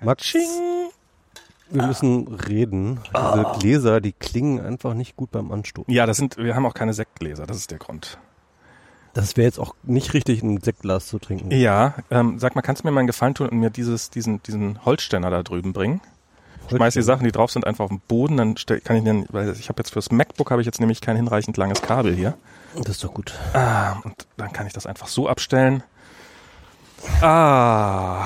Max, wir müssen reden. Diese Gläser, die klingen einfach nicht gut beim Anstoßen. Ja, das sind, wir haben auch keine Sektgläser, das ist der Grund. Das wäre jetzt auch nicht richtig, ein Sektglas zu trinken. Ja, ähm, sag mal, kannst du mir mal einen Gefallen tun und mir dieses, diesen, diesen Holzständer da drüben bringen? Schmeiß die Sachen, die drauf sind, einfach auf den Boden, dann stell, kann ich den, weil ich habe jetzt fürs MacBook habe ich jetzt nämlich kein hinreichend langes Kabel hier. Das ist doch gut. Ah, und dann kann ich das einfach so abstellen. Ah.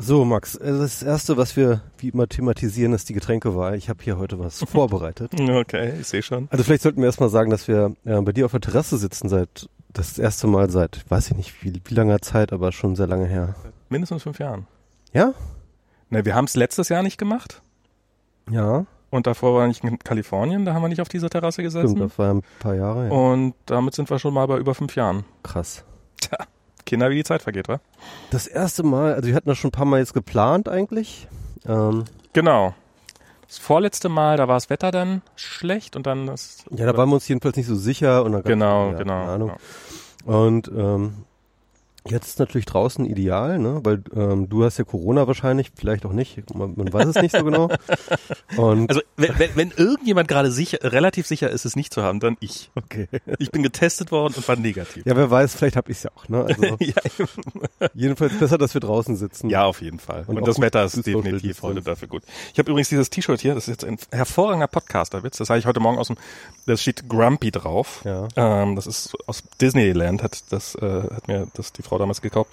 So, Max, äh, das erste, was wir wie immer thematisieren, ist die Getränkewahl. Ich habe hier heute was vorbereitet. Okay, ich sehe schon. Also vielleicht sollten wir erstmal sagen, dass wir äh, bei dir auf der Terrasse sitzen seit das erste Mal seit, weiß ich nicht, wie, wie langer Zeit, aber schon sehr lange her. Mindestens fünf Jahren. Ja? Ne, wir haben es letztes Jahr nicht gemacht. Ja. Und davor war ich in Kalifornien, da haben wir nicht auf dieser Terrasse gesessen. Stimmt, das war ein paar Jahre. Ja. Und damit sind wir schon mal bei über fünf Jahren. Krass. Tja, Kinder, wie die Zeit vergeht, wa? Das erste Mal, also wir hatten das schon ein paar Mal jetzt geplant eigentlich. Ähm, Genau. Das vorletzte Mal, da war das Wetter dann schlecht und dann das. ja, da waren wir uns jedenfalls nicht so sicher und dann Genau, genau. Keine Ahnung. genau. Und ähm, jetzt ist natürlich draußen ideal, ne? Weil ähm, du hast ja Corona wahrscheinlich, vielleicht auch nicht, man, man weiß es nicht so genau. Und Also, wenn, wenn, wenn irgendjemand gerade sicher, relativ sicher ist, es nicht zu haben, dann ich. okay. Ich bin getestet worden und war negativ. Ja, wer weiß, vielleicht hab ich's ja auch, ne? Also ja, jedenfalls besser, dass wir draußen sitzen. ja, auf jeden Fall. Und Und, das Wetter ist definitiv heute dafür gut. Ich habe übrigens dieses T-Shirt hier, das ist jetzt ein hervorragender Podcasterwitz. Das habe ich heute Morgen aus dem, das steht Grumpy drauf. Ja. Ähm, das ist aus Disneyland, hat das, äh, hat mir das die Frau damals gekauft.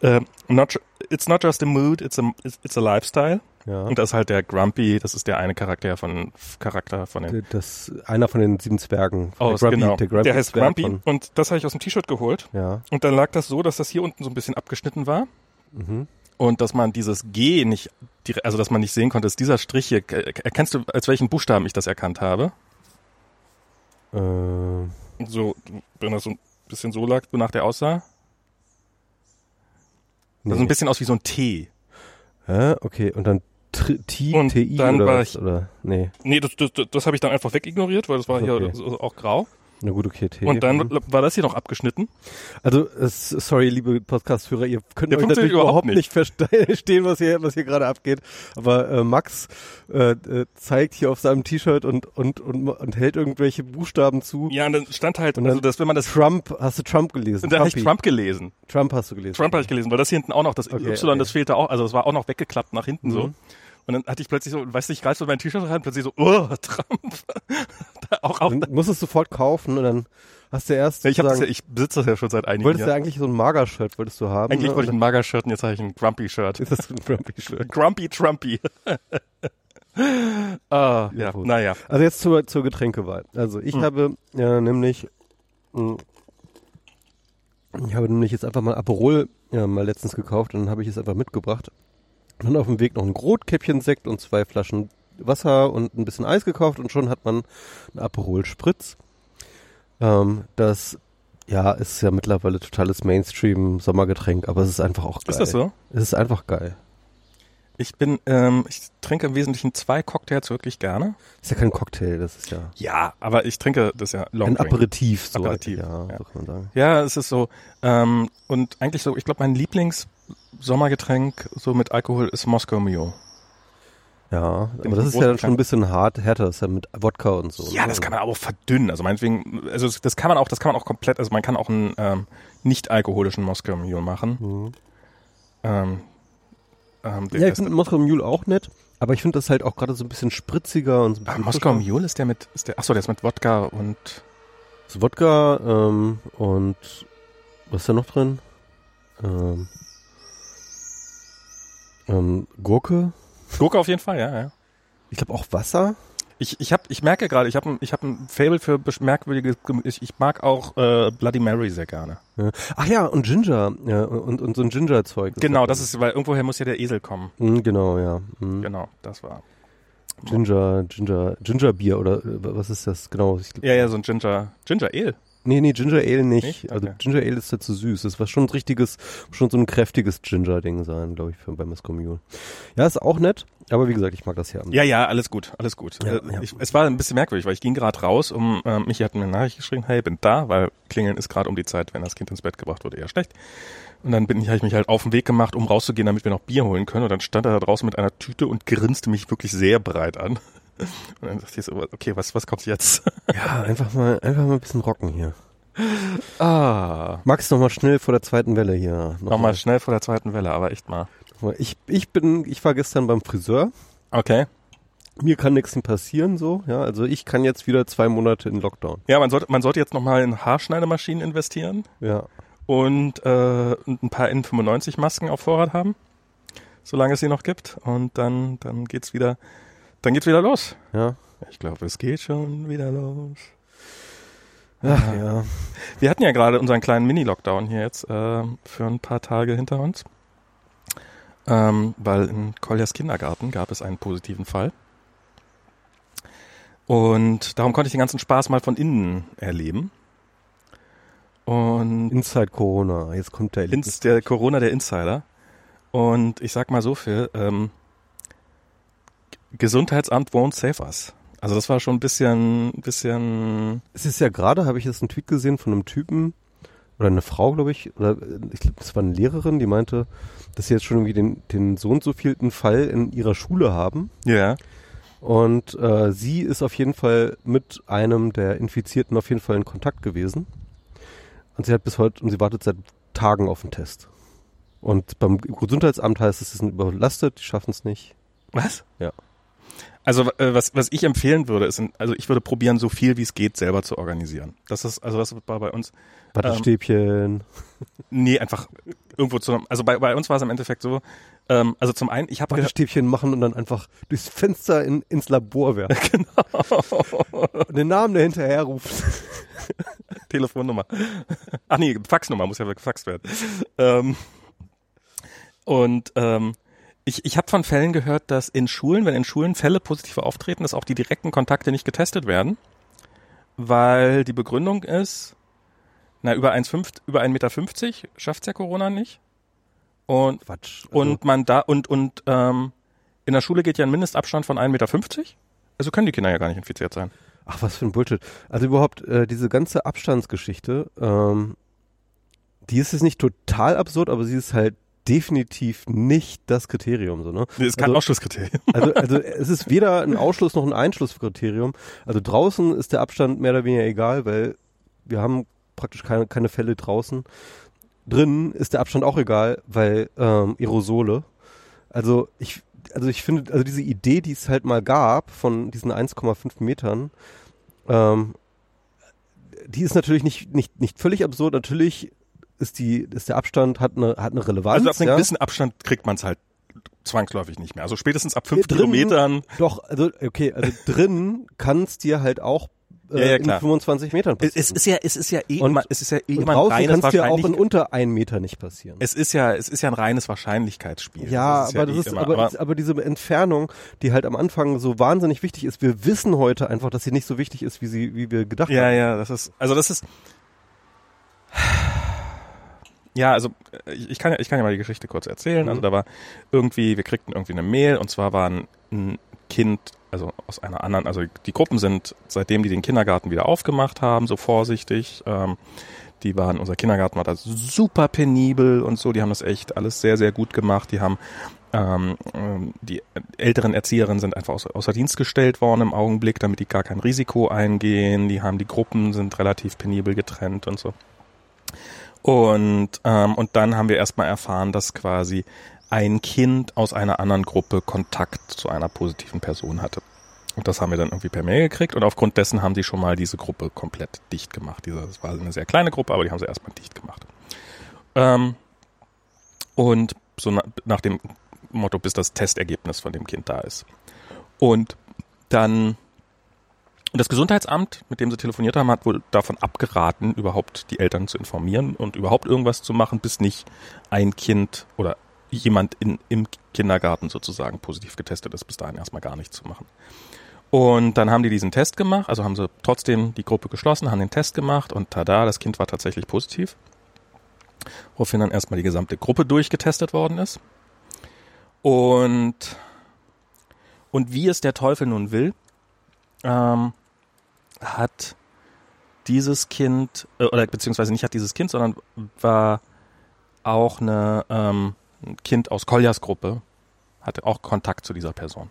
Äh, not, it's not just a mood, it's a, it's, it's a lifestyle. Ja. Und das ist halt der Grumpy, das ist der eine Charakter von, Charakter von den Das einer von den sieben Zwergen. aus, der Grumpy, genau. der, Grumpy der heißt Zwerg Grumpy Von, und das habe ich aus dem T-Shirt geholt. ja. Und dann lag das so, dass das hier unten so ein bisschen abgeschnitten war. Mhm. Und dass man dieses G nicht, also dass man nicht sehen konnte, dass dieser Strich hier, erkennst du, als welchen Buchstaben ich das erkannt habe? Äh, So, wenn das so ein bisschen so lag, so nach der aussah. Das nee. sah ein bisschen aus wie so ein T. Hä? Okay, und dann T, T, Und TI dann oder war was? ich- Oder? Nee. Nee, das, das, das, habe ich dann einfach wegignoriert, weil das war Okay. hier auch grau. Na gut, okay, T. Und dann Mhm. war das hier noch abgeschnitten. Also, es, sorry, liebe Podcast-Hörer, ihr könnt Der euch natürlich überhaupt nicht verste- verstehen, was hier, was hier gerade abgeht. Aber äh, Max äh, äh, zeigt hier auf seinem T-Shirt und, und, und, und hält irgendwelche Buchstaben zu. Ja, und dann stand halt, Und dann also dass wenn man das, Trump, hast du Trump gelesen? da habe ich. Trump gelesen. Trump hast du gelesen. Trump habe ich gelesen, weil das hier hinten auch noch, das Okay, Y, okay. das fehlte auch, also das war auch noch weggeklappt nach hinten so. Und dann hatte ich plötzlich so, weißt du, ich greif so mein T-Shirt rein, plötzlich so, oh, Trump. auch, auch, Dann musst du es sofort kaufen und dann hast du erst ja, ich, ja, ich besitze das ja schon seit einigen wolltest du Jahren. eigentlich so ein Mager-Shirt wolltest du haben? Eigentlich ne? wollte ich ein Mager-Shirt und jetzt habe ich ein Grumpy-Shirt. Ist das ein Grumpy-Shirt? Grumpy Trumpy. ah, ja, gut. naja. Also jetzt zur, zur Getränkewahl. Also ich Hm. habe ja nämlich mh, ich habe nämlich jetzt einfach mal Aperol ja, mal letztens gekauft und dann habe ich es einfach mitgebracht. Und dann auf dem Weg noch ein Rotkäppchen Sekt und zwei Flaschen Wasser und ein bisschen Eis gekauft und schon hat man ein Aperol Spritz. Ähm, das ja ist ja mittlerweile totales Mainstream Sommergetränk, aber es ist einfach auch geil. Ist das so? Es ist einfach geil. Ich bin, ähm, ich trinke im Wesentlichen zwei Cocktails wirklich gerne. Ist ja kein Cocktail, das ist ja Ja, aber ich trinke das ja Long ein Drink. Aperitif. So Aperitif, ja, ja. so kann man sagen. Ja, es ist so. Ähm, und eigentlich so, ich glaube, mein Lieblings-Sommergetränk so mit Alkohol ist Moskau Mule. Ja, Den aber das ist ja dann schon ein bisschen hart, härter, ist ja mit Wodka und so. Ja, ne? das kann man aber auch verdünnen. Also meinetwegen, also das- kann man auch, das kann man auch komplett, also man kann auch einen ähm, nicht alkoholischen Moskau Mule machen. Mhm. Ähm, ähm, Ja, ich finde Moskau Mule auch nett, aber ich finde das halt auch gerade so ein bisschen spritziger und so ein ah, bisschen Moskau. Mule ist der mit, ist der, achso, der ist mit Wodka und ist Wodka ähm, und was ist da noch drin? Ähm, ähm, Gurke. Gurke auf jeden Fall, ja, ja. Ich glaube auch Wasser. Ich, ich, hab, ich merke gerade, ich habe ein, ich hab ein Fable für besch- merkwürdige, Gem- ich, ich mag auch äh, Bloody Mary sehr gerne. Ja. Ach ja, und Ginger. Ja, und, und so ein Ginger-Zeug. Genau, da das ist, weil irgendwoher muss ja der Esel kommen. Mhm, Genau, ja. Mhm. Genau, das war. Ginger, Ginger, Ginger Bier oder äh, was ist das? Genau. Ich, Ja, ja, so ein Ginger, Ginger Ale. Nee, nee, Ginger Ale nicht. Nicht? Also Okay. Ginger Ale ist ja zu süß. Das war schon ein richtiges, schon so ein kräftiges Ginger-Ding sein, glaube ich, für, bei Miss Commune. Ja, ist auch nett, aber wie gesagt, ich mag das hier Ja, ja, alles gut, alles gut. Ja, Äh, ja. Ich, es war ein bisschen merkwürdig, weil ich ging gerade raus, um äh, Michi hat mir eine Nachricht geschrieben, hey, bin da, weil Klingeln ist gerade um die Zeit, wenn das Kind ins Bett gebracht wurde, eher schlecht. Und dann bin ich, habe ich mich halt auf den Weg gemacht, um rauszugehen, damit wir noch Bier holen können. Und dann stand er da draußen mit einer Tüte und grinste mich wirklich sehr breit an. Und dann dachte ich so, okay, was, was kommt jetzt? Ja, einfach mal, einfach mal ein bisschen rocken hier. ah, Max, noch mal schnell vor der zweiten Welle hier. Noch nochmal schnell vor der zweiten Welle, aber echt mal. mal. Ich, ich bin, ich war gestern beim Friseur. Okay. Mir kann nichts mehr passieren, so, ja. Also ich kann jetzt wieder zwei Monate in Lockdown. Ja, man sollte, man sollte jetzt nochmal in Haarschneidemaschinen investieren. Ja. und, äh, ein paar N95-Masken auf Vorrat haben, solange es sie noch gibt. Und dann, dann geht's wieder, dann geht's wieder los. Ja. Ich glaube, es geht schon wieder los. Ach, ja. Wir hatten ja gerade unseren kleinen Mini-Lockdown hier jetzt äh, für ein paar Tage hinter uns. Ähm, weil in Koljas Kindergarten gab es einen positiven Fall. Und darum konnte ich den ganzen Spaß mal von innen erleben. Und Inside Corona. Jetzt kommt der ins, der Corona der Insider. Und ich sag mal so viel, ähm, Gesundheitsamt won't save us. Also das war schon ein bisschen, bisschen, Es ist ja gerade, habe ich jetzt einen Tweet gesehen von einem Typen oder eine Frau, glaube ich, oder äh, ich glaube, das war eine Lehrerin, die meinte, dass sie jetzt schon irgendwie den, den so und so vielten Fall in ihrer Schule haben. ja, Und äh, sie ist auf jeden Fall mit einem der Infizierten auf jeden Fall in Kontakt gewesen. Und sie hat bis heute, und sie wartet seit Tagen auf den Test. Und beim Gesundheitsamt heißt es, sie sind überlastet, die schaffen es nicht. was? Ja. Also äh, was, was ich empfehlen würde, ist, also ich würde probieren, so viel wie es geht, selber zu organisieren. Das ist, also das war bei uns, Wattestäbchen. nee, einfach irgendwo zu, also bei, bei uns war es im Endeffekt so, ähm, also zum einen, ich habe Wattestäbchen machen und dann einfach durchs Fenster in, ins Labor werfen. genau, Und den Namen, der hinterher ruft. Telefonnummer. Ach nee, Faxnummer muss ja gefaxt werden. Ähm, und ähm, ich, ich habe von Fällen gehört, dass in Schulen, wenn in Schulen Fälle positiv auftreten, dass auch die direkten Kontakte nicht getestet werden, weil die Begründung ist, na über 1,5 über 1,50 Meter schafft's ja Corona nicht. Und Quatsch. und man da und und ähm, in der Schule geht ja ein Mindestabstand von 1,50 Meter. Also können die Kinder ja gar nicht infiziert sein. Ach, was für ein Bullshit. Also überhaupt, äh, diese ganze Abstandsgeschichte, ähm, die ist jetzt nicht total absurd, aber sie ist halt definitiv nicht das Kriterium, so, ne? Das ist kein Also- Ausschlusskriterium. Also, also es ist weder ein Ausschluss noch ein Einschlusskriterium. Also draußen ist der Abstand mehr oder weniger egal, weil wir haben praktisch keine, keine Fälle draußen. Drinnen ist der Abstand auch egal, weil ähm, Aerosole. Also ich, also ich finde, also diese Idee, die es halt mal gab von diesen 1,5 Metern, ähm, die ist natürlich nicht, nicht, nicht völlig absurd. Natürlich ist die, ist der Abstand hat eine, hat eine Relevanz. Also ab einem ja. gewissen Abstand kriegt man es halt zwangsläufig nicht mehr. Also spätestens ab fünf Ja, drinnen- Kilometern. Doch, also okay, also drin kann es dir halt auch äh, Ja, ja, in klar. 25 Metern passieren. Es ist ja, es ist ja eh Und- immer, es ist ja eh Und immer ein draußen reines kann es dir auch in unter einem Meter nicht passieren. Es ist ja, es ist ja ein reines Wahrscheinlichkeitsspiel. ja, Das aber eh das ist, immer- aber, aber diese Entfernung, die halt am Anfang so wahnsinnig wichtig ist, wir wissen heute einfach, dass sie nicht so wichtig ist, wie sie, wie wir gedacht Ja, haben. ja, das ist, also das ist, ja, also äh, ich kann ja, ich kann ja mal die Geschichte kurz erzählen. Also Mhm. da war irgendwie, wir kriegten irgendwie eine Mail und zwar war ein, ein Kind, also aus einer anderen, also die Gruppen sind, seitdem die den Kindergarten wieder aufgemacht haben, so vorsichtig, ähm, die waren, unser Kindergarten war da super penibel und so, die haben das echt alles sehr, sehr gut gemacht. Die haben ähm, ähm, die älteren Erzieherinnen sind einfach außer, außer Dienst gestellt worden im Augenblick, damit die gar kein Risiko eingehen. Die haben die Gruppen sind relativ penibel getrennt und so. Und ähm, und dann haben wir erstmal erfahren, dass quasi ein Kind aus einer anderen Gruppe Kontakt zu einer positiven Person hatte. Und das haben wir dann irgendwie per Mail gekriegt und aufgrund dessen haben sie schon mal diese Gruppe komplett dicht gemacht. Diese, das war eine sehr kleine Gruppe, aber die haben sie erstmal dicht gemacht. Ähm, und so na, nach dem Motto, bis das Testergebnis von dem Kind da ist. Und dann und das Gesundheitsamt, mit dem sie telefoniert haben, hat wohl davon abgeraten, überhaupt die Eltern zu informieren und überhaupt irgendwas zu machen, bis nicht ein Kind oder jemand in, im Kindergarten sozusagen positiv getestet ist, bis dahin erstmal gar nichts zu machen. Und dann haben die diesen Test gemacht, also haben sie trotzdem die Gruppe geschlossen, haben den Test gemacht und tada, das Kind war tatsächlich positiv. Woraufhin dann erstmal die gesamte Gruppe durchgetestet worden ist. Und, und wie es der Teufel nun will, ähm, hat dieses Kind, äh, oder beziehungsweise nicht hat dieses Kind, sondern war auch eine, ähm, ein Kind aus Koljas Gruppe, hatte auch Kontakt zu dieser Person.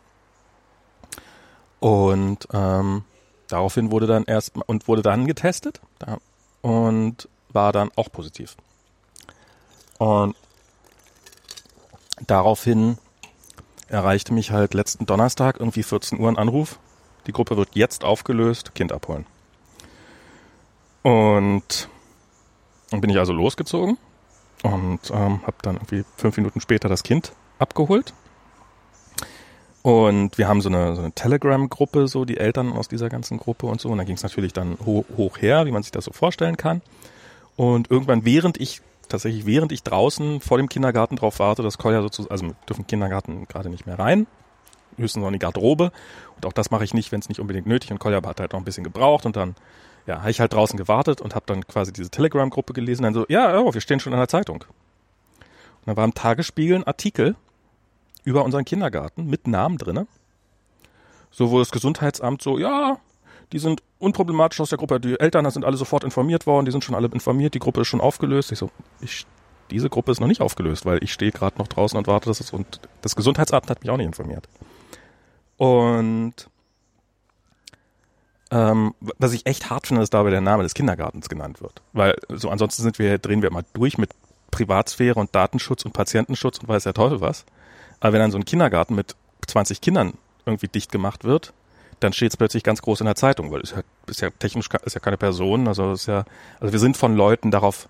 Und ähm, daraufhin wurde dann erst und wurde dann getestet da, und war dann auch positiv. Und daraufhin erreichte mich halt letzten Donnerstag irgendwie 14 Uhr ein Anruf. Die Gruppe wird jetzt aufgelöst, Kind abholen. Und dann bin ich also losgezogen und ähm, habe dann irgendwie fünf Minuten später das Kind abgeholt und wir haben so eine, so eine Telegram-Gruppe, so die Eltern aus dieser ganzen Gruppe und so. Und da ging es natürlich dann ho hoch her, wie man sich das so vorstellen kann. Und irgendwann, während ich, tatsächlich während ich draußen vor dem Kindergarten drauf warte, das Kolja sozusagen, also dürfen Kindergarten gerade nicht mehr rein, höchstens noch in die Garderobe. Und auch das mache ich nicht, wenn es nicht unbedingt nötig Und Kolja hat halt noch ein bisschen gebraucht und dann, ja, habe ich halt draußen gewartet und habe dann quasi diese Telegram-Gruppe gelesen. Dann so, ja, oh, wir stehen schon in der Zeitung. Und dann war im Tagesspiegel ein Artikel über unseren Kindergarten mit Namen drinne. So, wo das Gesundheitsamt so, ja, die sind unproblematisch aus der Gruppe, die Eltern sind alle sofort informiert worden, die sind schon alle informiert, die Gruppe ist schon aufgelöst. Ich so, ich, diese Gruppe ist noch nicht aufgelöst, weil ich stehe gerade noch draußen und warte, dass es und das Gesundheitsamt hat mich auch nicht informiert. Und ähm, was ich echt hart finde, ist dabei der Name des Kindergartens genannt wird. Weil so ansonsten sind wir, drehen wir immer durch mit Privatsphäre und Datenschutz und Patientenschutz und weiß der Teufel was. Aber wenn dann so ein Kindergarten mit 20 Kindern irgendwie dicht gemacht wird, dann steht es plötzlich ganz groß in der Zeitung, weil es ja, ist ja technisch ist ja keine Person, also ist ja, also wir sind von Leuten darauf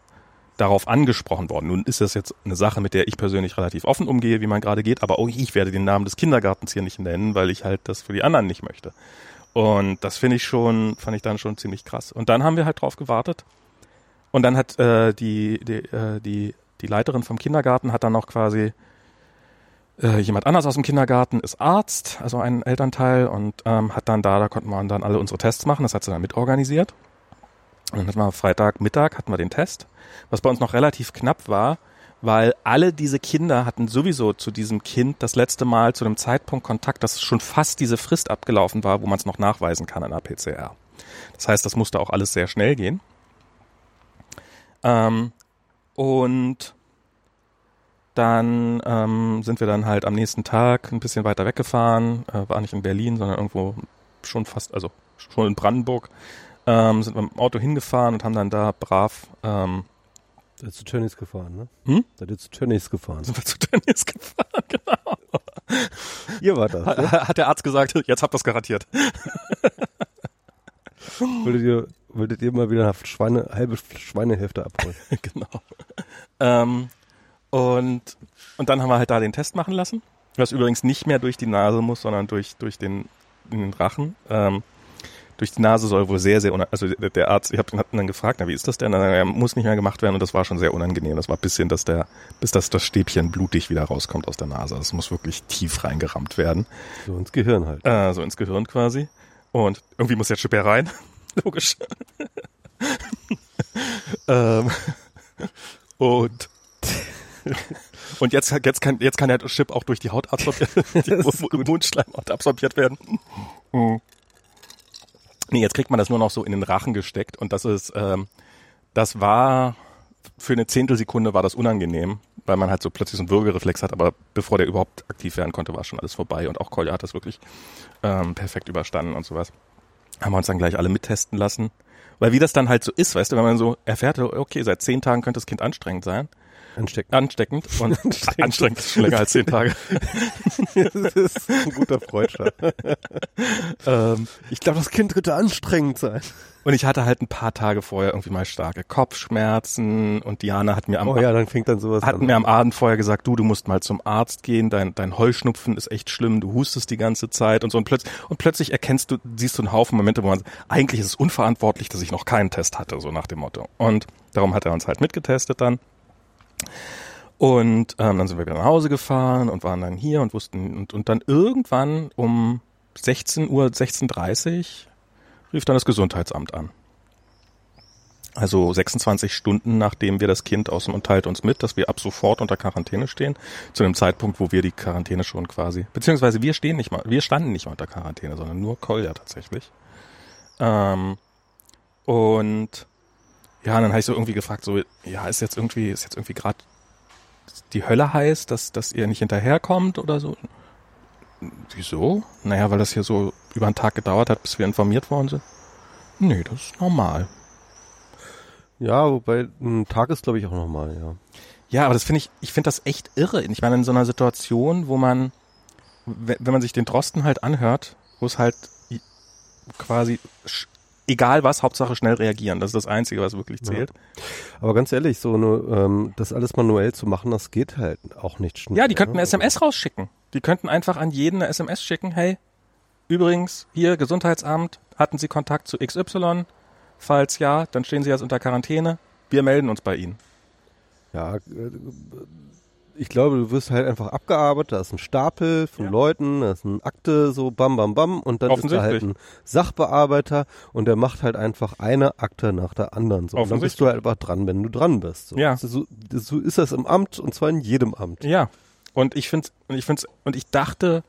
darauf angesprochen worden. Nun ist das jetzt eine Sache, mit der ich persönlich relativ offen umgehe, wie man gerade geht, aber auch ich werde den Namen des Kindergartens hier nicht nennen, weil ich halt das für die anderen nicht möchte. Und das finde ich schon, fand ich dann schon ziemlich krass. Und dann haben wir halt drauf gewartet. Und dann hat äh, die, die, äh, die, die Leiterin vom Kindergarten hat dann noch quasi äh, jemand anders aus dem Kindergarten ist Arzt, also ein Elternteil, und ähm, hat dann da, da konnten wir dann alle unsere Tests machen, das hat sie dann mitorganisiert. Und dann hatten wir Freitagmittag hatten wir den Test, was bei uns noch relativ knapp war, weil alle diese Kinder hatten sowieso zu diesem Kind das letzte Mal zu dem Zeitpunkt Kontakt, dass schon fast diese Frist abgelaufen war, wo man es noch nachweisen kann an der PCR. Das heißt, das musste auch alles sehr schnell gehen. Ähm, und dann ähm, sind wir dann halt am nächsten Tag ein bisschen weiter weggefahren, äh, war nicht in Berlin, sondern irgendwo schon fast, also schon in Brandenburg, ähm, sind wir mit dem Auto hingefahren und haben dann da brav ähm, Seid zu Tönnies gefahren, ne? Hm? Seid ihr zu Tönnies gefahren? Sind wir zu Tönnies gefahren, genau. Ihr wart das, ne? Hat der Arzt gesagt, jetzt habt ihr das garantiert. würdet, ihr, würdet ihr mal wieder eine Schweine, halbe Schweinehälfte abholen? genau. Ähm, und, und dann haben wir halt da den Test machen lassen, was übrigens nicht mehr durch die Nase muss, sondern durch, durch den, den Rachen. Ähm, durch die Nase soll wohl sehr, sehr also der Arzt, ich habe ihn dann gefragt, na, wie ist das denn? Er muss nicht mehr gemacht werden und das war schon sehr unangenehm. Das war ein bisschen, dass der, bis das, das Stäbchen blutig wieder rauskommt aus der Nase. Das muss wirklich tief reingerammt werden. So ins Gehirn halt. Äh, so ins Gehirn quasi. Und irgendwie muss jetzt Chip rein. Logisch. ähm, und und jetzt, jetzt, kann, jetzt kann der Chip auch durch die Haut absorbiert, die Mundschleimhaut absorbiert werden. Mhm. Nee, jetzt kriegt man das nur noch so in den Rachen gesteckt und das ist, ähm, das war für eine Zehntelsekunde war das unangenehm, weil man halt so plötzlich so einen Würgereflex hat, aber bevor der überhaupt aktiv werden konnte, war schon alles vorbei und auch Kolja hat das wirklich ähm, perfekt überstanden und sowas. Haben wir uns dann gleich alle mittesten lassen. Weil wie das dann halt so ist, weißt du, wenn man so erfährt, okay, seit zehn Tagen könnte das Kind anstrengend sein, Ansteckend. Ansteckend und anstrengend, anstrengend ist schon länger als zehn Tage. das ist ein guter Freudscher. ähm, ich glaube, das Kind könnte anstrengend sein. Und ich hatte halt ein paar Tage vorher irgendwie mal starke Kopfschmerzen und Diana hat mir am oh ja, dann fängt dann sowas hat an. mir am Abend vorher gesagt, du, du musst mal zum Arzt gehen, dein, dein Heuschnupfen ist echt schlimm, du hustest die ganze Zeit und so und plötzlich und plötzlich erkennst du, siehst du einen Haufen Momente, wo man eigentlich ist es unverantwortlich, dass ich noch keinen Test hatte, so nach dem Motto. Und darum hat er uns halt mitgetestet dann. Und ähm, dann sind wir wieder nach Hause gefahren und waren dann hier und wussten und, und dann irgendwann um 16 Uhr, 16.30 Uhr rief dann das Gesundheitsamt an. Also 26 Stunden nachdem wir das Kind aus und teilt uns mit, dass wir ab sofort unter Quarantäne stehen, zu dem Zeitpunkt, wo wir die Quarantäne schon quasi, beziehungsweise wir stehen nicht mal, wir standen nicht mal unter Quarantäne, sondern nur Kolja tatsächlich. Ähm, und ja, dann habe ich so irgendwie gefragt, so, ja, ist jetzt irgendwie, ist jetzt irgendwie gerade die Hölle heiß, dass, dass ihr nicht hinterherkommt oder so? Wieso? Naja, weil das hier so über einen Tag gedauert hat, bis wir informiert worden sind. Nee, das ist normal. Ja, wobei ein Tag ist, glaube ich, auch normal, ja. Ja, aber das finde ich, ich finde das echt irre. Ich meine, in so einer Situation, wo man, wenn man sich den Drosten halt anhört, wo es halt quasi egal was, Hauptsache schnell reagieren. Das ist das Einzige, was wirklich zählt. Ja. Aber ganz ehrlich, so eine, ähm, das alles manuell zu machen, das geht halt auch nicht schnell. Ja, die könnten eine SMS rausschicken. Die könnten einfach an jeden eine SMS schicken, hey, übrigens, hier Gesundheitsamt, hatten Sie Kontakt zu XY? Falls ja, dann stehen Sie jetzt unter Quarantäne. Wir melden uns bei Ihnen. Ja, äh, ich glaube, du wirst halt einfach abgearbeitet, da ist ein Stapel von ja. Leuten, da ist eine Akte, so bam, bam, bam, und dann ist da halt ein Sachbearbeiter und der macht halt einfach eine Akte nach der anderen. So. Und dann bist du halt einfach dran, wenn du dran bist. So. Ja. So, so ist das im Amt und zwar in jedem Amt. Ja. Und ich finde, und ich finde, und ich dachte,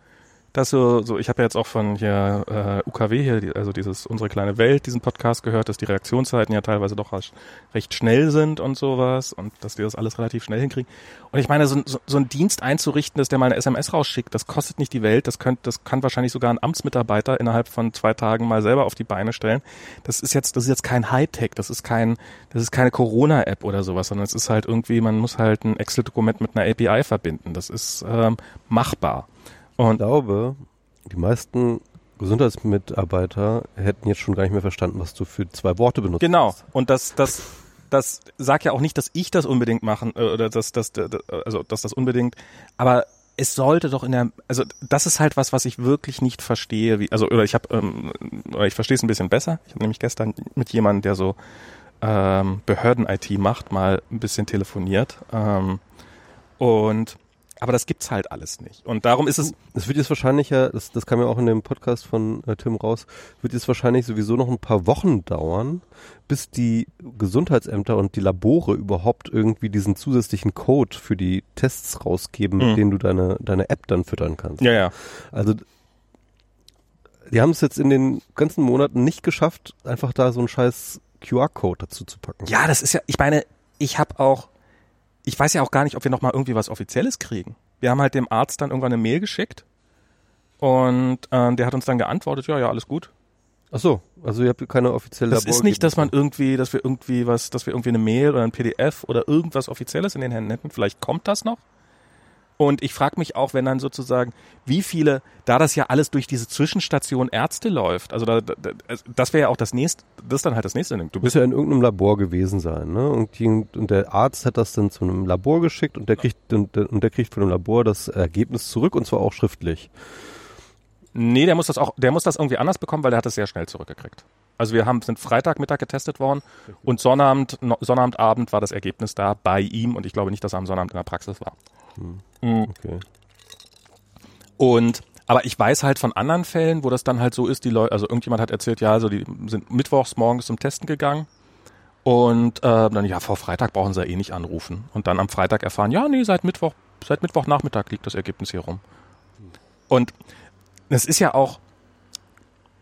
dass so, so ich habe ja jetzt auch von hier äh, UKW hier, die, also dieses unsere kleine Welt, diesen Podcast gehört, dass die Reaktionszeiten ja teilweise doch recht schnell sind und sowas und dass die das alles relativ schnell hinkriegen. Und ich meine, so, so, so ein Dienst einzurichten, dass der mal eine SMS rausschickt, das kostet nicht die Welt, das könnte, das kann wahrscheinlich sogar ein Amtsmitarbeiter innerhalb von zwei Tagen mal selber auf die Beine stellen. Das ist jetzt, das ist jetzt kein Hightech, das ist kein, das ist keine Corona-App oder sowas, sondern es ist halt irgendwie, man muss halt ein Excel-Dokument mit einer API verbinden. Das ist ähm, machbar. Und ich glaube, die meisten Gesundheitsmitarbeiter hätten jetzt schon gar nicht mehr verstanden, was du für zwei Worte benutzt Genau. Hast. Und das, das, das sagt ja auch nicht, dass ich das unbedingt machen, äh, oder dass, dass, also, dass das unbedingt, aber es sollte doch in der, also das ist halt was, was ich wirklich nicht verstehe, wie, also oder ich habe, ähm, ich verstehe es ein bisschen besser. Ich habe nämlich gestern mit jemandem, der so ähm, Behörden-IT macht, mal ein bisschen telefoniert ähm, und aber das gibt's halt alles nicht. Und darum ist es. Es wird jetzt wahrscheinlich ja, das, das kam ja auch in dem Podcast von äh, Tim raus, wird jetzt wahrscheinlich sowieso noch ein paar Wochen dauern, bis die Gesundheitsämter und die Labore überhaupt irgendwie diesen zusätzlichen Code für die Tests rausgeben, mhm. mit denen du deine, deine App dann füttern kannst. Ja, ja. Also die haben es jetzt in den ganzen Monaten nicht geschafft, einfach da so einen scheiß QR-Code dazu zu packen. Ja, das ist ja, ich meine, ich habe auch ich weiß ja auch gar nicht, ob wir noch mal irgendwie was Offizielles kriegen. Wir haben halt dem Arzt dann irgendwann eine Mail geschickt und äh, der hat uns dann geantwortet, ja, ja, alles gut. Ach so, also ihr habt keine offizielle Das ist nicht, dass man irgendwie, dass wir irgendwie was, dass wir irgendwie eine Mail oder ein PDF oder irgendwas Offizielles in den Händen hätten. Vielleicht kommt das noch. Und ich frage mich auch, wenn dann sozusagen, wie viele, da das ja alles durch diese Zwischenstation Ärzte läuft, also da, da, also das wäre ja auch das nächste, das ist dann halt das nächste Du bist ja in irgendeinem Labor gewesen sein, ne? Und, die, und der Arzt hat das dann zu einem Labor geschickt und der kriegt und, und der kriegt von dem Labor das Ergebnis zurück und zwar auch schriftlich. Nee, der muss das auch, der muss das irgendwie anders bekommen, weil der hat es sehr schnell zurückgekriegt. Also wir haben, sind Freitagmittag getestet worden und Sonnabend, Sonnabendabend war das Ergebnis da bei ihm und ich glaube nicht, dass er am Sonnabend in der Praxis war. Hm. Okay. Und aber ich weiß halt von anderen Fällen, wo das dann halt so ist, die Leute, also irgendjemand hat erzählt, ja, also die sind mittwochs morgens zum Testen gegangen und äh, dann, ja, vor Freitag brauchen sie ja eh nicht anrufen. Und dann am Freitag erfahren, ja, nee, seit Mittwoch, seit Mittwochnachmittag liegt das Ergebnis hier rum. Und das ist ja auch,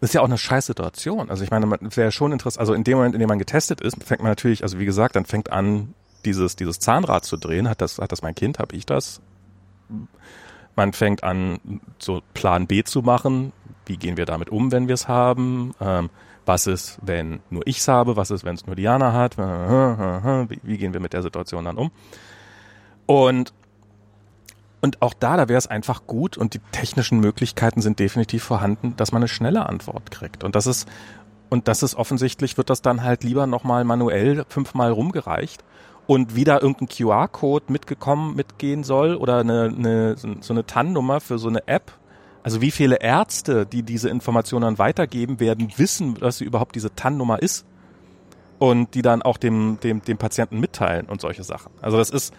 das ist ja auch eine scheiß Situation. Also ich meine, es wäre schon interessant, also in dem Moment, in dem man getestet ist, fängt man natürlich, also wie gesagt, dann fängt an, dieses, dieses Zahnrad zu drehen. Hat das, hat das mein Kind, habe ich das? Man fängt an, so Plan B zu machen. Wie gehen wir damit um, wenn wir es haben? Ähm, was ist, wenn nur ich es habe? Was ist, wenn es nur Diana hat? Wie, wie, gehen wir mit der Situation dann um? Und, und auch da, da wäre es einfach gut und die technischen Möglichkeiten sind definitiv vorhanden, dass man eine schnelle Antwort kriegt. Und das ist, und das ist offensichtlich, wird das dann halt lieber nochmal manuell fünfmal rumgereicht und wieder irgendein QR-Code mitgekommen, mitgehen soll oder eine, eine, so eine TAN-Nummer für so eine App. Also wie viele Ärzte, die diese Informationen dann weitergeben werden, wissen, dass überhaupt diese TAN-Nummer ist und die dann auch dem, dem, dem Patienten mitteilen und solche Sachen. Also das ist,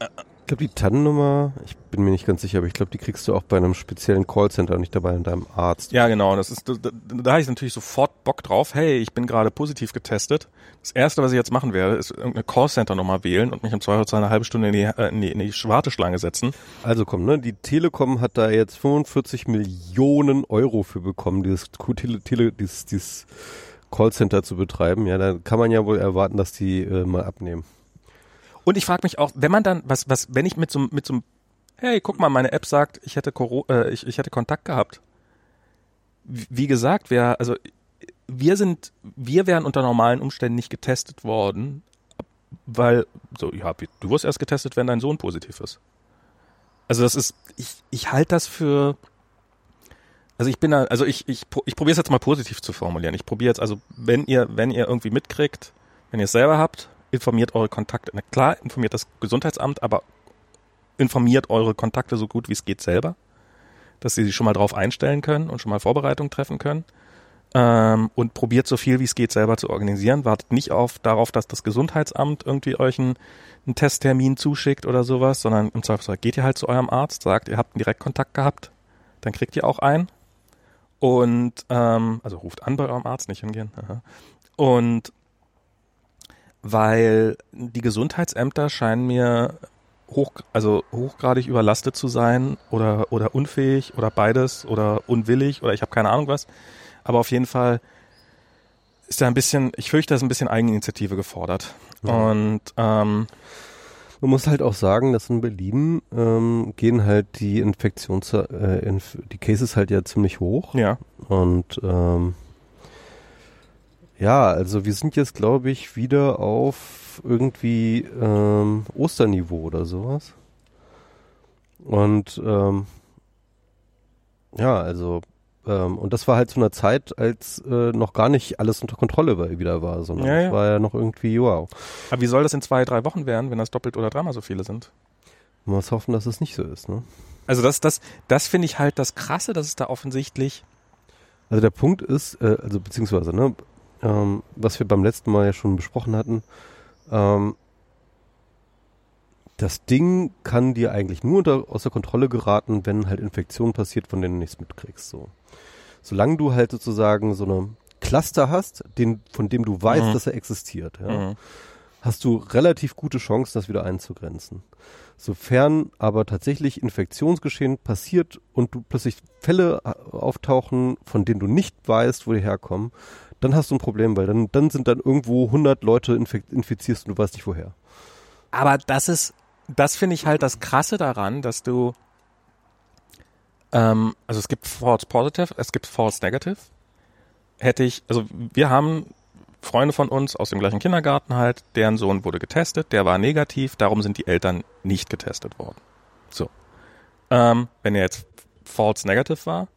äh, glaube, die TAN-Nummer, ich bin mir nicht ganz sicher, aber ich glaube, die kriegst du auch bei einem speziellen Callcenter, nicht dabei in deinem Arzt. Ja, genau. Das ist, da, da, da habe ich natürlich sofort Bock drauf. Hey, ich bin gerade positiv getestet. Das erste, was ich jetzt machen werde, ist irgendeine Callcenter-Nummer wählen und mich im Zweifelsfall eine halbe Stunde in die, äh, in die, in die Warteschlange setzen. Also komm, ne, die Telekom hat da jetzt 45 Millionen Euro für bekommen, dieses, Tele, Tele, dieses, dieses Callcenter zu betreiben. Ja, da kann man ja wohl erwarten, dass die äh, mal abnehmen. Und ich frage mich auch, wenn man dann, was, was, wenn ich mit so, mit so hey, guck mal, meine App sagt, ich hätte, Coro äh, ich, ich hätte Kontakt gehabt. Wie gesagt, wir, also wir sind, wir wären unter normalen Umständen nicht getestet worden, weil, so, ja, du wirst erst getestet, wenn dein Sohn positiv ist. Also das ist, ich, ich halte das für, also ich bin da, also ich, ich, ich probiere es jetzt mal positiv zu formulieren. Ich probiere jetzt, also wenn ihr, wenn ihr irgendwie mitkriegt, wenn ihr es selber habt, informiert eure Kontakte. Na klar, informiert das Gesundheitsamt, aber informiert eure Kontakte so gut wie es geht selber, dass sie sich schon mal drauf einstellen können und schon mal Vorbereitungen treffen können. Ähm, und probiert so viel wie es geht selber zu organisieren. Wartet nicht auf darauf, dass das Gesundheitsamt irgendwie euch einen, einen Testtermin zuschickt oder sowas, sondern im Zweifelsfall geht ihr halt zu eurem Arzt, sagt, ihr habt einen Direktkontakt gehabt, dann kriegt ihr auch einen. Und ähm, also ruft an bei eurem Arzt, nicht hingehen. Aha. Und weil die Gesundheitsämter scheinen mir hoch, also hochgradig überlastet zu sein oder, oder unfähig oder beides oder unwillig oder ich habe keine Ahnung was. Aber auf jeden Fall ist da ein bisschen, ich fürchte, da ist ein bisschen Eigeninitiative gefordert. Ja. Und ähm, man muss halt auch sagen, dass in Berlin ähm, gehen halt die Infektions, äh, Inf die Cases halt ja ziemlich hoch. Ja. Und ähm, ja, also wir sind jetzt, glaube ich, wieder auf irgendwie ähm, Osterniveau oder sowas. Und ähm, ja, also ähm, und das war halt zu einer Zeit, als äh, noch gar nicht alles unter Kontrolle war, wieder war, sondern Ja, es ja. war ja noch irgendwie wow. aber wie soll das in zwei, drei Wochen werden, wenn das doppelt oder dreimal so viele sind? Man muss hoffen, dass es nicht so ist. Ne? Also das, das, das finde ich halt das Krasse, dass es da offensichtlich Also der Punkt ist, äh, also beziehungsweise, ne, ähm, was wir beim letzten Mal ja schon besprochen hatten, ähm, das Ding kann dir eigentlich nur unter, außer Kontrolle geraten, wenn halt Infektion passiert, von denen du nichts mitkriegst. So. Solange du halt sozusagen so eine Cluster hast, den, von dem du weißt, Mhm. dass er existiert, ja, Mhm. hast du relativ gute Chancen, das wieder einzugrenzen. Sofern aber tatsächlich Infektionsgeschehen passiert und du plötzlich Fälle äh, auftauchen, von denen du nicht weißt, wo die herkommen, dann hast du ein Problem, weil dann, dann sind dann irgendwo 100 Leute infek infizierst und du weißt nicht woher. Aber das ist, das finde ich halt das Krasse daran, dass du, ähm, also es gibt False Positive, es gibt False Negative. Hätte ich, also wir haben Freunde von uns aus dem gleichen Kindergarten halt, deren Sohn wurde getestet, der war negativ, darum sind die Eltern nicht getestet worden. So. Ähm, wenn er jetzt False Negative war,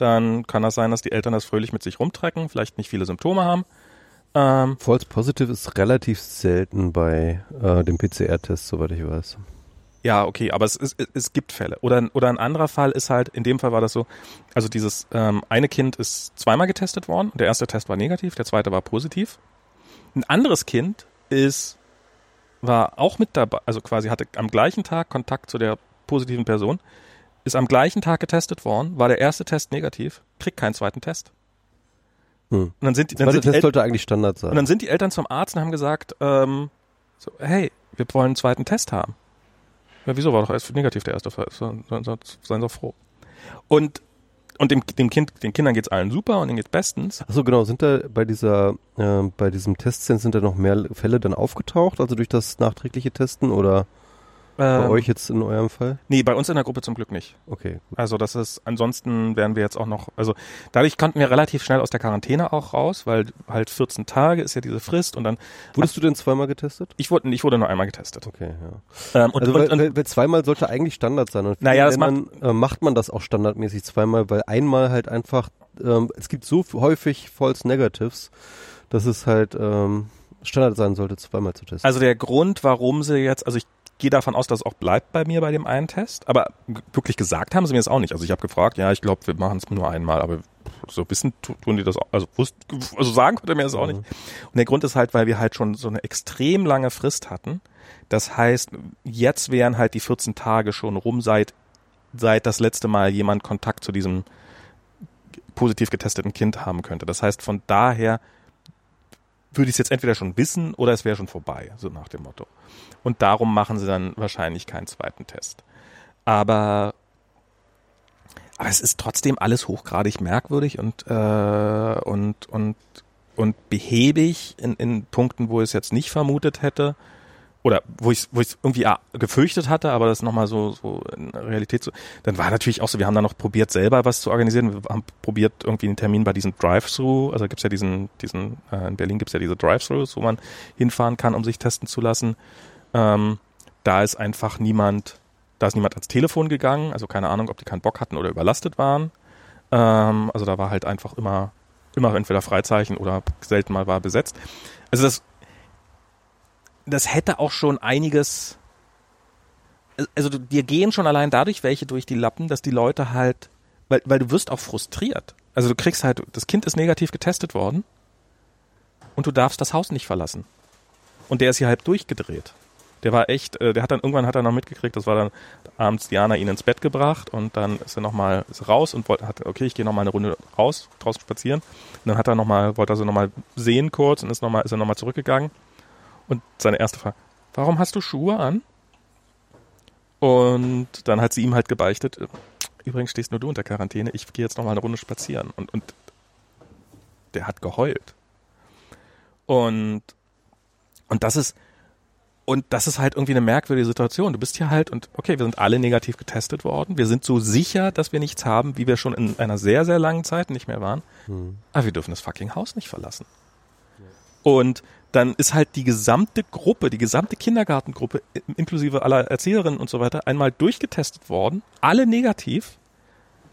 dann kann das sein, dass die Eltern das fröhlich mit sich rumtrecken, vielleicht nicht viele Symptome haben. Ähm, False Positive ist relativ selten bei äh, dem PCR-Test, soweit ich weiß. Ja, okay, aber es, es, es gibt Fälle. Oder, oder ein anderer Fall ist halt, in dem Fall war das so, also dieses ähm, eine Kind ist zweimal getestet worden. Der erste Test war negativ, der zweite war positiv. Ein anderes Kind ist, war auch mit dabei, also quasi hatte am gleichen Tag Kontakt zu der positiven Person, ist am gleichen Tag getestet worden, war der erste Test negativ, kriegt keinen zweiten Test. Hm. Und dann sind, die- dann zweite sind Test El sollte eigentlich Standard und sein. dann sind die Eltern zum Arzt und haben gesagt, ähm, so, hey, wir wollen einen zweiten Test haben. Ja, wieso war doch erst negativ der erste Fall? Seien Sie froh. Und, und dem, dem kind, den Kindern geht's allen super und denen geht's bestens. Achso, genau. Sind da bei dieser, äh, bei diesem Testzentrum sind da noch mehr Fälle dann aufgetaucht, also durch das nachträgliche Testen oder bei Ähm, euch jetzt in eurem Fall? Nee, bei uns in der Gruppe zum Glück nicht. Okay, gut. Also das ist, ansonsten wären wir jetzt auch noch, also dadurch konnten wir relativ schnell aus der Quarantäne auch raus, weil halt 14 Tage ist ja diese Frist und dann, Wurdest du denn zweimal getestet? ich wurde, ich wurde nur einmal getestet. Okay, ja. Ähm, und, also und, weil, und, weil, zweimal sollte eigentlich Standard sein. Und Naja, das Ländern, äh, macht man das auch standardmäßig zweimal, weil einmal halt einfach, ähm, es gibt so häufig False Negatives, dass es halt ähm, Standard sein sollte, zweimal zu testen. Also der Grund, warum sie jetzt, also ich gehe davon aus, dass es auch bleibt bei mir bei dem einen Test, aber wirklich gesagt haben sie mir das auch nicht. Also ich habe gefragt, ja, ich glaube, wir machen es nur einmal, aber so wissen tu- tun die das auch, also, wusst, also sagen konnte mir das auch nicht. Und der Grund ist halt, weil wir halt schon so eine extrem lange Frist hatten Das heißt, jetzt wären halt die 14 Tage schon rum, seit, seit das letzte Mal jemand Kontakt zu diesem positiv getesteten Kind haben könnte. Das heißt, von daher würde ich es jetzt entweder schon wissen oder es wäre schon vorbei, so nach dem Motto. Und darum machen sie dann wahrscheinlich keinen zweiten Test. Aber, aber es ist trotzdem alles hochgradig merkwürdig und, äh, und, und, und behäbig in, in Punkten, wo ich es jetzt nicht vermutet hätte oder wo ich wo ich irgendwie ah, gefürchtet hatte, aber das nochmal so so in Realität so, dann war natürlich auch so, wir haben dann noch probiert selber was zu organisieren, wir haben probiert irgendwie einen Termin bei diesem Drive-Thru, also gibt's ja diesen diesen äh, in Berlin gibt's ja diese Drive-Thrus, wo man hinfahren kann, um sich testen zu lassen. Ähm, da ist einfach niemand, da ist niemand ans Telefon gegangen, also keine Ahnung, ob die keinen Bock hatten oder überlastet waren. Ähm, also da war halt einfach immer immer entweder Freizeichen oder selten mal war besetzt. Also das das hätte auch schon einiges. Also dir gehen schon allein dadurch welche durch die Lappen, dass die Leute halt, weil, weil du wirst auch frustriert. Also du kriegst halt, das Kind ist negativ getestet worden und du darfst das Haus nicht verlassen. Und der ist hier halb durchgedreht. Der war echt, äh, der hat dann irgendwann hat er noch mitgekriegt, das war dann abends Diana ihn ins Bett gebracht und dann ist er nochmal raus und wollte, hat, okay, ich gehe nochmal eine Runde raus, draußen spazieren. Und dann hat er nochmal, wollte er so nochmal sehen kurz und ist nochmal, ist er nochmal zurückgegangen und seine erste Frage, warum hast du Schuhe an? Und dann hat sie ihm halt gebeichtet, übrigens stehst nur du unter Quarantäne, ich gehe jetzt noch mal eine Runde spazieren. Und, und der hat geheult. Und, und das ist, und das ist halt irgendwie eine merkwürdige Situation. Du bist hier halt und okay, wir sind alle negativ getestet worden. Wir sind so sicher, dass wir nichts haben, wie wir schon in einer sehr, sehr langen Zeit nicht mehr waren. Hm. Aber wir dürfen das fucking Haus nicht verlassen. Und dann ist halt die gesamte Gruppe, die gesamte Kindergartengruppe, inklusive aller Erzieherinnen und so weiter, einmal durchgetestet worden, alle negativ.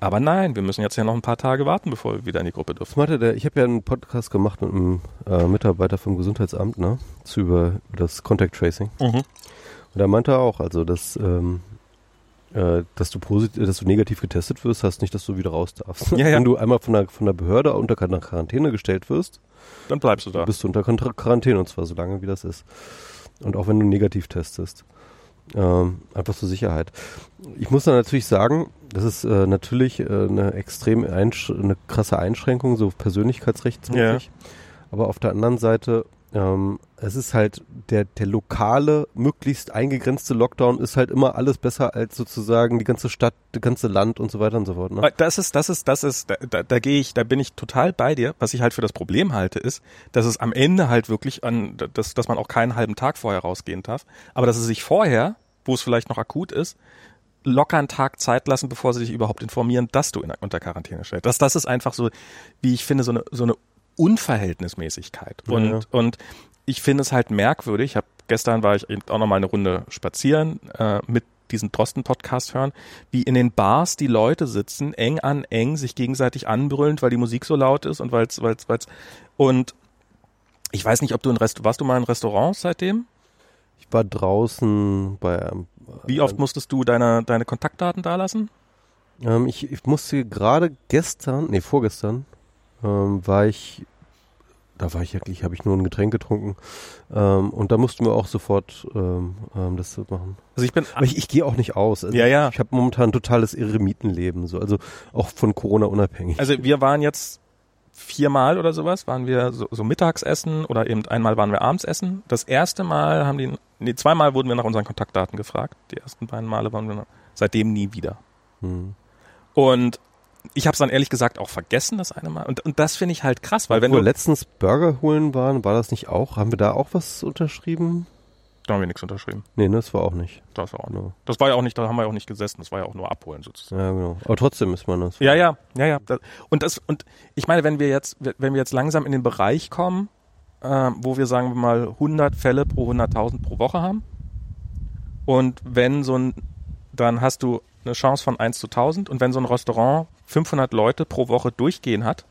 Aber nein, wir müssen jetzt ja noch ein paar Tage warten, bevor wir wieder in die Gruppe dürfen. Warte, ich habe ja einen Podcast gemacht mit einem äh, Mitarbeiter vom Gesundheitsamt, ne, zu über, über das Contact Tracing. Mhm. Und da meinte er auch, also dass ähm, äh, dass du positiv, dass du negativ getestet wirst, heißt nicht, dass du wieder raus darfst. Ja, ja. Wenn du einmal von der, von der Behörde unter Quarantäne gestellt wirst, dann bleibst du da. Bist du unter Quarantäne und zwar so lange, wie das ist. Und auch wenn du negativ testest. Ähm, einfach zur Sicherheit. Ich muss da natürlich sagen, das ist äh, natürlich äh, eine extrem eine krasse Einschränkung, so persönlichkeitsrechtsmäßig. Ja. Aber auf der anderen Seite ähm, es ist halt der, der lokale, möglichst eingegrenzte Lockdown ist halt immer alles besser als sozusagen die ganze Stadt, das ganze Land und so weiter und so fort. Ne? Das ist, das ist, das ist, da, da, da gehe ich, da bin ich total bei dir. Was ich halt für das Problem halte, ist, dass es am Ende halt wirklich an, dass, dass man auch keinen halben Tag vorher rausgehen darf, aber dass es sich vorher, wo es vielleicht noch akut ist, locker einen Tag Zeit lassen, bevor sie sich überhaupt informieren, dass du in, unter Quarantäne stellst. Das, das ist einfach so, wie ich finde, so eine, so eine Unverhältnismäßigkeit. Und, ja. und ich finde es halt merkwürdig. Ich hab, gestern war ich auch noch mal eine Runde spazieren äh, mit diesen Drosten-Podcast hören, wie in den Bars die Leute sitzen, eng an eng, sich gegenseitig anbrüllend, weil die Musik so laut ist und weil's, weil's, weil's und ich weiß nicht, ob du in Rest warst du mal in Restaurants seitdem? Ich war draußen bei ähm, Wie oft musstest du deine, deine Kontaktdaten dalassen? Ähm, ich, ich musste gerade gestern, nee, vorgestern, ähm, war ich, da war ich eigentlich, habe ich nur ein Getränk getrunken ähm, und da mussten wir auch sofort ähm, ähm das machen. Also ich bin, aber ich, ich gehe auch nicht aus. Also ja, ja. Ich, habe momentan ein totales Eremitenleben, so also auch von Corona unabhängig. Also wir waren jetzt viermal oder sowas waren wir so, so Mittagsessen oder eben einmal waren wir abends essen. Das erste Mal haben die, nee, zweimal wurden wir nach unseren Kontaktdaten gefragt. Die ersten beiden Male waren wir seitdem nie wieder. Hm. Und ich habe es dann ehrlich gesagt auch vergessen, das eine Mal. Und, und das finde ich halt krass, weil wenn wir letztens Burger holen waren, war das nicht auch? Haben wir da auch was unterschrieben? Da haben wir nichts unterschrieben. Nee, ne, das war auch nicht. Das war auch nicht. Das war ja auch nicht, da haben wir ja auch nicht gesessen, das war ja auch nur abholen sozusagen. Ja, genau. Aber trotzdem ist man das. Ja, ja, ja, ja. Und das, und ich meine, wenn wir jetzt, wenn wir jetzt langsam in den Bereich kommen, äh, wo wir sagen wir mal 100 Fälle pro 100.000 pro Woche haben und wenn so ein, dann hast du eine Chance von 1 zu 1000 und wenn so ein Restaurant 500 Leute pro Woche durchgehen hat,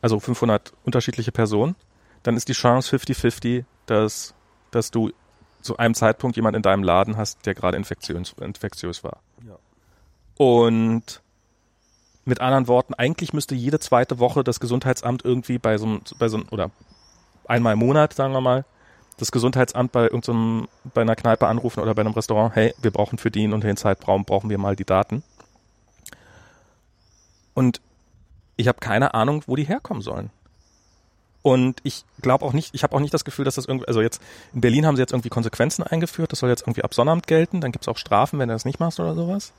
also 500 unterschiedliche Personen, dann ist die Chance 50-50, dass, dass du zu einem Zeitpunkt jemand in deinem Laden hast, der gerade infektiös, infektiös war. Ja. Und mit anderen Worten, eigentlich müsste jede zweite Woche das Gesundheitsamt irgendwie bei so einem, bei so einem, oder einmal im Monat, sagen wir mal, das Gesundheitsamt bei irgendeinem, bei einer Kneipe anrufen oder bei einem Restaurant, hey, wir brauchen für den und den Zeitraum brauchen wir mal die Daten. Und ich habe keine Ahnung, wo die herkommen sollen. Und ich glaube auch nicht, ich habe auch nicht das Gefühl, dass das irgendwie, also jetzt in Berlin haben sie jetzt irgendwie Konsequenzen eingeführt, das soll jetzt irgendwie ab Sonnabend gelten, dann gibt's auch Strafen, wenn du das nicht machst oder sowas.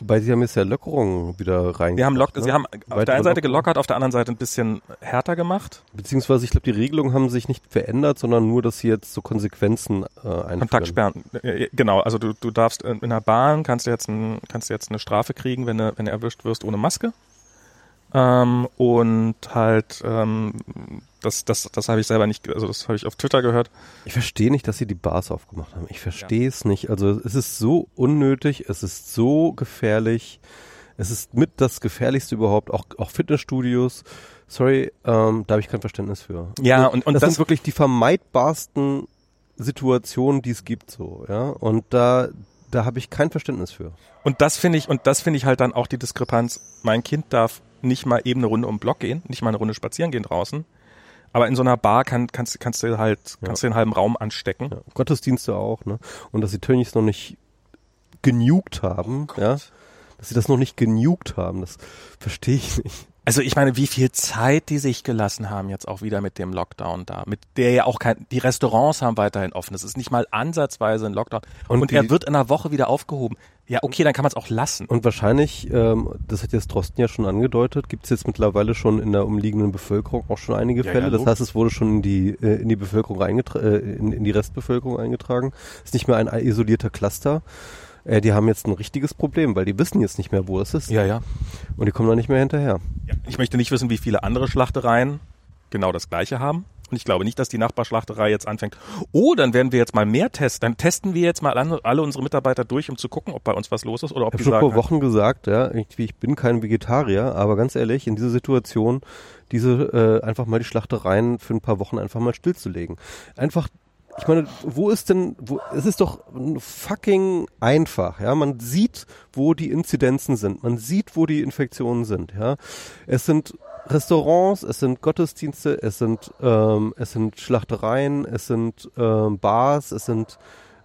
Wobei sie haben jetzt ja Lockerungen wieder rein. Wir haben, lock, ne? sie haben auf der einen Seite gelockert, auf der anderen Seite ein bisschen härter gemacht. Beziehungsweise ich glaube, die Regelungen haben sich nicht verändert, sondern nur, dass sie jetzt so Konsequenzen äh, einführen. Kontaktsperren. Äh, Genau, also du, du darfst in in der Bahn kannst du jetzt ein, kannst du jetzt eine Strafe kriegen, wenn du, wenn du erwischt wirst ohne Maske. Ähm, und halt, ähm, das, das, das habe ich selber nicht, also das habe ich auf Twitter gehört. Ich verstehe nicht, dass sie die Bars aufgemacht haben. Ich verstehe es nicht. Also es ist so unnötig, es ist so gefährlich. Es ist mit das Gefährlichste überhaupt, auch, auch Fitnessstudios. Sorry, ähm, da habe ich kein Verständnis für. Ja, und, und das, das, sind wirklich die vermeidbarsten Situationen, die es gibt, so, ja. Und da, da habe ich kein Verständnis für. und das finde ich, und das finde ich halt dann auch die Diskrepanz. Mein Kind darf nicht mal eben eine Runde um den Block gehen, nicht mal eine Runde spazieren gehen draußen. Aber in so einer Bar kann, kannst, kannst du halt, kannst du den halben Raum anstecken. Ja, Gottesdienste auch, ne? Und dass die Tönnies noch nicht genugt haben, ja. Dass sie das noch nicht genugt haben, das verstehe ich nicht. Also ich meine, wie viel Zeit die sich gelassen haben jetzt auch wieder mit dem Lockdown da, mit der ja auch kein, die Restaurants haben weiterhin offen. Es ist nicht mal ansatzweise ein Lockdown. Und Und, die- er wird in einer Woche wieder aufgehoben. Ja, okay, dann kann man es auch lassen. Und wahrscheinlich, ähm, das hat jetzt Drosten ja schon angedeutet, gibt es jetzt mittlerweile schon in der umliegenden Bevölkerung auch schon einige Ja, Fälle. ja, das heißt, es wurde schon in die äh, in die Bevölkerung eingetragen, äh, in, in die Restbevölkerung eingetragen. Ist nicht mehr ein isolierter Cluster. Äh, die haben jetzt ein richtiges Problem, weil die wissen jetzt nicht mehr, wo es ist. Ja, ja. Und die kommen da nicht mehr hinterher. ja. Ich möchte nicht wissen, wie viele andere Schlachtereien genau das gleiche haben. Und ich glaube nicht, dass die Nachbarschlachterei jetzt anfängt, oh, dann werden wir jetzt mal mehr testen. Dann testen wir jetzt mal alle, unsere Mitarbeiter durch, um zu gucken, ob bei uns was los ist oder ob Ich die habe schon sagen, vor Wochen gesagt, ja, irgendwie, ich bin kein Vegetarier, aber ganz ehrlich, in dieser Situation, diese äh, einfach mal die Schlachtereien für ein paar Wochen einfach mal stillzulegen. Einfach, ich meine, wo ist denn, wo, es ist doch fucking einfach, ja, man sieht, wo die Inzidenzen sind, man sieht, wo die Infektionen sind, ja. Es sind Restaurants, es sind Gottesdienste, es sind, ähm, es sind Schlachtereien, es sind ähm, Bars, es sind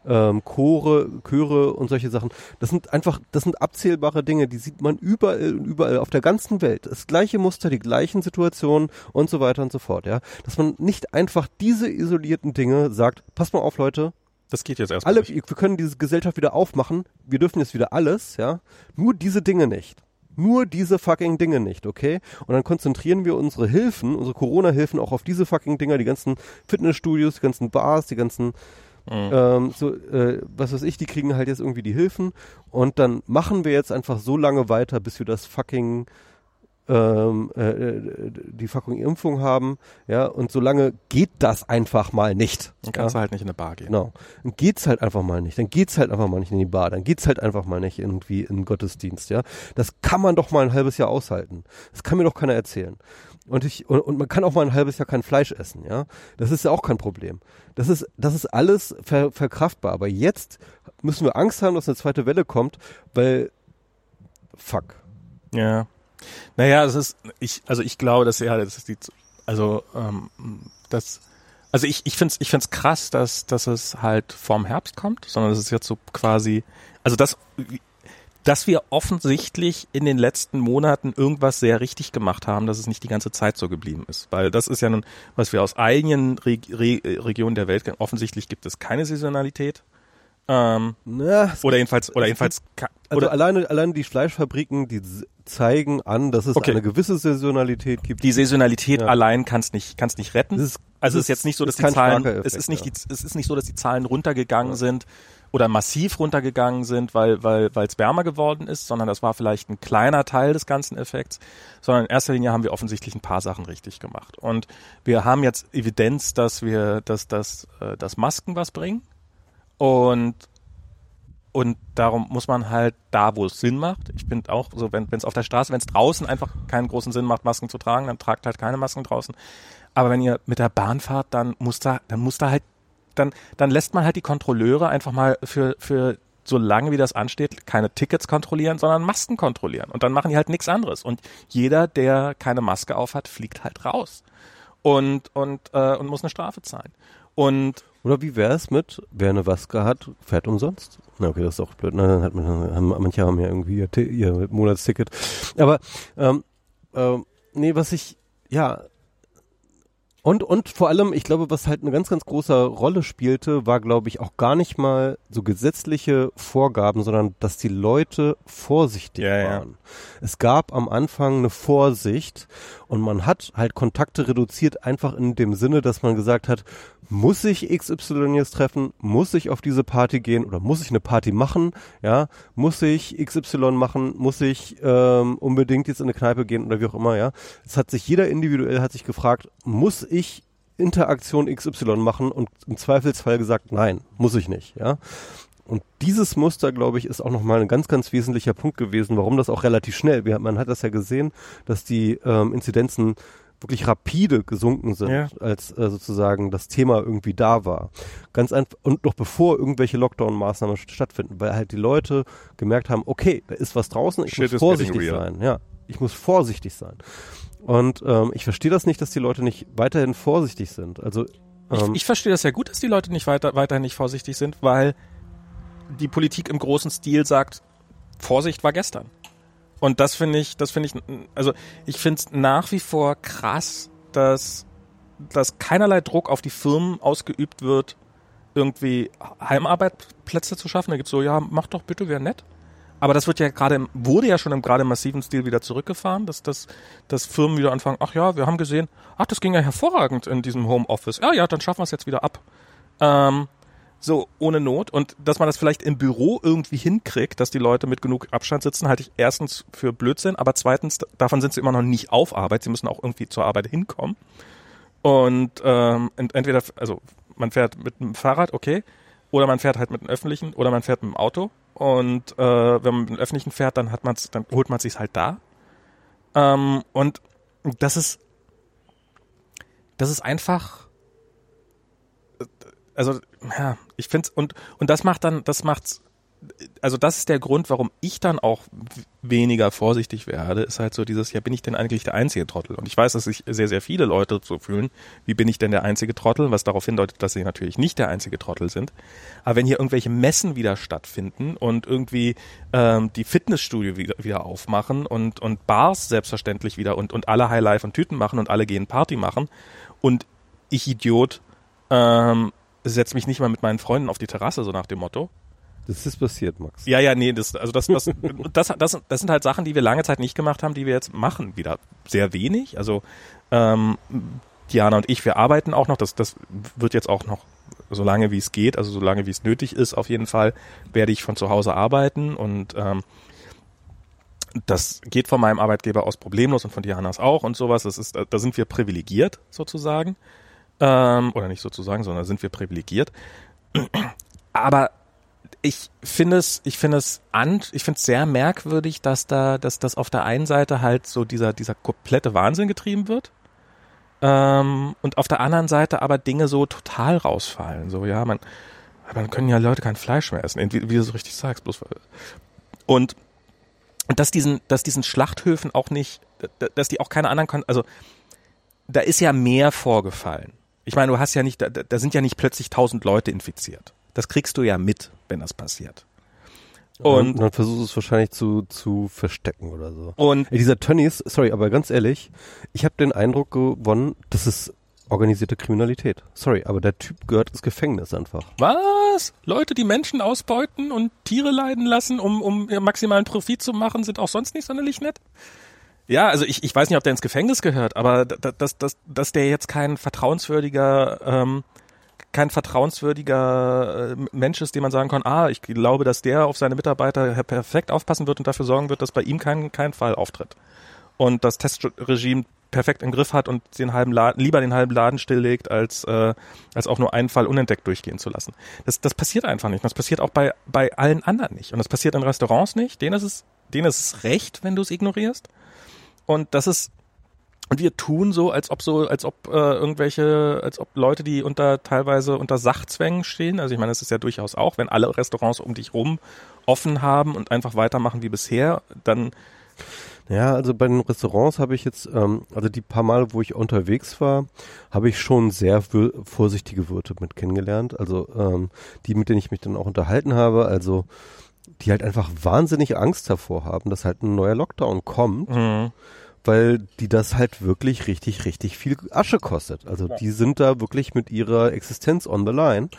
ähm, Chore, Chöre und solche Sachen. Das sind einfach, das sind abzählbare Dinge, die sieht man überall und überall auf der ganzen Welt. Das gleiche Muster, die gleichen Situationen und so weiter und so fort, ja. Dass man nicht einfach diese isolierten Dinge sagt, pass mal auf, Leute, das geht jetzt erstmal alle, nicht. wir können diese Gesellschaft wieder aufmachen, wir dürfen jetzt wieder alles, ja. Nur diese Dinge nicht. Nur diese fucking Dinge nicht, okay? Und dann konzentrieren wir unsere Hilfen, unsere Corona-Hilfen auch auf diese fucking Dinger, die ganzen Fitnessstudios, die ganzen Bars, die ganzen Mhm. ähm, so, äh, was weiß ich, die kriegen halt jetzt irgendwie die Hilfen und dann machen wir jetzt einfach so lange weiter, bis wir das fucking ähm, äh, äh, die fucking Impfung haben, ja, und solange geht das einfach mal nicht. Dann kannst ja? du halt nicht in eine Bar gehen. Genau. Dann geht's halt einfach mal nicht. Dann geht's halt einfach mal nicht in die Bar. Dann geht's halt einfach mal nicht irgendwie in den Gottesdienst, ja. Das kann man doch mal ein halbes Jahr aushalten. Das kann mir doch keiner erzählen. Und ich, und, und man kann auch mal ein halbes Jahr kein Fleisch essen, ja. Das ist ja auch kein Problem. Das ist, das ist alles ver, verkraftbar. Aber jetzt müssen wir Angst haben, dass eine zweite Welle kommt, weil, fuck. Ja. Naja, es ist, ich, also ich glaube, dass ja, das ist die, also, ähm, das, also ich, ich finde es ich find's krass, dass, dass es halt vorm Herbst kommt, sondern es ist jetzt so quasi, also das, dass wir offensichtlich in den letzten Monaten irgendwas sehr richtig gemacht haben, dass es nicht die ganze Zeit so geblieben ist. Weil das ist ja nun, was wir aus eigenen Re Re Regionen der Welt kennen. Offensichtlich gibt es keine Saisonalität. Ähm, Na, oder jedenfalls, oder jedenfalls, also oder alleine, alleine die Fleischfabriken, die zeigen an, dass es Okay. eine gewisse Saisonalität gibt. die Saisonalität Ja. allein kann's nicht, kann's nicht retten. Ist- also es ist jetzt nicht so, dass die Zahlen, starker es ist Effekt, nicht, ja. die, es ist nicht so, dass die Zahlen runtergegangen sind oder massiv runtergegangen sind, weil weil weil es wärmer geworden ist, sondern das war vielleicht ein kleiner Teil des ganzen Effekts, sondern in erster Linie haben wir offensichtlich ein paar Sachen richtig gemacht und wir haben jetzt Evidenz, dass wir, dass dass äh, dass Masken was bringen und und darum muss man halt da, wo es Sinn macht. Ich bin auch so, wenn es auf der Straße, wenn es draußen einfach keinen großen Sinn macht, Masken zu tragen, dann tragt halt keine Masken draußen. Aber wenn ihr mit der Bahn fahrt, dann muss da, dann muss da halt, dann, dann lässt man halt die Kontrolleure einfach mal für, für so lange wie das ansteht, keine Tickets kontrollieren, sondern Masken kontrollieren. Und dann machen die halt nichts anderes. Und jeder, der keine Maske auf hat, fliegt halt raus und und äh, und muss eine Strafe zahlen. Und Oder wie wäre es mit, wer eine Waske hat, fährt umsonst? Na okay, das ist auch blöd. Na, dann hat man, haben, manche haben ja irgendwie ihr, ihr Monatsticket. Aber ähm, ähm, nee, was ich, ja, und, und vor allem, ich glaube, was halt eine ganz, ganz große Rolle spielte, war, glaube ich, auch gar nicht mal so gesetzliche Vorgaben, sondern dass die Leute vorsichtig Ja, ja. waren. Es gab am Anfang eine Vorsicht und man hat halt Kontakte reduziert, einfach in dem Sinne, dass man gesagt hat, muss ich XY jetzt treffen, muss ich auf diese Party gehen oder muss ich eine Party machen, ja, muss ich XY machen, muss ich ähm, unbedingt jetzt in eine Kneipe gehen oder wie auch immer, ja. Es hat sich jeder individuell hat sich gefragt, muss ich Interaktion XY machen und im Zweifelsfall gesagt, nein, muss ich nicht, ja. Und dieses Muster, glaube ich, ist auch nochmal ein ganz, ganz wesentlicher Punkt gewesen, warum das auch relativ schnell, man hat das ja gesehen, dass die ähm, Inzidenzen wirklich rapide gesunken sind, Ja. als äh, sozusagen das Thema irgendwie da war. Ganz einfach, und noch bevor irgendwelche Lockdown-Maßnahmen stattfinden, weil halt die Leute gemerkt haben, okay, da ist was draußen, ich Shit muss vorsichtig sein. Ja, ich muss vorsichtig sein. Und ähm, ich verstehe das nicht, dass die Leute nicht weiterhin vorsichtig sind. Also Ich, ähm, ich verstehe das ja gut, dass die Leute nicht weiter, weiterhin nicht vorsichtig sind, weil die Politik im großen Stil sagt, Vorsicht war gestern. Und das finde ich, das finde ich, also ich finde es nach wie vor krass, dass, dass keinerlei Druck auf die Firmen ausgeübt wird, irgendwie Heimarbeitsplätze zu schaffen. Da gibt's so, ja, mach doch bitte, wäre nett. Aber das wird ja gerade, wurde ja schon im gerade massiven Stil wieder zurückgefahren, dass, dass, dass Firmen wieder anfangen, ach ja, wir haben gesehen, ach, das ging ja hervorragend in diesem Homeoffice. Ja, ja, dann schaffen wir es jetzt wieder ab. Ähm, so, ohne Not. Und dass man das vielleicht im Büro irgendwie hinkriegt, dass die Leute mit genug Abstand sitzen, halte ich erstens für Blödsinn, aber zweitens, davon sind sie immer noch nicht auf Arbeit. Sie müssen auch irgendwie zur Arbeit hinkommen. Und ähm, ent- entweder, also man fährt mit dem Fahrrad, okay, oder man fährt halt mit dem öffentlichen, oder man fährt mit dem Auto. Und äh, wenn man mit dem öffentlichen fährt, dann hat man's, dann holt man sich's halt da. Ähm, und das ist, das ist einfach, also ja, ich find's und und das macht dann, das macht's, also das ist der Grund, warum ich dann auch weniger vorsichtig werde, ist halt so dieses, ja, bin ich denn eigentlich der einzige Trottel? Und ich weiß, dass sich sehr, sehr viele Leute so fühlen, wie bin ich denn der einzige Trottel, was darauf hindeutet, dass sie natürlich nicht der einzige Trottel sind. Aber wenn hier irgendwelche Messen wieder stattfinden und irgendwie ähm, die Fitnessstudio wieder, wieder aufmachen und, und Bars selbstverständlich wieder und, und alle Highlife und Tüten machen und alle gehen Party machen und ich Idiot ähm, setze mich nicht mal mit meinen Freunden auf die Terrasse, so nach dem Motto. Das ist passiert, Max. Ja, ja, nee, das, also das, das, das, das, das sind halt Sachen, die wir lange Zeit nicht gemacht haben, die wir jetzt machen, wieder sehr wenig. Also ähm, Diana und ich, wir arbeiten auch noch, das, das wird jetzt auch noch so lange wie es geht, also so lange wie es nötig ist, auf jeden Fall werde ich von zu Hause arbeiten und ähm, das geht von meinem Arbeitgeber aus problemlos und von Dianas auch und sowas. Das ist, da sind wir privilegiert sozusagen. Ähm, oder nicht sozusagen, sondern sind wir privilegiert. Aber ich finde es, ich finde es an, ich finde es sehr merkwürdig, dass da, dass das auf der einen Seite halt so dieser, dieser komplette Wahnsinn getrieben wird. Ähm, und auf der anderen Seite aber Dinge so total rausfallen. So, ja, man, man können ja Leute kein Fleisch mehr essen, wie, wie du so richtig sagst, bloß und, und dass diesen, dass diesen Schlachthöfen auch nicht, dass die auch keine anderen, also da ist ja mehr vorgefallen. Ich meine, du hast ja nicht, da, da sind ja nicht plötzlich tausend Leute infiziert. Das kriegst du ja mit, wenn das passiert. Und Und, dann versuchst du es wahrscheinlich zu, zu verstecken oder so. und Ey, dieser Tönnies, sorry, aber ganz ehrlich, ich habe den Eindruck gewonnen, das ist organisierte Kriminalität. Sorry, aber der Typ gehört ins Gefängnis einfach. was? Leute, die Menschen ausbeuten und Tiere leiden lassen, um, um maximalen Profit zu machen, sind auch sonst nicht sonderlich nett? Ja, also ich, ich weiß nicht, ob der ins Gefängnis gehört, aber da- da- dass, dass, dass der jetzt kein vertrauenswürdiger, ähm, kein vertrauenswürdiger äh, Mensch ist, dem man sagen kann, ah, ich glaube, dass der auf seine Mitarbeiter perfekt aufpassen wird und dafür sorgen wird, dass bei ihm kein, kein Fall auftritt. Und das Testregime perfekt im Griff hat und den halben Laden, lieber den halben Laden stilllegt, als, äh, als auch nur einen Fall unentdeckt durchgehen zu lassen. Das, das passiert einfach nicht. Das passiert auch bei, bei allen anderen nicht. Und das passiert in Restaurants nicht. Denen ist es, denen ist es recht, wenn du es ignorierst. Und das ist, und wir tun so, als ob so, als ob äh, irgendwelche, als ob Leute, die unter teilweise unter Sachzwängen stehen, also ich meine, das ist ja durchaus auch, wenn alle Restaurants um dich rum offen haben und einfach weitermachen wie bisher, dann Ja, also bei den Restaurants habe ich jetzt, ähm, also die paar Male, wo ich unterwegs war, habe ich schon sehr vorsichtige Wirte mit kennengelernt. Also ähm, die, mit denen ich mich dann auch unterhalten habe, also die halt einfach wahnsinnig Angst davor haben, dass halt ein neuer Lockdown kommt. Mhm weil die das halt wirklich richtig, richtig viel Asche kostet. Also ja. die sind da wirklich mit ihrer Existenz on the line.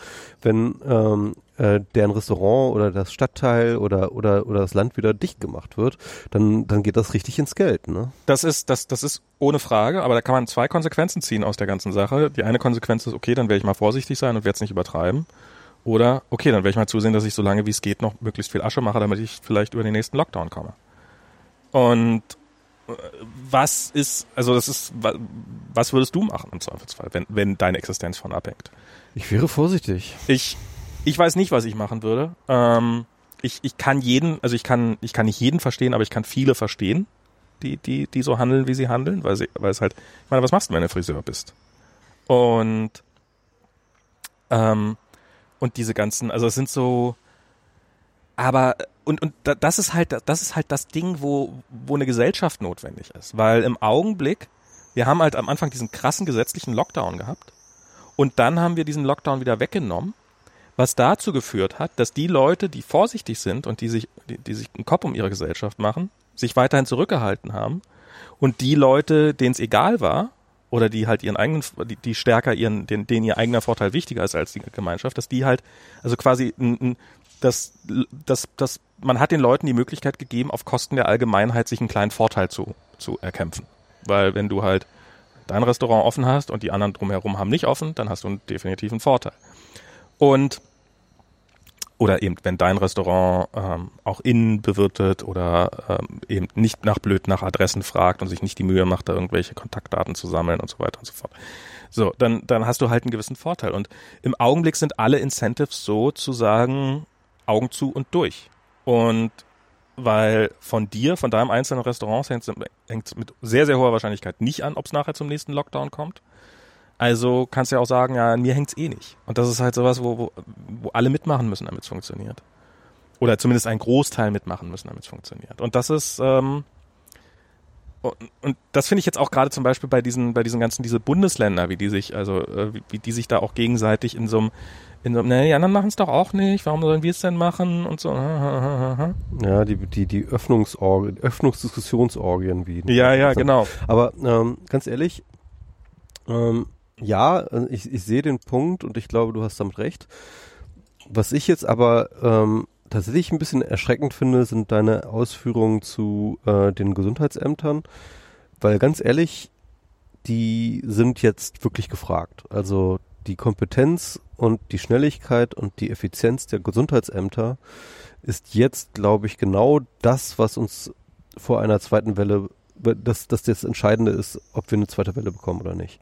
Wenn ähm, äh, deren Restaurant oder das Stadtteil oder, oder, oder das Land wieder dicht gemacht wird, dann, dann geht das richtig ins Geld. Ne? Das ist, das, das ist ohne Frage, aber da kann man zwei Konsequenzen ziehen aus der ganzen Sache. Die eine Konsequenz ist, okay, dann werde ich mal vorsichtig sein und werde es nicht übertreiben. Oder, okay, dann werde ich mal zusehen, dass ich so lange wie es geht noch möglichst viel Asche mache, damit ich vielleicht über den nächsten Lockdown komme. Und was ist, also das ist, was würdest du machen im Zweifelsfall, wenn, wenn deine Existenz von abhängt? Ich wäre vorsichtig. Ich, ich weiß nicht, was ich machen würde. Ähm, ich, ich kann jeden, also ich kann, ich kann nicht jeden verstehen, aber ich kann viele verstehen, die, die, die so handeln, wie sie handeln, weil sie, weil es halt, ich meine, was machst du, wenn du Friseur bist? Und, ähm, und diese ganzen, also es sind so, aber und, und das ist halt, das ist halt das Ding, wo, wo eine Gesellschaft notwendig ist. Weil im Augenblick, wir haben halt am Anfang diesen krassen gesetzlichen Lockdown gehabt. Und dann haben wir diesen Lockdown wieder weggenommen, was dazu geführt hat, dass die Leute, die vorsichtig sind und die sich, die, die sich einen Kopf um ihre Gesellschaft machen, sich weiterhin zurückgehalten haben. Und die Leute, denen es egal war, oder die halt ihren eigenen, die, die stärker ihren, den, denen ihr eigener Vorteil wichtiger ist als die Gemeinschaft, dass die halt, also quasi ein, ein, dass, dass, dass man hat den Leuten die Möglichkeit gegeben, auf Kosten der Allgemeinheit sich einen kleinen Vorteil zu, zu erkämpfen. Weil wenn du halt dein Restaurant offen hast und die anderen drumherum haben nicht offen, dann hast du einen definitiven Vorteil. Und oder eben, wenn dein Restaurant ähm, auch innen bewirtet oder ähm, eben nicht nach blöd nach Adressen fragt und sich nicht die Mühe macht, da irgendwelche Kontaktdaten zu sammeln und so weiter und so fort. So, dann, dann hast du halt einen gewissen Vorteil. Und im Augenblick sind alle Incentives so zu sagen, Augen zu und durch. Und weil von dir, von deinem einzelnen Restaurant hängt es mit sehr, sehr hoher Wahrscheinlichkeit nicht an, ob es nachher zum nächsten Lockdown kommt. Also kannst du ja auch sagen, ja, mir hängt es eh nicht. Und das ist halt sowas, wo, wo, wo alle mitmachen müssen, damit es funktioniert. Oder zumindest ein Großteil mitmachen müssen, damit es funktioniert. Und das ist, ähm, und, und das finde ich jetzt auch gerade zum Beispiel bei diesen, bei diesen ganzen, diese Bundesländer, wie die sich, also äh, wie, wie die sich da auch gegenseitig in so einem in so, ne, die anderen machen es doch auch nicht, warum sollen wir es denn machen und so. Ja, die, die, die Öffnungsorgien, Öffnungsdiskussionsorgien wie. Ja, ja, genau. Aber ähm, ganz ehrlich, ähm, ja, ich, ich sehe den Punkt und ich glaube, du hast damit recht. Was ich jetzt aber ähm, tatsächlich ein bisschen erschreckend finde, sind deine Ausführungen zu äh, den Gesundheitsämtern, weil ganz ehrlich, die sind jetzt wirklich gefragt. Also die Kompetenz und die Schnelligkeit und die Effizienz der Gesundheitsämter ist jetzt, glaube ich, genau das, was uns vor einer zweiten Welle, dass das das Entscheidende ist, ob wir eine zweite Welle bekommen oder nicht.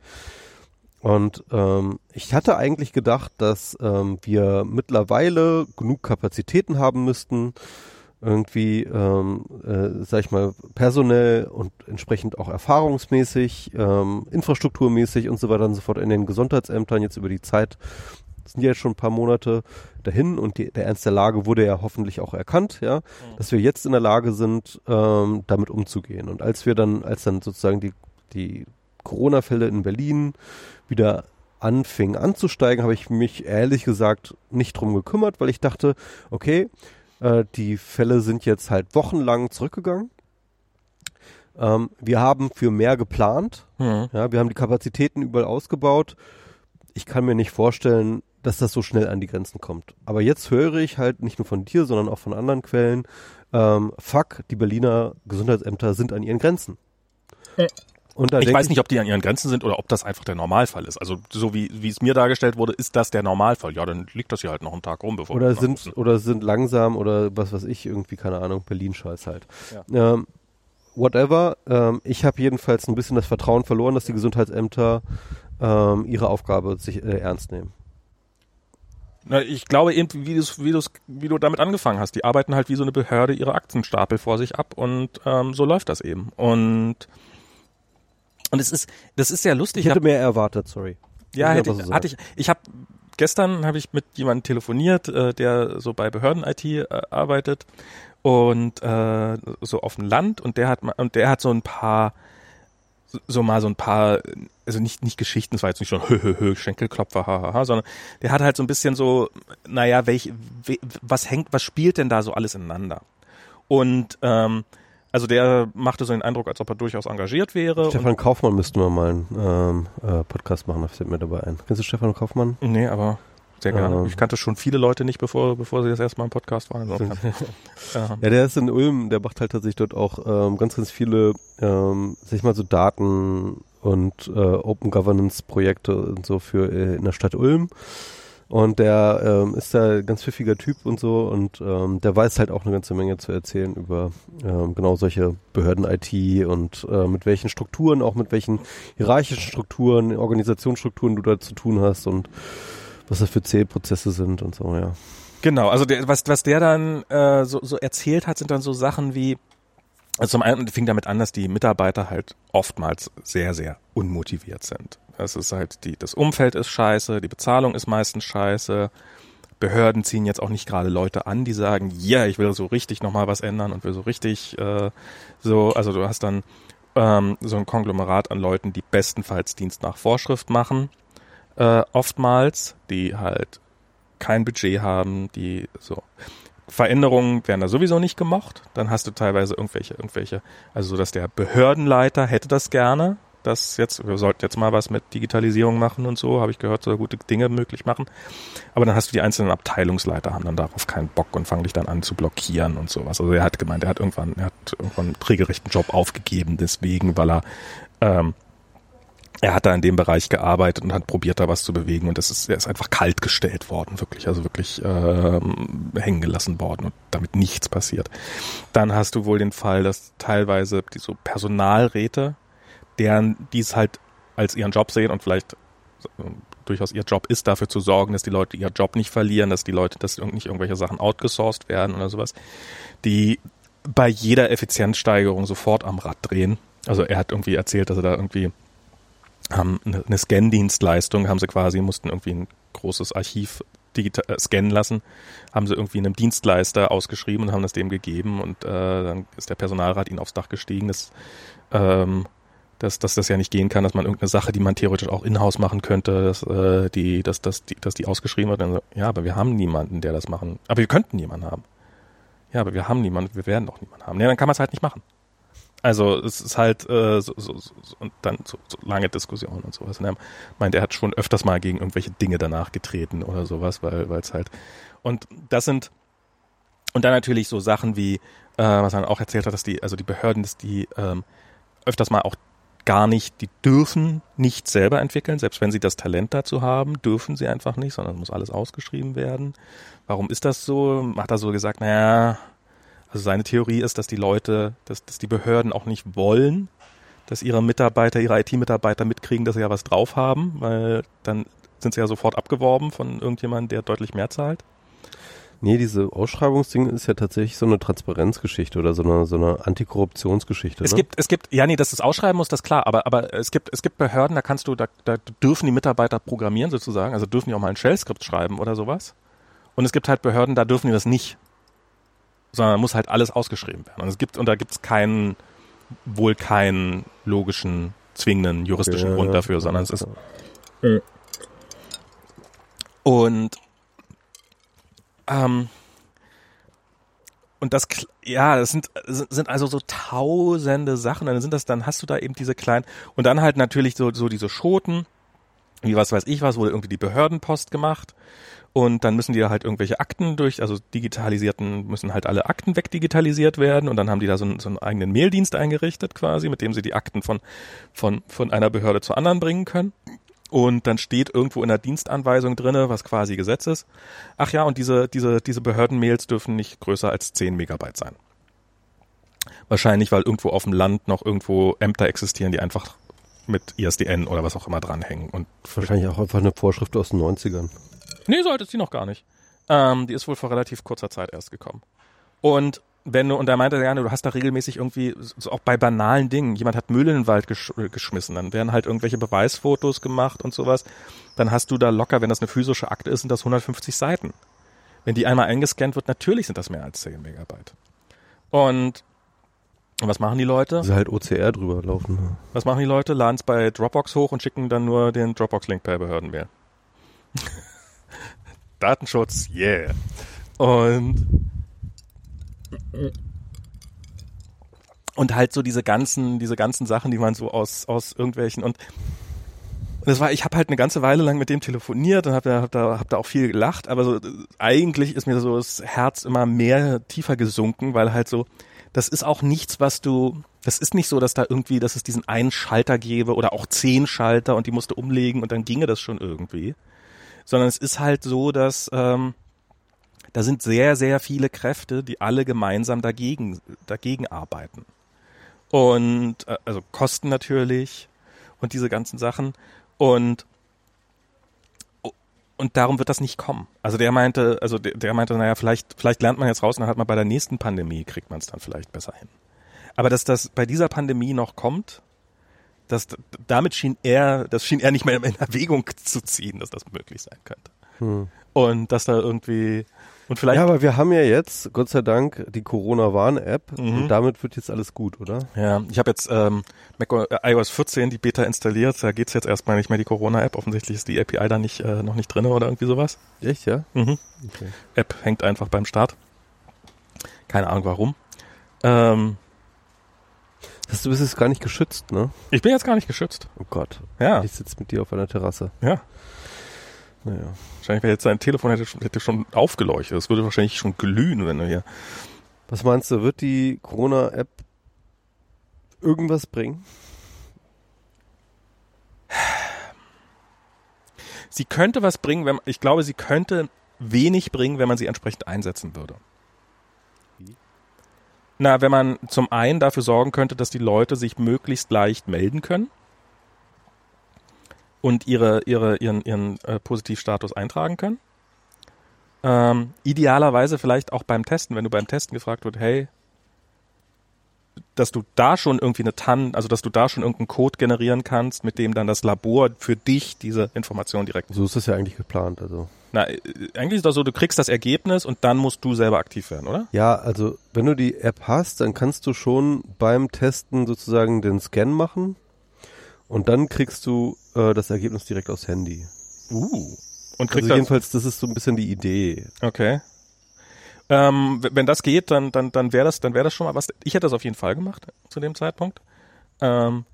Und ähm, ich hatte eigentlich gedacht, dass ähm, wir mittlerweile genug Kapazitäten haben müssten, irgendwie, ähm, äh, sag ich mal, personell und entsprechend auch erfahrungsmäßig, ähm, infrastrukturmäßig und so weiter und so fort in den Gesundheitsämtern jetzt über die Zeit sind ja jetzt schon ein paar Monate dahin und die, der Ernst der Lage wurde ja hoffentlich auch erkannt, ja, mhm. dass wir jetzt in der Lage sind, ähm, damit umzugehen. Und als wir dann, als dann sozusagen die, die Corona-Fälle in Berlin wieder anfingen anzusteigen, habe ich mich ehrlich gesagt nicht drum gekümmert, weil ich dachte, okay, äh, die Fälle sind jetzt halt wochenlang zurückgegangen. Ähm, wir haben für mehr geplant. Mhm. Ja, wir haben die Kapazitäten überall ausgebaut. Ich kann mir nicht vorstellen, dass das so schnell an die Grenzen kommt. Aber jetzt höre ich halt nicht nur von dir, sondern auch von anderen Quellen, ähm, fuck, die Berliner Gesundheitsämter sind an ihren Grenzen. Äh, und ich weiß nicht, ob die an ihren Grenzen sind oder ob das einfach der Normalfall ist. Also so wie, wie es mir dargestellt wurde, ist das der Normalfall. Ja, dann liegt das hier halt noch einen Tag rum, bevor oder sind müssen. oder sind langsam oder was weiß ich irgendwie keine Ahnung Berlin Scheiß halt. Ja. Ähm, whatever. Ähm, ich habe jedenfalls ein bisschen das Vertrauen verloren, dass die Gesundheitsämter ähm, ihre Aufgabe sich äh, ernst nehmen. Na, ich glaube eben, wie, du's, wie, du's, wie du damit angefangen hast. Die arbeiten halt wie so eine Behörde ihre Aktenstapel vor sich ab und ähm, so läuft das eben. Und und es ist, das ist sehr lustig. Ich hätte mehr erwartet, sorry. Ja, hätte, so hatte ich. Ich habe gestern habe ich mit jemandem telefoniert, äh, der so bei Behörden-IT äh, arbeitet und äh, so auf dem Land und der hat und der hat so ein paar so mal so ein paar, also nicht, nicht Geschichten, es war jetzt nicht schon hö, hö, hö, Schenkelklopfer, hahaha, sondern der hat halt so ein bisschen so, naja, welch, we, was hängt, was spielt denn da so alles ineinander? Und ähm, also der machte so den Eindruck, als ob er durchaus engagiert wäre. Stefan Kaufmann müssten wir mal einen ähm, äh, Podcast machen, das fällt mir dabei ein. Kennst du Stefan Kaufmann? Nee, aber sehr gerne. Ähm. Ich kannte schon viele Leute nicht, bevor, bevor sie das erste Mal im Podcast waren. ja, der ist in Ulm, der macht halt tatsächlich dort auch ähm, ganz, ganz viele, ähm, sag ich mal, so Daten und äh, Open Governance Projekte und so für äh, in der Stadt Ulm. Und der ähm, ist da ganz pfiffiger Typ und so und ähm, der weiß halt auch eine ganze Menge zu erzählen über ähm, genau solche Behörden-IT und äh, mit welchen Strukturen, auch mit welchen hierarchischen Strukturen, Organisationsstrukturen du da zu tun hast und was das für Zählprozesse sind und so, ja. Genau, also der, was, was der dann äh, so, so erzählt hat, sind dann so Sachen wie, also zum einen fing damit an, dass die Mitarbeiter halt oftmals sehr, sehr unmotiviert sind. Es ist halt die, das Umfeld ist scheiße, die Bezahlung ist meistens scheiße. Behörden ziehen jetzt auch nicht gerade Leute an, die sagen, ja, yeah, ich will so richtig nochmal was ändern und will so richtig äh, so, also du hast dann ähm, so ein Konglomerat an Leuten, die bestenfalls Dienst nach Vorschrift machen äh, oftmals, die halt kein Budget haben, die so Veränderungen werden da sowieso nicht gemocht. Dann hast du teilweise irgendwelche, irgendwelche, also so, dass der Behördenleiter hätte das gerne, dass jetzt, wir sollten jetzt mal was mit Digitalisierung machen und so, habe ich gehört, soll gute Dinge möglich machen. Aber dann hast du die einzelnen Abteilungsleiter, haben dann darauf keinen Bock und fangen dich dann an zu blockieren und sowas. Also er hat gemeint, er hat irgendwann, er hat irgendwann einen trägerrechten Job aufgegeben, deswegen, weil er ähm, er hat da in dem Bereich gearbeitet und hat probiert, da was zu bewegen und das ist, er ist einfach kalt gestellt worden, wirklich, also wirklich ähm, hängen gelassen worden und damit nichts passiert. Dann hast du wohl den Fall, dass teilweise die so Personalräte, deren die es halt als ihren Job sehen und vielleicht äh, durchaus ihr Job ist, dafür zu sorgen, dass die Leute ihren Job nicht verlieren, dass die Leute, dass nicht irgendwelche Sachen outgesourced werden oder sowas, die bei jeder Effizienzsteigerung sofort am Rad drehen. Also er hat irgendwie erzählt, dass er da irgendwie haben eine Scan-Dienstleistung, haben sie quasi, mussten irgendwie ein großes Archiv digital, äh, scannen lassen, haben sie irgendwie einem Dienstleister ausgeschrieben und haben das dem gegeben und äh, dann ist der Personalrat ihnen aufs Dach gestiegen, dass, ähm, dass, dass das ja nicht gehen kann, dass man irgendeine Sache, die man theoretisch auch in-house machen könnte, dass, äh, die, dass, dass, die, dass die ausgeschrieben wird. So, ja, aber wir haben niemanden, der das machen. Aber wir könnten jemanden haben. Ja, aber wir haben niemanden, wir werden auch niemanden haben. Ja, dann kann man es halt nicht machen. Also es ist halt äh, so, so, so, und dann so, so lange Diskussionen und sowas. Und er meint, er hat schon öfters mal gegen irgendwelche Dinge danach getreten oder sowas, weil weil es halt und das sind und dann natürlich so Sachen wie äh, was er auch erzählt hat, dass die also die Behörden, dass die ähm, öfters mal auch gar nicht, die dürfen nicht selber entwickeln, selbst wenn sie das Talent dazu haben, dürfen sie einfach nicht, sondern muss alles ausgeschrieben werden. Warum ist das so? Hat er so gesagt, naja, also seine Theorie ist, dass die Leute, dass, dass die Behörden auch nicht wollen, dass ihre Mitarbeiter, ihre IT-Mitarbeiter mitkriegen, dass sie ja was drauf haben, weil dann sind sie ja sofort abgeworben von irgendjemandem, der deutlich mehr zahlt. Nee, diese Ausschreibungsding ist ja tatsächlich so eine Transparenzgeschichte oder so eine, so eine Antikorruptionsgeschichte. Es ne? gibt, es gibt, ja, nee, dass es ausschreiben muss, das klar, aber, aber es gibt, es gibt Behörden, da kannst du, da, da dürfen die Mitarbeiter programmieren sozusagen, also dürfen die auch mal ein Shell-Skript schreiben oder sowas. Und es gibt halt Behörden, da dürfen die das nicht sondern muss halt alles ausgeschrieben werden. Und es gibt, und da gibt es keinen, wohl keinen logischen, zwingenden juristischen ja, Grund dafür, sondern es ist. Äh. Und ähm, und das, ja, das sind, sind also so tausende Sachen. Dann sind das, dann hast du da eben diese kleinen, und dann halt natürlich so, so diese Schoten, wie was weiß ich was, wurde irgendwie die Behördenpost gemacht. Und dann müssen die da halt irgendwelche Akten durch, also digitalisierten, müssen halt alle Akten wegdigitalisiert werden. Und dann haben die da so einen, so einen eigenen Maildienst eingerichtet quasi, mit dem sie die Akten von, von, von einer Behörde zur anderen bringen können. Und dann steht irgendwo in der Dienstanweisung drinne, was quasi Gesetz ist. Ach ja, und diese, diese, diese Behördenmails dürfen nicht größer als 10 Megabyte sein. Wahrscheinlich, weil irgendwo auf dem Land noch irgendwo Ämter existieren, die einfach mit ISDN oder was auch immer dranhängen. Und wahrscheinlich auch einfach eine Vorschrift aus den 90ern. Nee, so alt ist die noch gar nicht. Ähm, die ist wohl vor relativ kurzer Zeit erst gekommen. Und wenn du, und er meinte ja, du hast da regelmäßig irgendwie, so auch bei banalen Dingen, jemand hat Müll in den Wald gesch geschmissen, dann werden halt irgendwelche Beweisfotos gemacht und sowas. Dann hast du da locker, wenn das eine physische Akte ist, sind das 150 Seiten. Wenn die einmal eingescannt wird, natürlich sind das mehr als 10 Megabyte. Und was machen die Leute? Also halt OCR drüber laufen. ne? Was machen die Leute? Laden es bei Dropbox hoch und schicken dann nur den Dropbox-Link per Behördenmail. Datenschutz, yeah. Und und halt so diese ganzen, diese ganzen Sachen, die man so aus aus irgendwelchen und das war, ich habe halt eine ganze Weile lang mit dem telefoniert und habe hab da, hab da auch viel gelacht, aber so eigentlich ist mir so das Herz immer mehr tiefer gesunken, weil halt so, das ist auch nichts, was du, das ist nicht so, dass da irgendwie, dass es diesen einen Schalter gäbe oder auch zehn Schalter und die musste umlegen und dann ginge das schon irgendwie, sondern es ist halt so, dass ähm, da sind sehr, sehr viele Kräfte, die alle gemeinsam dagegen, dagegen arbeiten. Und äh, also Kosten natürlich und diese ganzen Sachen. Und und darum wird das nicht kommen. Also der meinte, also der, der meinte, naja, vielleicht, vielleicht lernt man jetzt raus und dann hat man bei der nächsten Pandemie kriegt man es dann vielleicht besser hin. Aber dass das bei dieser Pandemie noch kommt, das, damit schien er, das schien er nicht mehr in Erwägung zu ziehen, dass das möglich sein könnte. Hm. Und dass da irgendwie, und vielleicht, Ja, aber wir haben ja jetzt, Gott sei Dank, die Corona-Warn-App Mhm. und damit wird jetzt alles gut, oder? Ja, ich habe jetzt ähm, Mac äh, iOS 14 die Beta installiert. Da geht's jetzt erstmal nicht mehr die Corona-App. Offensichtlich ist die API da nicht äh, noch nicht drinne oder irgendwie sowas. Echt, ja? Mhm. Okay. App hängt einfach beim Start. Keine Ahnung warum. Ähm, Das, du bist jetzt gar nicht geschützt, ne? ich bin jetzt gar nicht geschützt. Oh Gott. Ja, Ich sitze mit dir auf einer Terrasse. ja. Naja. Wahrscheinlich wäre jetzt dein Telefon hätte, schon- hätte schon aufgeleuchtet. Es würde wahrscheinlich schon glühen, wenn du hier. Was meinst du, wird die Corona-App irgendwas bringen? Sie könnte was bringen, wenn ich glaube, sie könnte wenig bringen, wenn man sie entsprechend einsetzen würde. Na, wenn man zum einen dafür sorgen könnte, dass die Leute sich möglichst leicht melden können und ihre, ihre, ihren, ihren äh, Positivstatus eintragen können. Ähm, idealerweise vielleicht auch beim Testen, wenn du beim Testen gefragt wird, hey, dass du da schon irgendwie eine TAN, also dass du da schon irgendeinen Code generieren kannst, mit dem dann das Labor für dich diese Information direkt. So ist das ja eigentlich geplant, also. Na, äh, eigentlich ist das so, du kriegst das Ergebnis und dann musst du selber aktiv werden, oder? Ja, also wenn du die App hast, dann kannst du schon beim Testen sozusagen den Scan machen und dann kriegst du äh, das Ergebnis direkt aufs Handy. Uh. Und kriegst Also das, jedenfalls, das ist so ein bisschen die Idee. okay. Ähm, wenn das geht, dann, dann, dann wäre das, dann wäre das schon mal was. Ich hätte das auf jeden Fall gemacht zu dem Zeitpunkt. Ähm,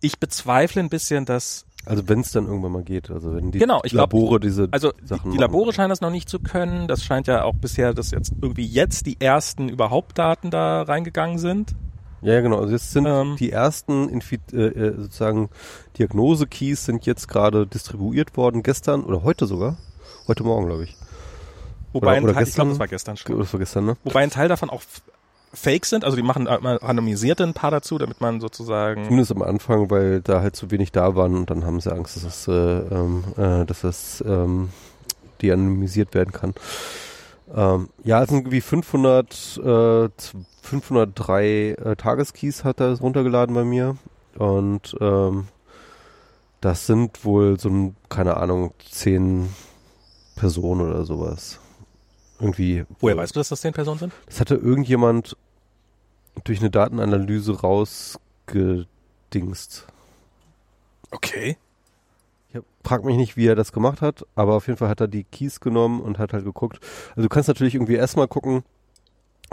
ich bezweifle ein bisschen, dass Also wenn es dann irgendwann mal geht, also wenn die Genau, ich glaub- Labore diese Also die, Sachen die machen. Labore scheinen das noch nicht zu können. Das scheint ja auch bisher, dass jetzt irgendwie jetzt die ersten überhaupt Daten da reingegangen sind. Ja, genau. Also jetzt sind Ähm. die ersten Infi äh, äh, sozusagen Diagnose-Keys sind jetzt gerade distribuiert worden, gestern oder heute sogar. Heute Morgen, glaube ich. Wobei Oder- ein Teil, ich glaube, das war gestern schon. Das war gestern, ne? Wobei ein Teil davon auch Fake sind. Also die machen äh, randomisierte ein paar dazu, damit man sozusagen. Zumindest am Anfang, weil da halt zu wenig da waren und dann haben sie Angst, dass das, äh, ähm, äh, dass das ähm, de-anonymisiert werden kann. Ähm, ja, es sind irgendwie 500, äh, z- 503 äh, Tageskeys hat er runtergeladen bei mir und ähm, das sind wohl so, ein, keine Ahnung, 10 Personen oder sowas. Irgendwie. Woher weißt du, dass das zehn Personen sind? Das hatte irgendjemand durch eine Datenanalyse rausgedingst. Okay. Ich frag mich nicht, wie er das gemacht hat, aber auf jeden Fall hat er die Keys genommen und hat halt geguckt. Also du kannst natürlich irgendwie erstmal gucken,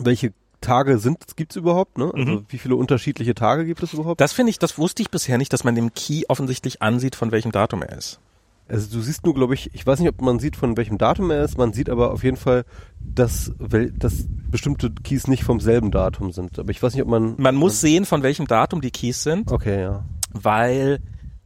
welche Tage sind, gibt's überhaupt, ne? Also Mhm. wie viele unterschiedliche Tage gibt es überhaupt? Das finde ich, das wusste ich bisher nicht, dass man dem Key offensichtlich ansieht, von welchem Datum er ist. Also du siehst nur, glaube ich, ich weiß nicht, ob man sieht, von welchem Datum er ist, man sieht aber auf jeden Fall, dass, dass bestimmte Keys nicht vom selben Datum sind. Aber ich weiß nicht, ob man... Man muss sehen, von welchem Datum die Keys sind, Okay, ja. weil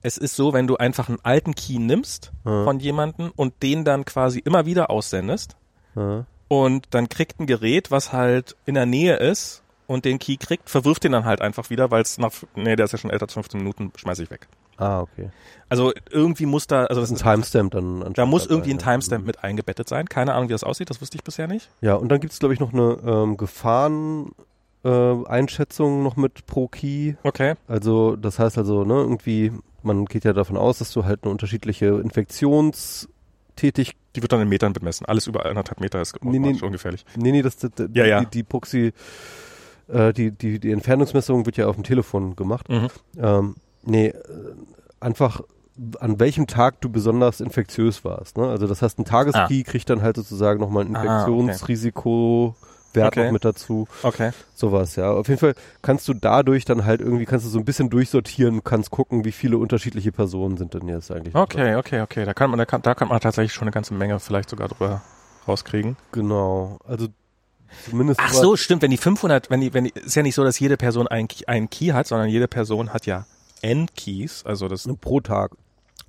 es ist so, wenn du einfach einen alten Key nimmst Ja. von jemandem und den dann quasi immer wieder aussendest ja. und dann kriegt ein Gerät, was halt in der Nähe ist und den Key kriegt, verwirft den dann halt einfach wieder, weil es nach, nee, der ist ja schon älter als 15 Minuten, schmeiß ich weg. Ah, okay. Also irgendwie muss da, also Das ist ein Timestamp dann. da muss irgendwie ein. Timestamp mit eingebettet sein. Keine Ahnung, wie das aussieht, das wusste ich bisher nicht. Ja, und dann gibt's glaub ich, noch eine ähm, Gefahren... Äh, Einschätzung noch mit pro Key. Okay. Also das heißt also, ne, irgendwie, man geht ja davon aus, dass du halt eine unterschiedliche Infektionsgefahr tätig. Die wird dann in Metern bemessen. Alles über anderthalb Meter ist Nee, nee. schon gefährlich. Nee, nee, das, das, Ja, ja. Die, die Proxy, äh, die, die, die Entfernungsmessung wird ja auf dem Telefon gemacht. Mhm. Ähm, nee, äh, einfach an welchem Tag du besonders infektiös warst. Ne? Also das heißt, ein Tageskey kriegt dann halt sozusagen nochmal ein Ah, okay. Infektionsrisiko-Wert Okay. noch mit dazu. Okay. Sowas, ja. Auf jeden Fall kannst du dadurch dann halt irgendwie, kannst du so ein bisschen durchsortieren, kannst gucken, wie viele unterschiedliche Personen sind denn jetzt eigentlich. Okay, okay, okay. Da kann man, da kann, da kann man tatsächlich schon eine ganze Menge vielleicht sogar drüber rauskriegen. Genau. Also zumindest. Ach so, stimmt. Wenn die 500, wenn die, wenn die, ist ja nicht so, dass jede Person einen, einen Key hat, sondern jede Person hat ja N-Keys. Also das, pro Tag.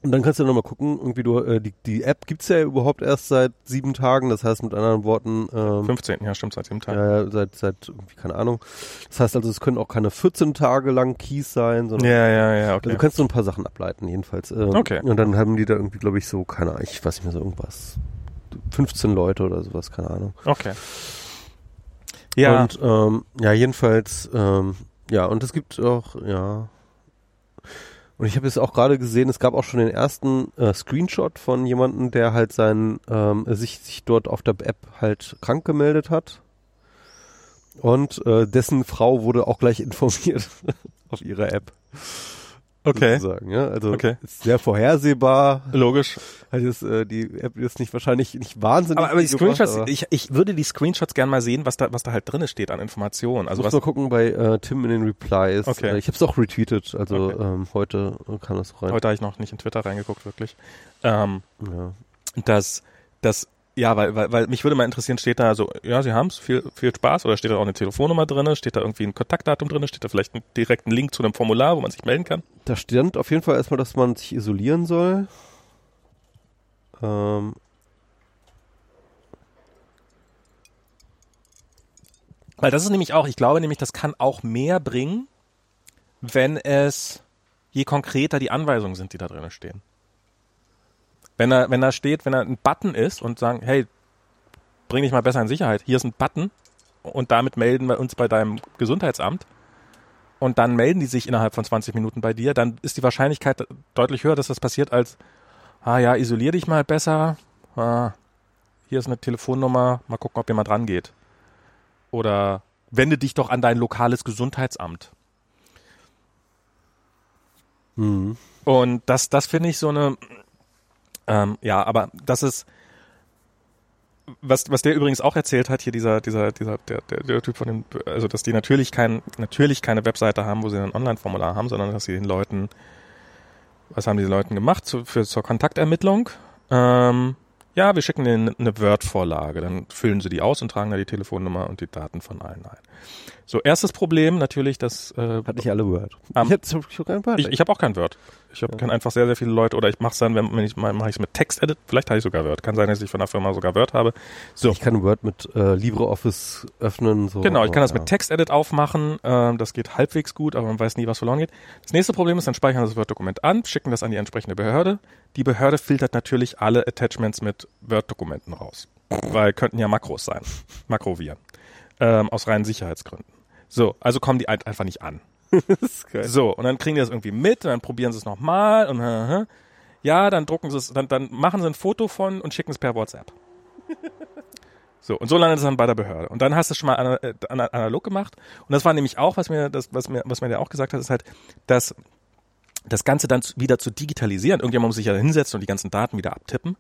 Und dann kannst du nochmal gucken, irgendwie du, äh, die, die App gibt's ja überhaupt erst seit sieben Tagen, das heißt mit anderen Worten, ähm, 15. Ja, stimmt, seit sieben Tagen. ja, ja, seit, seit, irgendwie, keine Ahnung. Das heißt also, es können auch keine 14 Tage lang Keys sein, sondern Ja, ja, ja, also okay. du kannst so ein paar Sachen ableiten, jedenfalls. Ähm, Okay. Und dann haben die da irgendwie, glaube ich, so, keine Ahnung, ich weiß nicht mehr so irgendwas. 15 Leute oder sowas, keine Ahnung. Okay. Ja, Und ähm, ja, jedenfalls, ähm, ja, und es gibt auch, ja. Und ich habe jetzt auch gerade gesehen, es gab auch schon den ersten äh, Screenshot von jemandem, der halt sein, ähm, sich, sich dort auf der App halt krank gemeldet hat. Und äh, dessen Frau wurde auch gleich informiert auf ihrer App. Okay. Sozusagen, ja? Also Okay. ist sehr vorhersehbar. Logisch. Hat jetzt, äh, die App ist nicht wahrscheinlich nicht wahnsinnig. Aber, aber die Screenshots, aber- ich, ich würde die Screenshots gern mal sehen, was da, was da halt drin steht an Informationen. Also was, muss mal gucken bei äh, Tim in den Replies. Okay. Äh, ich habe es auch retweetet, also Okay. ähm, heute kam das rein. heute habe ich noch nicht in Twitter reingeguckt, wirklich. Ähm, Ja. dass, dass, ja, weil, weil, weil mich würde mal interessieren, steht da so, ja, Sie haben's, viel, viel Spaß, oder steht da auch eine Telefonnummer drin, steht da irgendwie ein Kontaktdatum drin, steht da vielleicht ein direkten Link zu einem Formular, wo man sich melden kann? Da stand auf jeden Fall erstmal, dass man sich isolieren soll. Ähm, Weil das ist nämlich auch, ich glaube nämlich, das kann auch mehr bringen, wenn es, je konkreter die Anweisungen sind, die da drin stehen. Wenn da, wenn da steht, wenn da ein Button ist und sagen, hey, bring dich mal besser in Sicherheit, hier ist ein Button und damit melden wir uns bei deinem Gesundheitsamt und dann melden die sich innerhalb von 20 Minuten bei dir, dann ist die Wahrscheinlichkeit deutlich höher, dass das passiert als, ah ja, isolier dich mal besser, ah, hier ist eine Telefonnummer, mal gucken, ob jemand rangeht. Oder wende dich doch an dein lokales Gesundheitsamt. hm. Und das, das finde ich so eine, ähm, ja, aber das ist, was, was der übrigens auch erzählt hat, hier dieser, dieser, dieser, der, der, der Typ von dem, also dass die natürlich kein, natürlich keine Webseite haben, wo sie ein Online-Formular haben, sondern dass sie den Leuten, was haben die Leuten gemacht zu, für, zur Kontaktermittlung? Ähm, ja, wir schicken denen eine Word-Vorlage, dann füllen sie die aus und tragen da die Telefonnummer und die Daten von allen ein. So, erstes Problem natürlich, dass äh, Hat nicht alle Word. Am- ich hab, ich hab habe auch kein Word. Ich habe kenne einfach sehr, sehr viele Leute oder ich mache es dann, wenn, wenn ich mache ich es mit Textedit. Vielleicht habe ich sogar Word. Kann sein, dass ich von der Firma sogar Word habe. So, Ich kann Word mit äh, LibreOffice öffnen. So, genau. Ich kann das aber, mit Textedit aufmachen. Ähm, das geht halbwegs gut, aber man weiß nie, was verloren geht. Das nächste Problem ist, dann speichern wir das Word-Dokument an, schicken das an die entsprechende Behörde. Die Behörde filtert natürlich alle Attachments mit Word-Dokumenten raus, weil könnten ja Makros sein, Makroviren, ähm, aus reinen Sicherheitsgründen. So, also kommen die ein- einfach nicht an. So, und dann kriegen die das irgendwie mit, und dann probieren sie es nochmal und ja, dann drucken sie es, dann, dann machen sie ein Foto von und schicken es per WhatsApp. So, und so landet es dann bei der Behörde. Und dann hast du es schon mal ana- äh, ana- analog gemacht. Und das war nämlich auch, was mir, das, was mir, was mir der auch gesagt hat, ist halt, dass das Ganze dann wieder zu digitalisieren. Irgendjemand muss sich ja hinsetzen und die ganzen Daten wieder abtippen.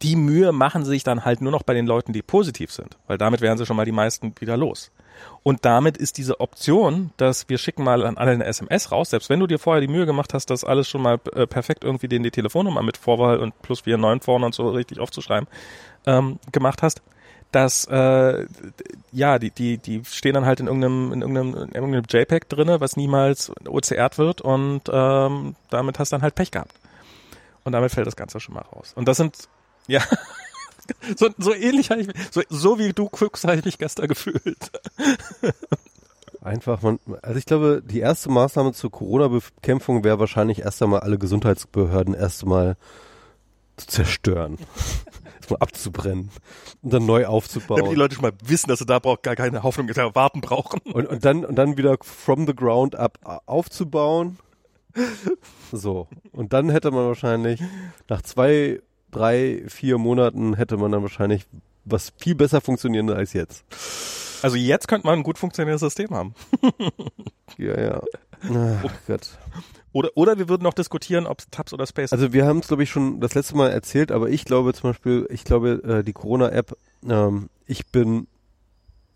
Die Mühe machen sie sich dann halt nur noch bei den Leuten, die positiv sind, weil damit wären sie schon mal die meisten wieder los. Und damit ist diese Option, dass wir schicken mal an alle eine SMS raus, selbst wenn du dir vorher die Mühe gemacht hast, das alles schon mal äh, perfekt irgendwie denen die Telefonnummer mit Vorwahl und plus 49 vorne und so richtig aufzuschreiben, ähm, gemacht hast, dass äh, ja, die, die, die stehen dann halt in irgendeinem, in irgendeinem, in irgendeinem JPEG drinne, was niemals OCRt wird und ähm, damit hast dann halt Pech gehabt. Und damit fällt das Ganze schon mal raus. Und das sind, ja, so, so ähnlich habe ich mich, so, so wie du guckst, habe ich mich gestern gefühlt. Einfach, man, also ich glaube, die erste Maßnahme zur Corona-Bekämpfung wäre wahrscheinlich erst einmal alle Gesundheitsbehörden erst einmal zu zerstören. Erstmal abzubrennen und dann neu Damit die aufzubauen. Leute schon mal wissen, dass sie da braucht, gar keine Hoffnung erwarten brauchen. Und, und dann und dann wieder from the ground up aufzubauen. So. Und dann hätte man wahrscheinlich nach zwei drei, vier Monaten hätte man dann wahrscheinlich was viel besser funktionierendes als jetzt. Also jetzt könnte man ein gut funktionierendes System haben. Ja, ja. Ach Gott. Oder, oder wir würden noch diskutieren, ob es Tabs oder Space Also wir haben es, glaube ich, schon das letzte Mal erzählt, aber ich glaube zum Beispiel, ich glaube, äh, die Corona-App, ähm, ich bin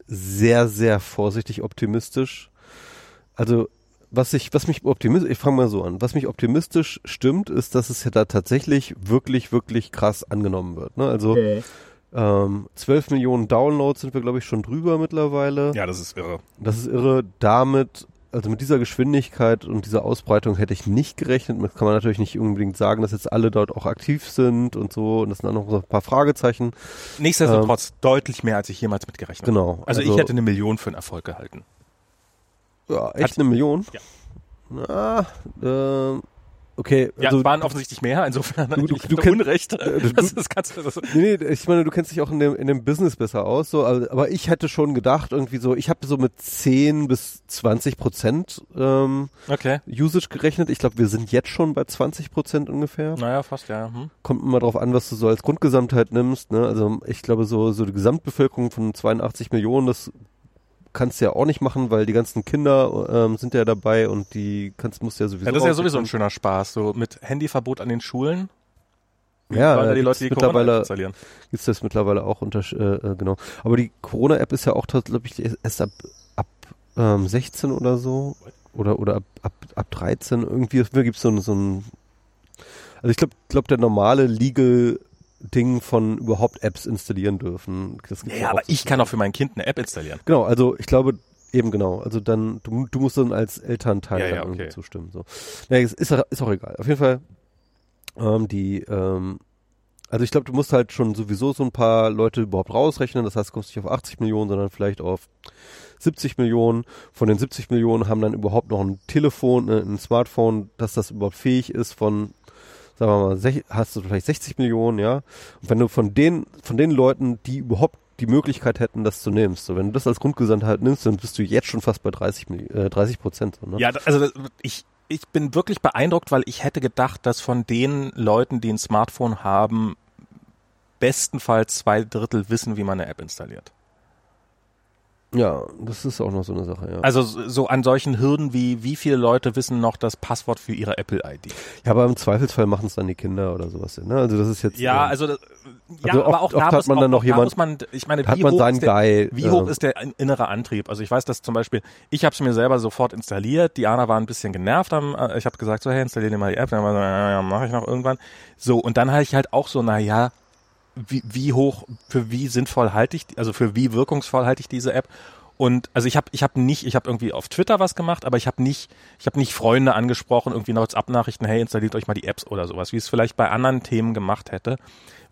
sehr, sehr vorsichtig optimistisch. Also was ich, was mich optimistisch, ich fange mal so an, was mich optimistisch stimmt, ist, dass es ja da tatsächlich wirklich, wirklich krass angenommen wird. Ne? Also ähm, 12 Millionen Downloads sind wir, glaube ich, schon drüber mittlerweile. Ja, das ist irre. Das ist irre. Damit, also mit dieser Geschwindigkeit und dieser Ausbreitung hätte ich nicht gerechnet. Das kann man natürlich nicht unbedingt sagen, dass jetzt alle dort auch aktiv sind und so. Und das sind dann noch so ein paar Fragezeichen. Nichtsdestotrotz deutlich mehr, als ich jemals mitgerechnet habe. Genau. Also, ich hätte eine Million für einen Erfolg gehalten. Ja, echt hat- eine Million. Ja. Na, ähm, okay. Ja, also, waren offensichtlich mehr, insofern Du- du- du kenn- Unrecht. äh, du- das, das kannst das, Nee, nee, ich meine, du kennst dich auch in dem, in dem Business besser aus, so, aber, aber ich hätte schon gedacht, irgendwie so, ich habe so mit 10 bis 20 Prozent ähm, okay. Usage gerechnet. Ich glaube, wir sind jetzt schon bei 20 Prozent ungefähr. Naja, fast, ja. Hm. Kommt immer drauf an, was du so als Grundgesamtheit nimmst. Ne? Also ich glaube, so, so die Gesamtbevölkerung von 82 Millionen, das kannst du ja auch nicht machen, weil die ganzen Kinder ähm, sind ja dabei und die kannst, musst du ja sowieso Ja, das ist ja sowieso ein schöner Spaß, so mit Handyverbot an den Schulen. Ja, weil da die Leute die Corona mittlerweile installieren. gibt's das mittlerweile auch unter äh, äh, genau. Aber die Corona-App ist ja auch, glaube ich, erst ab ab ähm, 16 oder so oder oder ab ab, ab 13 irgendwie. Mir gibt's so, ein- so ein also ich glaube, glaub, der normale Legal Ding von überhaupt Apps installieren dürfen. Das gibt's Ja, auch aber ich kann auch für mein Kind eine App installieren. Genau, also ich glaube eben genau. Also dann du, du musst dann als Elternteil Ja, ja, okay. zustimmen. So, ja, ist, ist auch- ist auch egal. Auf jeden Fall ähm, die ähm, also ich glaube, du musst halt schon sowieso so ein paar Leute überhaupt rausrechnen. Das heißt, du kommst nicht auf 80 Millionen, sondern vielleicht auf 70 Millionen. Von den 70 Millionen haben dann überhaupt noch ein Telefon, äh, ein Smartphone, dass das überhaupt fähig ist von sagen wir mal, sech- hast du vielleicht 60 Millionen, ja. Und wenn du von den, von den Leuten, die überhaupt die Möglichkeit hätten, das zu nehmen, so wenn du das als Grundgesamtheit nimmst, dann bist du jetzt schon fast bei 30, Milli- äh, 30 Prozent. So, ne? Ja, also ich, ich bin wirklich beeindruckt, weil ich hätte gedacht, dass von den Leuten, die ein Smartphone haben, bestenfalls zwei Drittel wissen, wie man eine App installiert. Ja, das ist auch noch so eine Sache, ja. Also so an solchen Hürden wie, wie viele Leute wissen noch das Passwort für ihre Apple-ID? ja, aber im Zweifelsfall machen es dann die Kinder oder sowas, ne? Also das ist jetzt Ja, ähm, also, das, ja, Also aber oft- auch da hat muss, man auch, dann noch jemand- man, ich meine, hat wie man hoch seinen ist der, Guy. Wie hoch ähm, ist der in- innere Antrieb? Also ich weiß, dass zum Beispiel, ich habe es mir selber sofort installiert, Diana war ein bisschen genervt, am, äh, ich habe gesagt, so hey, installier dir mal die App, dann war so, ja, ja, mache ich noch irgendwann. So, und dann hatte ich halt auch so, na ja, wie, wie hoch, für wie sinnvoll halte ich, also für wie wirkungsvoll halte ich diese App? Und also ich habe ich habe nicht, ich habe irgendwie auf Twitter was gemacht, aber ich habe nicht, ich habe nicht Freunde angesprochen, irgendwie WhatsApp-Nachrichten, hey, installiert euch mal die Apps oder sowas, wie es vielleicht bei anderen Themen gemacht hätte,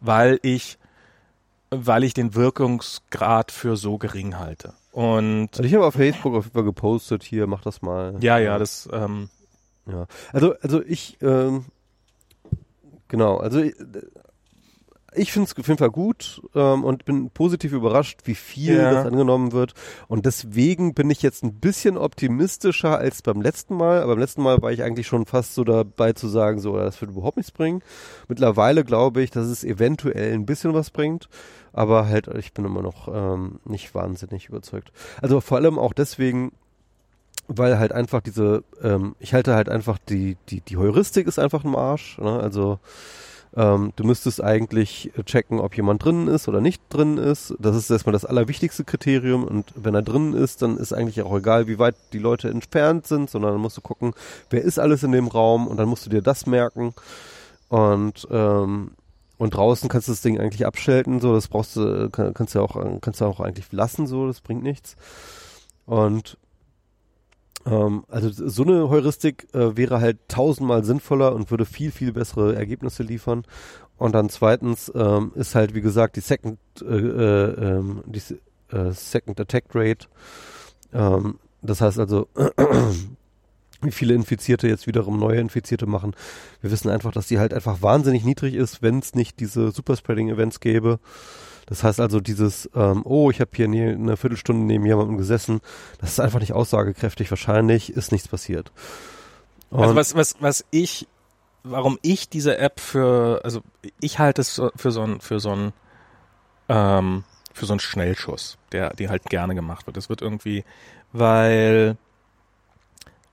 weil ich weil ich den Wirkungsgrad für so gering halte. Und also ich habe auf Facebook auf jeden Fall gepostet, hier, mach das mal. ja, ja, das ähm, Ja, also also ich ähm, genau, also ich, finde es auf jeden Fall gut ähm, und bin positiv überrascht, wie viel Ja. das angenommen wird und deswegen bin ich jetzt ein bisschen optimistischer als beim letzten Mal. Aber beim letzten Mal war ich eigentlich schon fast so dabei zu sagen, so das wird überhaupt nichts bringen. Mittlerweile glaube ich, dass es eventuell ein bisschen was bringt, aber halt ich bin immer noch ähm, nicht wahnsinnig überzeugt. Also vor allem auch deswegen, weil halt einfach diese, ähm, ich halte halt einfach die, die, die Heuristik ist einfach ein Arsch. Ne? Also ähm, du müsstest eigentlich checken, ob jemand drinnen ist oder nicht drin ist. Das ist erstmal das allerwichtigste Kriterium. Und wenn er drinnen ist, dann ist eigentlich auch egal, wie weit die Leute entfernt sind, sondern dann musst du gucken, wer ist alles in dem Raum und dann musst du dir das merken. Und ähm, und draußen kannst du das Ding eigentlich abschalten, so das brauchst du, kann, kannst du auch, kannst du auch eigentlich lassen, so das bringt nichts. Und ähm, also so eine Heuristik äh, wäre halt tausendmal sinnvoller und würde viel, viel bessere Ergebnisse liefern. Und dann zweitens ähm, ist halt, wie gesagt, die Second, äh, äh, ähm, die äh, Second Attack Rate. Ähm, das heißt also, wie viele Infizierte jetzt wiederum neue Infizierte machen. Wir wissen einfach, dass die halt einfach wahnsinnig niedrig ist, wenn es nicht diese Superspreading-Events gäbe. Das heißt also dieses, ähm, oh, ich habe hier nie, eine Viertelstunde neben jemandem gesessen, das ist einfach nicht aussagekräftig. Wahrscheinlich ist nichts passiert. Und also was was was ich warum ich diese App für, also ich halte es für so ein, für so ein, ähm, für so einen Schnellschuss, der, der halt gerne gemacht wird. Es wird irgendwie, weil,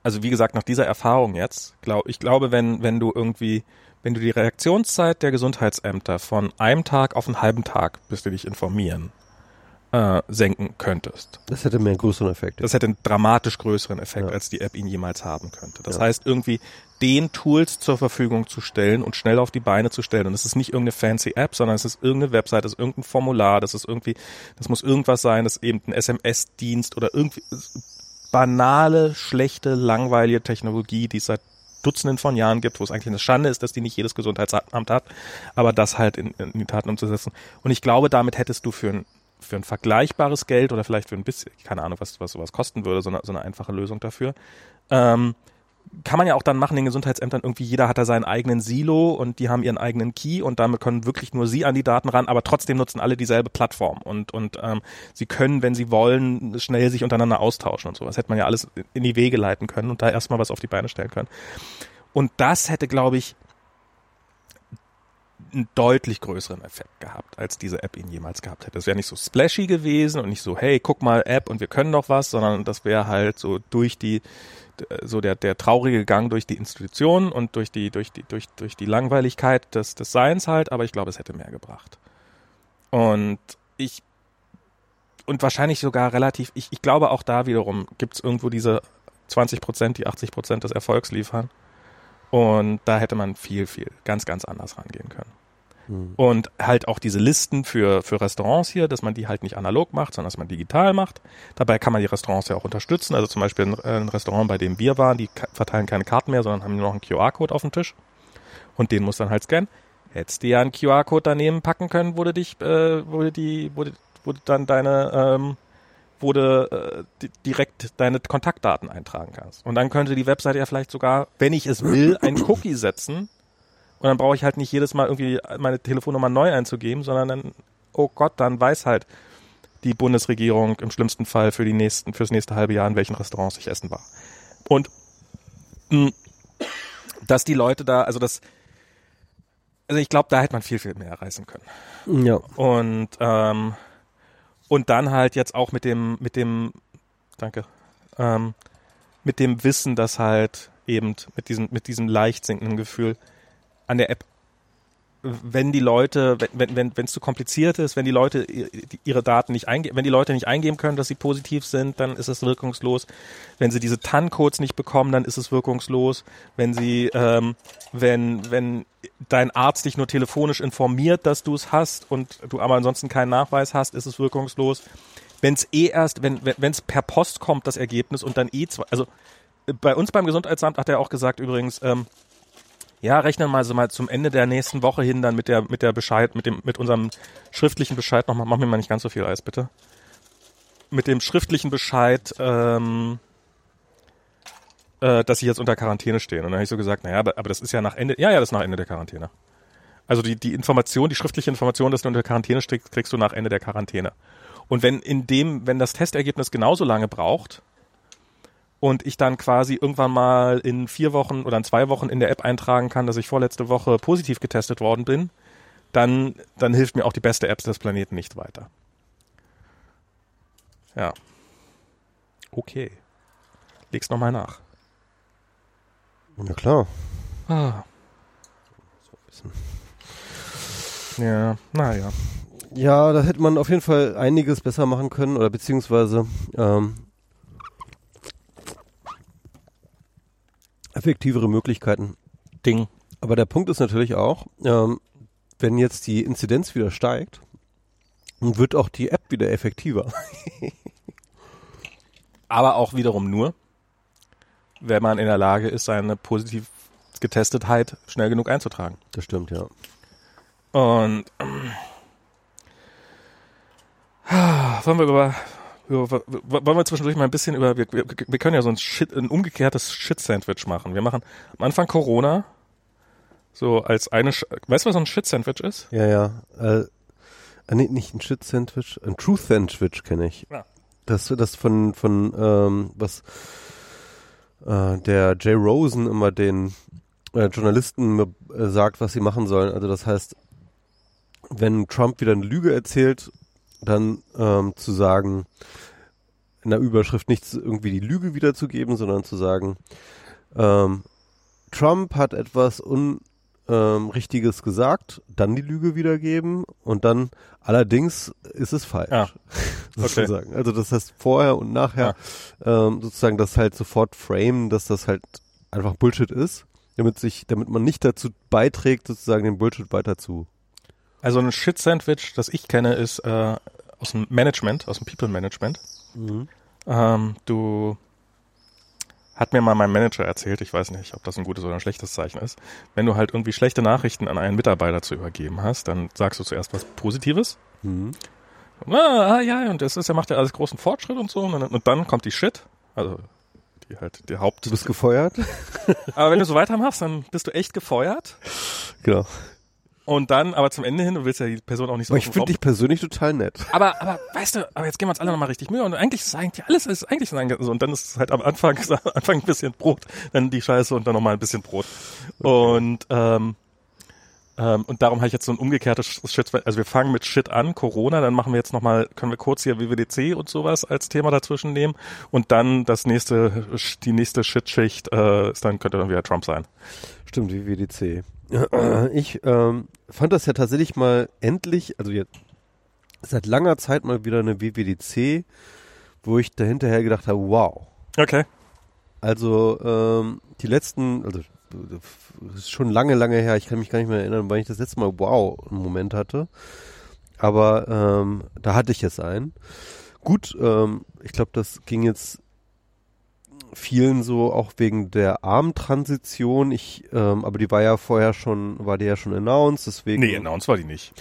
also wie gesagt, nach dieser Erfahrung jetzt, glaub, ich glaube, wenn, wenn du irgendwie, wenn du die Reaktionszeit der Gesundheitsämter von einem Tag auf einen halben Tag, bis die dich informieren, äh, senken könntest. Das hätte mehr einen größeren Effekt. Das hätte einen dramatisch größeren Effekt, Ja. als die App ihn jemals haben könnte. Das Ja. heißt, irgendwie den Tools zur Verfügung zu stellen und schnell auf die Beine zu stellen. Und es ist nicht irgendeine fancy App, sondern es ist irgendeine Website, das ist irgendein Formular, das ist irgendwie, das muss irgendwas sein, das ist eben ein SMS-Dienst oder irgendwie banale, schlechte, langweilige Technologie, die es seit Dutzenden von Jahren gibt, wo es eigentlich eine Schande ist, dass die nicht jedes Gesundheitsamt hat, aber das halt in, in die Taten umzusetzen. Und ich glaube, damit hättest du für ein, für ein vergleichbares Geld oder vielleicht für ein bisschen, keine Ahnung, was, was sowas kosten würde, so eine, so eine einfache Lösung dafür, ähm, kann man ja auch dann machen, den Gesundheitsämtern irgendwie, jeder hat da seinen eigenen Silo und die haben ihren eigenen Key und damit können wirklich nur sie an die Daten ran, aber trotzdem nutzen alle dieselbe Plattform und, und ähm, sie können, wenn sie wollen, schnell sich untereinander austauschen und sowas. Hätte man ja alles in die Wege leiten können und da erstmal was auf die Beine stellen können. Und das hätte, glaube ich, einen deutlich größeren Effekt gehabt, als diese App ihn jemals gehabt hätte. Es wäre nicht so splashy gewesen und nicht so, hey, guck mal App und wir können doch was, sondern das wäre halt so durch die, so der, der traurige Gang durch die Institution und durch die, durch die, durch, durch die Langweiligkeit des, des Seins halt, aber ich glaube, es hätte mehr gebracht. Und ich, und wahrscheinlich sogar relativ, ich, ich glaube auch da wiederum gibt es irgendwo diese 20 Prozent, die 80 Prozent des Erfolgs liefern. Und da hätte man viel, viel ganz, ganz anders rangehen können. Hm. Und halt auch diese Listen für, für Restaurants hier, dass man die halt nicht analog macht, sondern dass man digital macht. Dabei kann man die Restaurants ja auch unterstützen. Also zum Beispiel ein, ein Restaurant, bei dem wir waren, die verteilen keine Karten mehr, sondern haben nur noch einen QR-Code auf dem Tisch. Und den muss dann halt scannen. Hättest du ja einen QR-Code daneben packen können, du dich, äh, du die, wo du dann deine, ähm, du äh, di- direkt deine Kontaktdaten eintragen kannst. Und dann könnte die Webseite ja vielleicht sogar, wenn ich es will, ein Cookie setzen. Und dann brauche ich halt nicht jedes Mal irgendwie meine Telefonnummer neu einzugeben, sondern dann, oh Gott, dann weiß halt die Bundesregierung im schlimmsten Fall für die nächsten, fürs nächste halbe Jahr, in welchen Restaurants ich essen war. Und mh, dass die Leute da, also das, also ich glaube, da hätte man viel, viel mehr reißen können. Ja. Und ähm, und dann halt jetzt auch mit dem mit dem danke ähm, mit dem Wissen, dass halt eben mit diesem mit diesem leicht sinkenden Gefühl an der App, wenn die Leute, wenn wenn wenn es zu kompliziert ist, wenn die Leute ihre Daten nicht eingeben, wenn die Leute nicht eingeben können, dass sie positiv sind, dann ist es wirkungslos. Wenn sie diese TAN-Codes nicht bekommen, dann ist es wirkungslos. Wenn sie, ähm, wenn wenn dein Arzt dich nur telefonisch informiert, dass du es hast und du aber ansonsten keinen Nachweis hast, ist es wirkungslos. Wenn es eh erst, wenn wenn es per Post kommt, das Ergebnis und dann eh zwei, also äh, bei uns beim Gesundheitsamt hat er auch gesagt übrigens, ähm, ja, rechnen mal so mal zum Ende der nächsten Woche hin dann mit der mit der Bescheid, mit dem mit unserem schriftlichen Bescheid nochmal, mach mir mal nicht ganz so viel Eis, bitte. Mit dem schriftlichen Bescheid, ähm, äh, dass ich jetzt unter Quarantäne stehe. Und dann habe ich so gesagt, naja, aber, aber das ist ja nach Ende, ja, ja, das ist nach Ende der Quarantäne. Also die, die Information, die schriftliche Information, dass du unter Quarantäne stehst, kriegst du nach Ende der Quarantäne. Und wenn in dem, wenn das Testergebnis genauso lange braucht, und ich dann quasi irgendwann mal in vier Wochen oder in zwei Wochen in der App eintragen kann, dass ich vorletzte Woche positiv getestet worden bin, dann, dann hilft mir auch die beste App des Planeten nicht weiter. Ja. Okay. Leg's nochmal nach. Ja klar. Ah. Ja, naja. Ja, da hätte man auf jeden Fall einiges besser machen können oder beziehungsweise ähm, effektivere Möglichkeiten. Ding. Aber der Punkt ist natürlich auch, ähm, wenn jetzt die Inzidenz wieder steigt, wird auch die App wieder effektiver. Aber auch wiederum nur, wenn man in der Lage ist, seine positiv Getestetheit schnell genug einzutragen. Das stimmt, ja. Und ähm, wollen wir über, wollen wir zwischendurch mal ein bisschen über wir, wir, wir können ja so ein Shit, ein umgekehrtes Shit-Sandwich machen. Wir machen am Anfang Corona so als eine Sch weißt du was so ein Shit-Sandwich ist? Ja, ja. Äh, äh, nee, nicht ein Shit-Sandwich, ein Truth-Sandwich kenne ich. Ja. Das, das von, von ähm, was äh, der Jay Rosen immer den äh, Journalisten äh, sagt, was sie machen sollen. Also das heißt, wenn Trump wieder eine Lüge erzählt, dann ähm, zu sagen, in der Überschrift nicht irgendwie die Lüge wiederzugeben, sondern zu sagen, ähm, Trump hat etwas Unrichtiges ähm, gesagt, dann die Lüge wiedergeben und dann allerdings ist es falsch. Ja. sozusagen. Also das heißt vorher und nachher ja. ähm, sozusagen das halt sofort framen, dass das halt einfach Bullshit ist, damit sich, damit man nicht dazu beiträgt, sozusagen den Bullshit weiter zu. Also ein Shit-Sandwich, das ich kenne, ist äh, aus dem Management, aus dem People Management. Mhm. Ähm, du hat mir mal mein Manager erzählt, ich weiß nicht, ob das ein gutes oder ein schlechtes Zeichen ist. Wenn du halt irgendwie schlechte Nachrichten an einen Mitarbeiter zu übergeben hast, dann sagst du zuerst was Positives. Mhm. Ah, ah, ja, und das ist, er macht ja alles großen Fortschritt und so. Und dann, und dann kommt die Shit. Also die halt die Haupt. Du bist gefeuert. Aber wenn du so weitermachst, dann bist du echt gefeuert. Genau. Und dann, aber zum Ende hin, du willst ja die Person auch nicht so Aber ich finde dich persönlich total nett. Aber, aber, weißt du, aber jetzt geben wir uns alle nochmal richtig Mühe und eigentlich ist eigentlich alles ist eigentlich so. Und dann ist es halt am Anfang, Anfang ein bisschen Brot, dann die Scheiße und dann nochmal ein bisschen Brot. Okay. Und, ähm, ähm, und darum habe ich jetzt so ein umgekehrtes Shit, also wir fangen mit Shit an, Corona, dann machen wir jetzt nochmal, können wir kurz hier WWDC und sowas als Thema dazwischen nehmen und dann das nächste, die nächste Shit-Schicht äh, ist dann könnte dann wieder Trump sein. Stimmt, WWDC. Ich ähm, fand das ja tatsächlich mal endlich, also jetzt seit langer Zeit mal wieder eine WWDC, wo ich dahinterher gedacht habe, wow. Okay. Also ähm, die letzten, also das ist schon lange, lange her, ich kann mich gar nicht mehr erinnern, weil ich das letzte Mal wow einen Moment hatte. Aber ähm, da hatte ich jetzt einen. Gut, ähm, ich glaube, das ging jetzt vielen so auch wegen der Armtransition. Ich, ähm, aber die war ja vorher schon, war die ja schon announced, deswegen. Nee, announced war die nicht.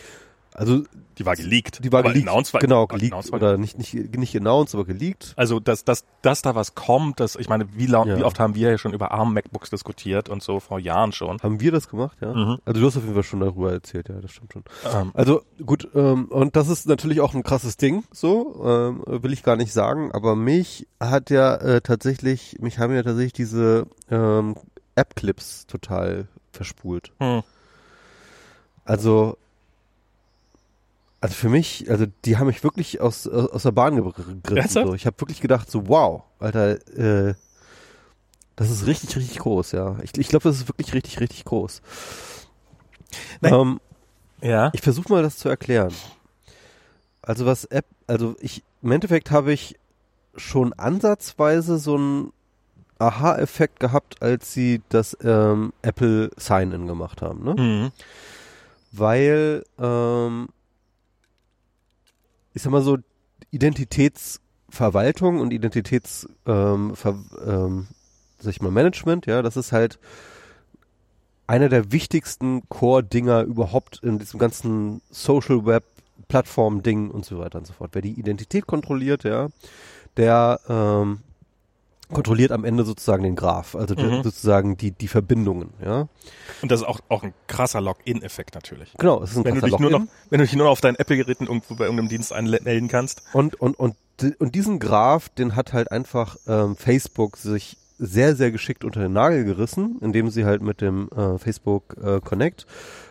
Also die war geleakt. Die war aber geleakt. War, genau, geleakt oder nicht nicht nicht announced, aber geleakt. Also dass dass dass da was kommt, das ich meine, wie, ja. wie oft haben wir ja schon über ARM MacBooks diskutiert und so vor Jahren schon. Haben wir das gemacht, ja? Mhm. Also du hast auf jeden Fall schon darüber erzählt, ja, das stimmt schon. Ähm. Also gut, ähm, und das ist natürlich auch ein krasses Ding, so ähm, will ich gar nicht sagen, aber mich hat ja äh, tatsächlich, mich haben ja tatsächlich diese ähm, App-Clips total verspult. Mhm. Also also für mich, also die haben mich wirklich aus, aus der Bahn gegriffen. So. Ich habe wirklich gedacht, so wow, Alter, äh, das ist richtig, richtig groß, ja. Ich, ich glaube, das ist wirklich richtig, richtig groß. Ähm, ja. Ich versuche mal das zu erklären. Also was App, also ich, im Endeffekt habe ich schon ansatzweise so einen Aha-Effekt gehabt, als sie das ähm, Apple Sign-In gemacht haben, ne? Mhm. Weil ähm, ich sag mal so, Identitätsverwaltung und Identitäts, ähm, Ver, ähm, sag ich mal, Management, ja, das ist halt einer der wichtigsten Core-Dinger überhaupt in diesem ganzen Social Web Plattform-Ding und so weiter und so fort. Wer die Identität kontrolliert, ja, der ähm, kontrolliert am Ende sozusagen den Graph, also mhm. sozusagen die, die Verbindungen, ja. Und das ist auch, auch ein krasser Login-Effekt natürlich. Genau, es ist ein wenn krasser Nur noch, wenn du dich nur noch auf deinen Apple-Geräten irgendwo bei irgendeinem Dienst anmelden kannst. Und, und, und, und diesen Graph, den hat halt einfach ähm, Facebook sich sehr, sehr geschickt unter den Nagel gerissen, indem sie halt mit dem äh, Facebook äh, Connect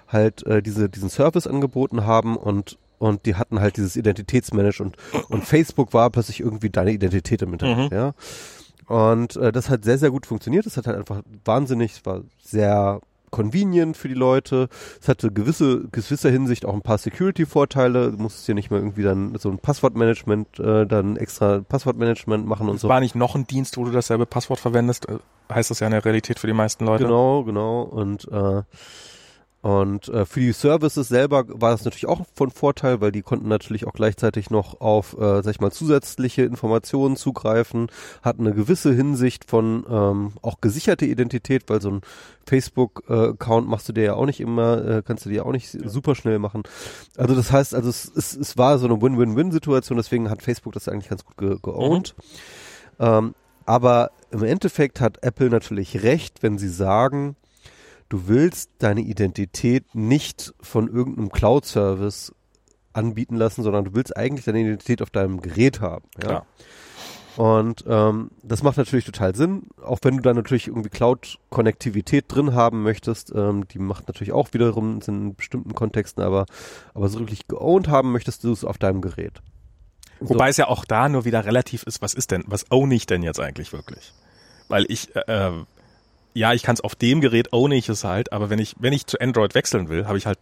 halt äh, diese, diesen Service angeboten haben und und die hatten halt dieses Identitätsmanagement und, und Facebook war plötzlich irgendwie deine Identität im Internet, mhm. ja. Und äh, das hat sehr, sehr gut funktioniert. Es hat halt einfach wahnsinnig, es war sehr convenient für die Leute. Es hatte gewisse, gewisser Hinsicht auch ein paar Security-Vorteile. Du musstest ja nicht mehr irgendwie dann so ein Passwortmanagement, äh, dann extra Passwortmanagement machen und es so. War nicht noch ein Dienst, wo du dasselbe Passwort verwendest? Äh, heißt das ja in der Realität für die meisten Leute. Genau, genau. Und äh, und äh, für die Services selber war das natürlich auch von Vorteil, weil die konnten natürlich auch gleichzeitig noch auf, äh, sag ich mal, zusätzliche Informationen zugreifen, hatten eine gewisse Hinsicht von ähm, auch gesicherte Identität, weil so ein Facebook-Account machst du dir ja auch nicht immer, äh, kannst du dir auch nicht ja. super schnell machen. Also das heißt, also es, es, es war so eine Win-Win-Win-Situation, deswegen hat Facebook das eigentlich ganz gut ge geowned. Mhm. Ähm, aber im Endeffekt hat Apple natürlich recht, wenn sie sagen, du willst deine Identität nicht von irgendeinem Cloud-Service anbieten lassen, sondern du willst eigentlich deine Identität auf deinem Gerät haben. Ja? Und ähm, das macht natürlich total Sinn, auch wenn du da natürlich irgendwie Cloud-Konnektivität drin haben möchtest. Ähm, die macht natürlich auch wiederum Sinn in bestimmten Kontexten, aber, aber so wirklich geowned haben möchtest du es auf deinem Gerät. Wobei es ja auch da nur wieder relativ ist, was ist denn, was own ich denn jetzt eigentlich wirklich? Weil ich, äh, äh ja, ich kann es auf dem Gerät own ich es halt, aber wenn ich, wenn ich zu Android wechseln will, habe ich halt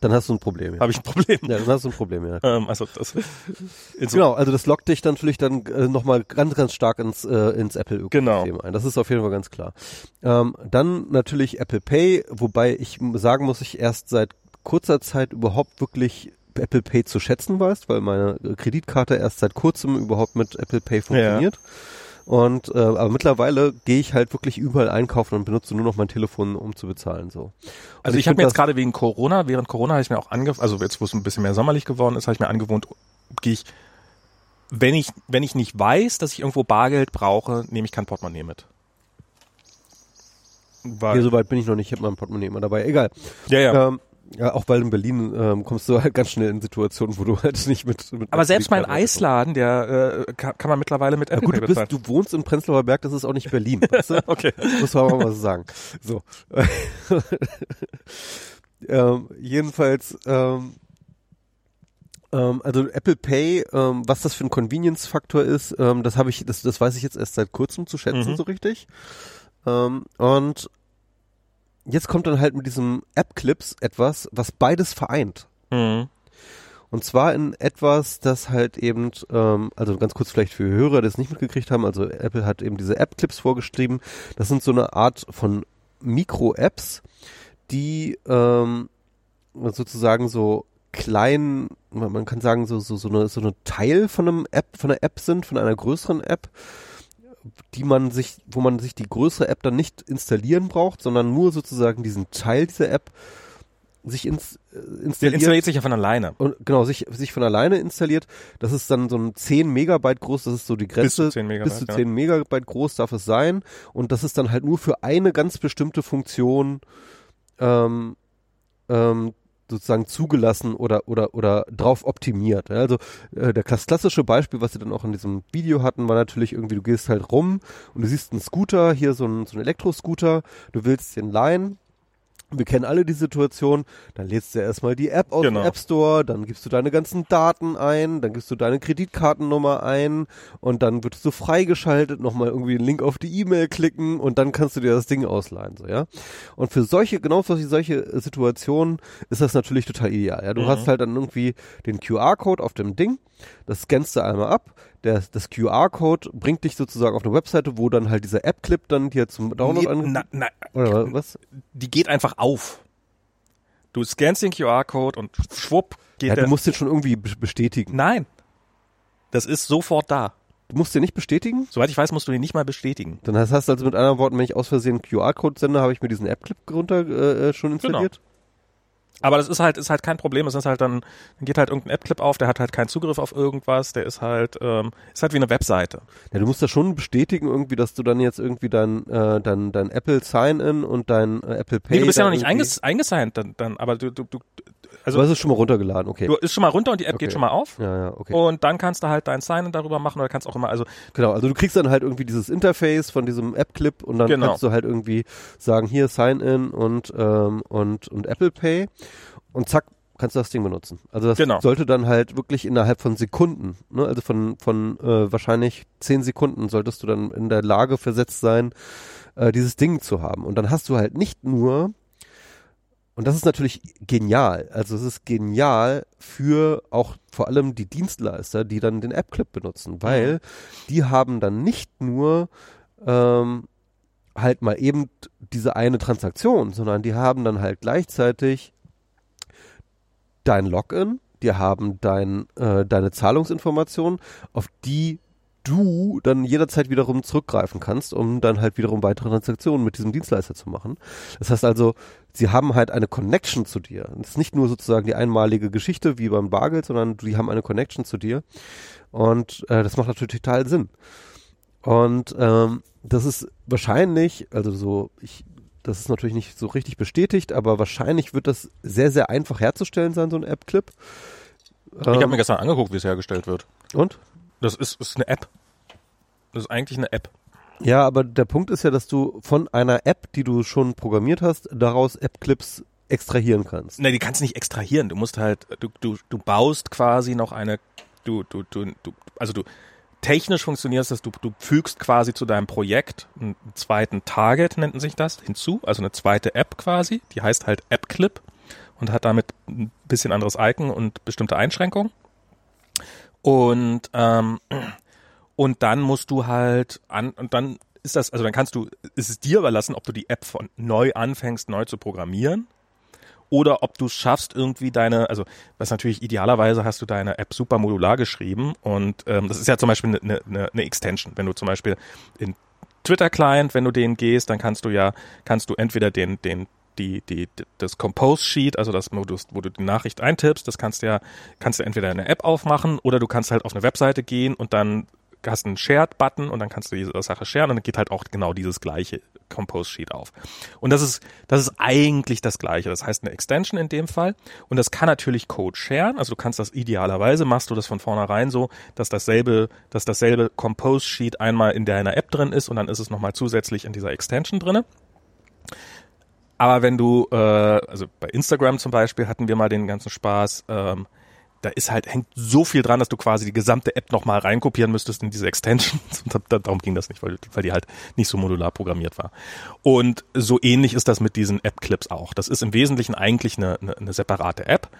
dann hast du ein Problem. Ja. Habe ich ein Problem. Ja, dann hast du ein Problem, ja. Ähm, also das, genau, also das lockt dich dann natürlich dann äh, nochmal ganz, ganz stark ins, äh, ins Apple-Ökosystem genau. ein. Das ist auf jeden Fall ganz klar. Ähm, dann natürlich Apple Pay, wobei ich sagen muss, ich erst seit kurzer Zeit überhaupt wirklich Apple Pay zu schätzen weiß, weil meine Kreditkarte erst seit kurzem überhaupt mit Apple Pay funktioniert. Ja. Und äh, aber mittlerweile gehe ich halt wirklich überall einkaufen und benutze nur noch mein Telefon, um zu bezahlen. So. Und also ich, ich habe mir jetzt gerade wegen Corona, während Corona habe ich mir auch angewohnt, also jetzt wo es ein bisschen mehr sommerlich geworden ist, habe ich mir angewohnt, gehe ich, wenn ich wenn ich nicht weiß, dass ich irgendwo Bargeld brauche, nehme ich kein Portemonnaie mit. Weil Hier soweit bin ich noch nicht, ich habe mein Portemonnaie immer dabei. Egal. Ja, ja. Ähm, ja, auch weil in Berlin ähm, kommst du halt ganz schnell in Situationen, wo du halt nicht mit. mit Aber selbst mein Eisladen, der äh, kann, kann man mittlerweile mit Apple ja, gut, du, bist, du wohnst in Prenzlauer Berg, das ist auch nicht Berlin. weißt du? okay. Muss man mal so sagen. So. ähm, jedenfalls, ähm, ähm, also Apple Pay, ähm, was das für ein Convenience-Faktor ist, ähm, das habe ich, das, das weiß ich jetzt erst seit kurzem zu schätzen, mhm. so richtig. Ähm, und jetzt kommt dann halt mit diesem App-Clips etwas, was beides vereint. Mhm. Und zwar in etwas, das halt eben, ähm, also ganz kurz vielleicht für Hörer, die es nicht mitgekriegt haben, also Apple hat eben diese App-Clips vorgeschrieben. Das sind so eine Art von Mikro-Apps, die ähm, sozusagen so klein, man kann sagen, so, so, so, eine, so eine Teil von einem App, von einer App sind, von einer größeren App die man sich, wo man sich die größere App dann nicht installieren braucht, sondern nur sozusagen diesen Teil dieser App sich ins, äh, installiert. Der installiert sich ja von alleine. Und genau, sich, sich von alleine installiert. Das ist dann so ein 10 Megabyte groß, das ist so die Grenze. Bis zu 10 Megabyte, bis zu 10 Megabyte groß darf es sein. Und das ist dann halt nur für eine ganz bestimmte Funktion ähm, ähm, sozusagen zugelassen oder oder oder drauf optimiert. Also äh, der klassische Beispiel, was sie dann auch in diesem Video hatten, war natürlich irgendwie, du gehst halt rum und du siehst einen Scooter, hier so ein, so ein Elektroscooter, du willst den leihen wir kennen alle die Situation, dann lädst du erstmal die App aus genau. dem App Store, dann gibst du deine ganzen Daten ein, dann gibst du deine Kreditkartennummer ein und dann wirst du freigeschaltet, nochmal irgendwie einen Link auf die E-Mail klicken und dann kannst du dir das Ding ausleihen, so, ja. Und für solche, genau für solche Situationen ist das natürlich total ideal, ja. Du mhm. hast halt dann irgendwie den QR-Code auf dem Ding, das scannst du einmal ab, der, das QR-Code bringt dich sozusagen auf eine Webseite, wo dann halt dieser App-Clip dann dir zum Download nee, an. Na, na, oder was? Die geht einfach auf. Du scannst den QR-Code und schwupp geht ja, der. Du musst den schon irgendwie bestätigen. Nein. Das ist sofort da. Du musst den nicht bestätigen? Soweit ich weiß, musst du den nicht mal bestätigen. Dann hast du also mit anderen Worten, wenn ich aus Versehen QR-Code sende, habe ich mir diesen App-Clip runter äh, äh schon genau. installiert? Genau. Aber das ist halt, ist halt kein Problem. Es ist halt dann, dann geht halt irgendein App-Clip auf, der hat halt keinen Zugriff auf irgendwas, der ist halt, ähm, ist halt wie eine Webseite. Ja, du musst das schon bestätigen irgendwie, dass du dann jetzt irgendwie dein, äh, dein, dein Apple Sign-In und dein äh, Apple Pay. Nee, du bist ja noch nicht einges eingesigned dann, dann, aber du, du, du also. Du hast es schon mal runtergeladen, okay. Du ist schon mal runter und die App okay. geht schon mal auf. Ja, ja, okay. Und dann kannst du halt dein Sign-In darüber machen oder kannst auch immer, also. Genau, also du kriegst dann halt irgendwie dieses Interface von diesem App-Clip und dann genau. kannst du halt irgendwie sagen, hier Sign-In und, ähm, und, und Apple Pay und zack, kannst du das Ding benutzen. Also das genau. sollte dann halt wirklich innerhalb von Sekunden, ne, also von, von äh, wahrscheinlich zehn Sekunden solltest du dann in der Lage versetzt sein, äh, dieses Ding zu haben. Und dann hast du halt nicht nur, und das ist natürlich genial, also es ist genial für auch vor allem die Dienstleister, die dann den App-Clip benutzen, weil die haben dann nicht nur ähm, halt mal eben diese eine Transaktion, sondern die haben dann halt gleichzeitig dein Login, die haben dein, äh, deine Zahlungsinformationen, auf die du dann jederzeit wiederum zurückgreifen kannst, um dann halt wiederum weitere Transaktionen mit diesem Dienstleister zu machen. Das heißt also, sie haben halt eine Connection zu dir. Das ist nicht nur sozusagen die einmalige Geschichte wie beim Bargeld, sondern die haben eine Connection zu dir. Und äh, das macht natürlich total Sinn. Und ähm, das ist wahrscheinlich, also so, ich das ist natürlich nicht so richtig bestätigt, aber wahrscheinlich wird das sehr, sehr einfach herzustellen sein, so ein App-Clip. Ich ähm, habe mir gestern angeguckt, wie es hergestellt wird. Und? Das ist, ist eine App. Das ist eigentlich eine App. Ja, aber der Punkt ist ja, dass du von einer App, die du schon programmiert hast, daraus App-Clips extrahieren kannst. Ne, die kannst du nicht extrahieren. Du musst halt, du, du, du baust quasi noch eine, du, du, du, du also du, technisch funktioniert das, du, du fügst quasi zu deinem Projekt einen zweiten Target, nennt sich das, hinzu, also eine zweite App quasi, die heißt halt AppClip und hat damit ein bisschen anderes Icon und bestimmte Einschränkungen. Und, ähm, und dann musst du halt an, und dann ist das, also dann kannst du, ist es dir überlassen, ob du die App von neu anfängst, neu zu programmieren oder ob du es schaffst, irgendwie deine, also was natürlich idealerweise hast du deine App super modular geschrieben und ähm, das ist ja zum Beispiel eine, eine, eine Extension. Wenn du zum Beispiel in Twitter-Client, wenn du den gehst, dann kannst du ja, kannst du entweder den, den die, die, das Compose Sheet, also das, wo du, wo du die Nachricht eintippst, das kannst du ja, kannst du entweder eine App aufmachen oder du kannst halt auf eine Webseite gehen und dann hast einen Shared-Button und dann kannst du diese Sache sharen und dann geht halt auch genau dieses gleiche Compose Sheet auf. Und das ist, das ist eigentlich das gleiche. Das heißt eine Extension in dem Fall. Und das kann natürlich Code sharen. Also du kannst das idealerweise, machst du das von vornherein so, dass dasselbe, dass dasselbe Compose Sheet einmal in deiner App drin ist und dann ist es nochmal zusätzlich in dieser Extension drinne. Aber wenn du, äh, also bei Instagram zum Beispiel hatten wir mal den ganzen Spaß, ähm, da ist halt, hängt so viel dran, dass du quasi die gesamte App nochmal reinkopieren müsstest in diese Extensions. Und darum ging das nicht, weil, weil die halt nicht so modular programmiert war. Und so ähnlich ist das mit diesen App-Clips auch. Das ist im Wesentlichen eigentlich eine, eine, eine separate App.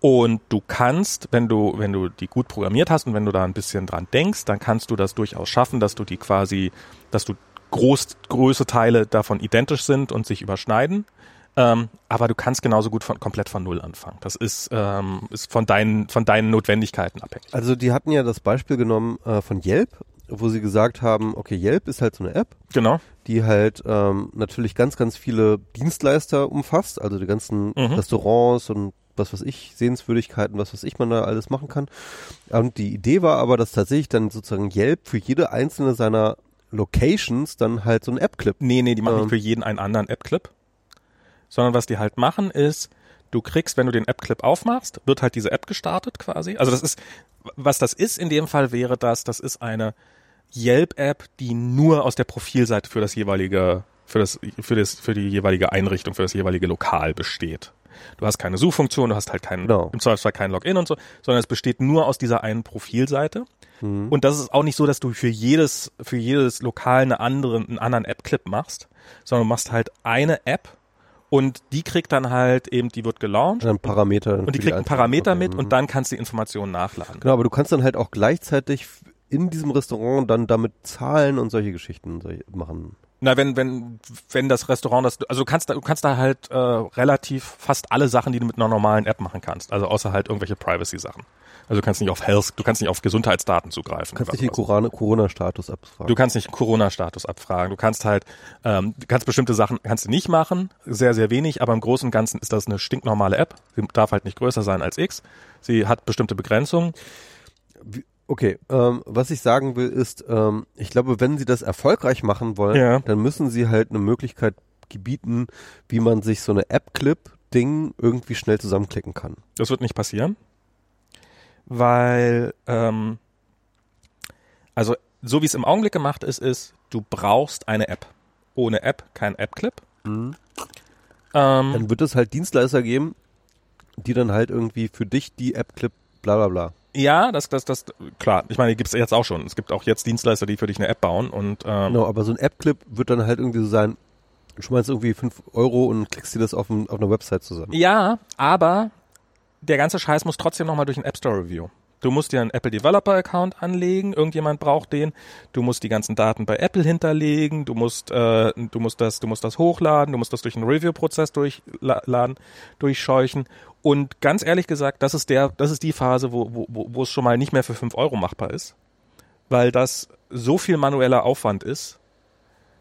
Und du kannst, wenn du, wenn du die gut programmiert hast und wenn du da ein bisschen dran denkst, dann kannst du das durchaus schaffen, dass du die quasi, dass du groß, große Teile davon identisch sind und sich überschneiden. Ähm, aber du kannst genauso gut von, komplett von Null anfangen. Das ist, ähm, ist von, deinen, von deinen Notwendigkeiten abhängig. Also die hatten ja das Beispiel genommen äh, von Yelp, wo sie gesagt haben, okay, Yelp ist halt so eine App, Genau. die halt ähm, natürlich ganz, ganz viele Dienstleister umfasst, also die ganzen Mhm. Restaurants und was weiß ich, Sehenswürdigkeiten, was weiß ich man da alles machen kann. Und die Idee war aber, dass tatsächlich dann sozusagen Yelp für jede einzelne seiner Locations dann halt so ein App-Clip. Nee, nee, die machen Ähm. nicht für jeden einen anderen App-Clip. Sondern was die halt machen ist, du kriegst, wenn du den App-Clip aufmachst, wird halt diese App gestartet quasi. Also das ist, was das ist in dem Fall wäre das, das ist eine Yelp-App, die nur aus der Profilseite für das jeweilige, für das, für das, für die jeweilige Einrichtung, für das jeweilige Lokal besteht. Du hast keine Suchfunktion, du hast halt keinen, Genau. im Zweifelsfall kein Login und so, sondern es besteht nur aus dieser einen Profilseite. Und das ist auch nicht so, dass du für jedes, für jedes Lokal eine andere, einen anderen App-Clip machst, sondern du machst halt eine App und die kriegt dann halt eben, die wird gelauncht Dann Parameter. und die kriegt einen Parameter mit und dann kannst du die Informationen nachladen. Genau, aber du kannst dann halt auch gleichzeitig in diesem Restaurant dann damit zahlen und solche Geschichten machen. Na, wenn, wenn, wenn das Restaurant das, also du kannst da, du kannst da halt äh, relativ fast alle Sachen, die du mit einer normalen App machen kannst. Also außer halt irgendwelche Privacy-Sachen. Also du kannst nicht auf Health, du kannst nicht auf Gesundheitsdaten zugreifen. Du kannst nicht den Corona-Status abfragen. Du kannst nicht Corona-Status abfragen. Du kannst halt, ähm, du kannst bestimmte Sachen kannst du nicht machen, sehr, sehr wenig, aber im Großen und Ganzen ist das eine stinknormale App. Sie darf halt nicht größer sein als X. Sie hat bestimmte Begrenzungen. Okay, ähm, was ich sagen will ist, ähm, ich glaube, wenn sie das erfolgreich machen wollen, Ja. dann müssen sie halt eine Möglichkeit gebieten, wie man sich so eine App-Clip-Ding irgendwie schnell zusammenklicken kann. Das wird nicht passieren, weil, ähm, also so wie es im Augenblick gemacht ist, ist, du brauchst eine App. Ohne App kein App-Clip. Ähm, Dann wird es halt Dienstleister geben, die dann halt irgendwie für dich die App-Clip bla bla bla. Ja, das, das, das, klar. Ich meine, die gibt's jetzt auch schon. Es gibt auch jetzt Dienstleister, die für dich eine App bauen und ähm, Genau, aber so ein App-Clip wird dann halt irgendwie so sein, du schmeißt irgendwie 5 Euro und klickst dir das auf, ein, auf einer Website zusammen. Ja, aber der ganze Scheiß muss trotzdem nochmal durch ein App Store Review. Du musst dir einen Apple Developer Account anlegen, irgendjemand braucht den. Du musst die ganzen Daten bei Apple hinterlegen, du musst, äh, du musst das, du musst das hochladen, du musst das durch einen Review-Prozess durchladen, durchscheuchen. Und ganz ehrlich gesagt, das ist der, das ist die Phase, wo, wo, wo es schon mal nicht mehr für 5 Euro machbar ist. Weil das so viel manueller Aufwand ist,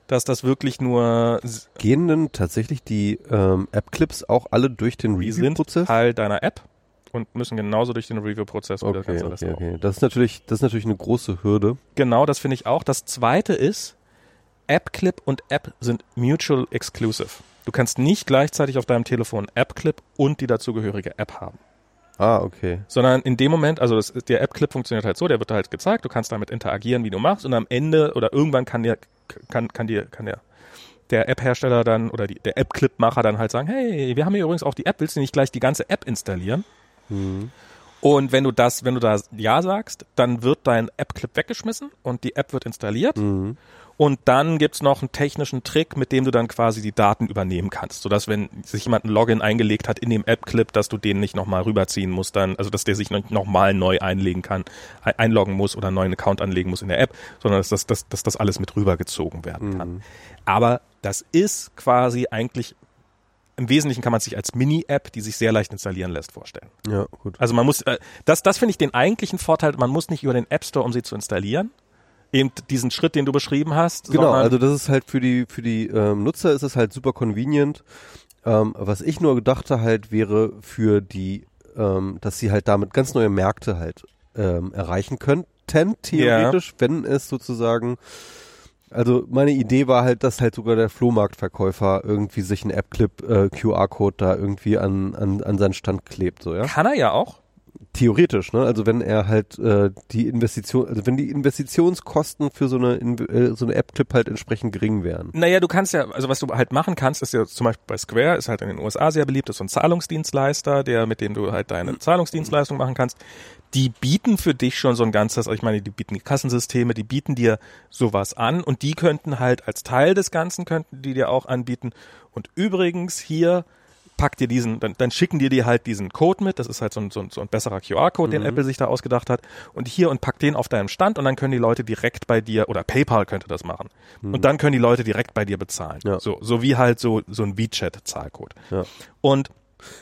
dass das wirklich nur Gehen denn tatsächlich die ähm, App-Clips auch alle durch den Review-Prozess? Teil deiner App und müssen genauso durch den Review-Prozess Okay, ganze okay, okay. Das ist natürlich, das ist natürlich eine große Hürde. Genau, das finde ich auch. Das zweite ist, AppClip und App sind mutual exclusive. Du kannst nicht gleichzeitig auf deinem Telefon AppClip und die dazugehörige App haben. Ah, okay. sondern in dem Moment, also das, der App-Clip funktioniert halt so, der wird halt gezeigt, du kannst damit interagieren, wie du machst und am Ende oder irgendwann kann dir, kann, kann dir, kann der, der App-Hersteller dann oder die, der App-Clip-Macher dann halt sagen, hey, wir haben hier übrigens auch die App, willst du nicht gleich die ganze App installieren? Und wenn du das, wenn du da Ja sagst, dann wird dein App-Clip weggeschmissen und die App wird installiert. Und dann gibt's noch einen technischen Trick, mit dem du dann quasi die Daten übernehmen kannst, sodass wenn sich jemand ein Login eingelegt hat in dem App-Clip, dass du den nicht nochmal rüberziehen musst, dann, also dass der sich nochmal neu einlegen kann, ein- einloggen muss oder einen neuen Account anlegen muss in der App, sondern dass das, dass, dass das alles mit rübergezogen werden kann. Aber das ist quasi eigentlich im Wesentlichen kann man sich als Mini-App, die sich sehr leicht installieren lässt, vorstellen. Ja, gut. Also man muss, äh, das, das finde ich den eigentlichen Vorteil, man muss nicht über den App Store, um sie zu installieren, eben diesen Schritt, den du beschrieben hast. Genau, also das ist halt für die für die ähm, Nutzer ist es halt super convenient. Ähm, was ich nur gedachte halt wäre für die, ähm, dass sie halt damit ganz neue Märkte halt ähm, erreichen könnten, theoretisch, wenn es sozusagen also meine Idee war halt, dass halt sogar der Flohmarktverkäufer irgendwie sich einen App-Clip äh, QR-Code da irgendwie an, an, an seinen Stand klebt, so ja. kann er ja auch. Theoretisch, ne? Also wenn er halt äh, die Investition, also wenn die Investitionskosten für so eine In- äh, so eine App-Clip halt entsprechend gering wären. Naja, du kannst ja, also was du halt machen kannst, ist ja zum Beispiel bei Square, ist halt in den USA sehr beliebt, ist so ein Zahlungsdienstleister, der, mit dem du halt deine Zahlungsdienstleistung machen kannst. Die bieten für dich schon so ein ganzes, ich meine, die bieten Kassensysteme, die bieten dir sowas an und die könnten halt als Teil des Ganzen könnten die dir auch anbieten. Und übrigens hier pack dir diesen, dann, dann schicken dir die halt diesen Code mit, das ist halt so ein, so ein, so ein besserer QR-Code, den Apple sich da ausgedacht hat und hier und pack den auf deinem Stand und dann können die Leute direkt bei dir, oder PayPal könnte das machen, und dann können die Leute direkt bei dir bezahlen. Ja. So, so wie halt so, so ein WeChat-Zahlcode. Ja. Und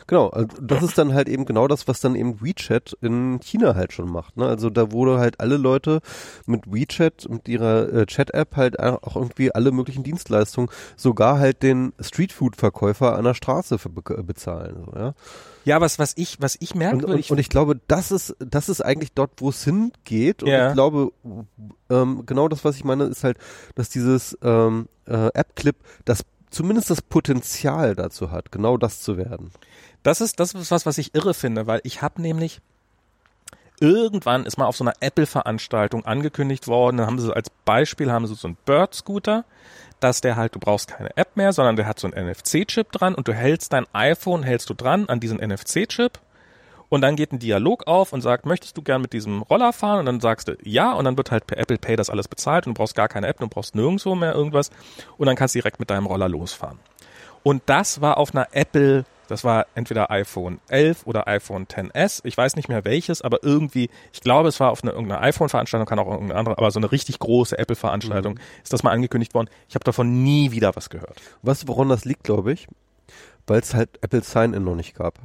Genau, also das ist dann halt eben genau das, was dann eben WeChat in China halt schon macht. Ne? Also da wurde halt alle Leute mit WeChat, mit ihrer äh, Chat-App halt auch irgendwie alle möglichen Dienstleistungen, sogar halt den Streetfood-Verkäufer an der Straße für be bezahlen. So, ja? ja, was, was ich, was ich Und, merkwürdig und, und ich glaube, das ist, das ist eigentlich dort, wo es hingeht. Und Ja. ich glaube, ähm, genau das, was ich meine, ist halt, dass dieses ähm, äh, App-Clip das zumindest das Potenzial dazu hat, genau das zu werden. Das ist, das ist was, was ich irre finde, weil ich habe nämlich irgendwann ist mal auf so einer Apple-Veranstaltung angekündigt worden, dann haben sie als Beispiel haben sie so einen Bird-Scooter, dass der halt, du brauchst keine App mehr, sondern der hat so einen NFC-Chip dran und du hältst dein iPhone, hältst du dran an diesen NFC-Chip und dann geht ein Dialog auf und sagt, möchtest du gern mit diesem Roller fahren? Und dann sagst du ja und dann wird halt per Apple Pay das alles bezahlt und du brauchst gar keine App, du brauchst nirgendwo mehr irgendwas und dann kannst du direkt mit deinem Roller losfahren. Und das war auf einer Apple, das war entweder iPhone 11 oder iPhone 10s, ich weiß nicht mehr welches, aber irgendwie, ich glaube, es war auf einer irgendeiner iPhone-Veranstaltung, kann auch irgendeine andere, aber so eine richtig große Apple-Veranstaltung ist das mal angekündigt worden. Ich habe davon nie wieder was gehört. Weißt du, woran das liegt, glaube ich? Weil es halt Apple Sign-In noch nicht gab.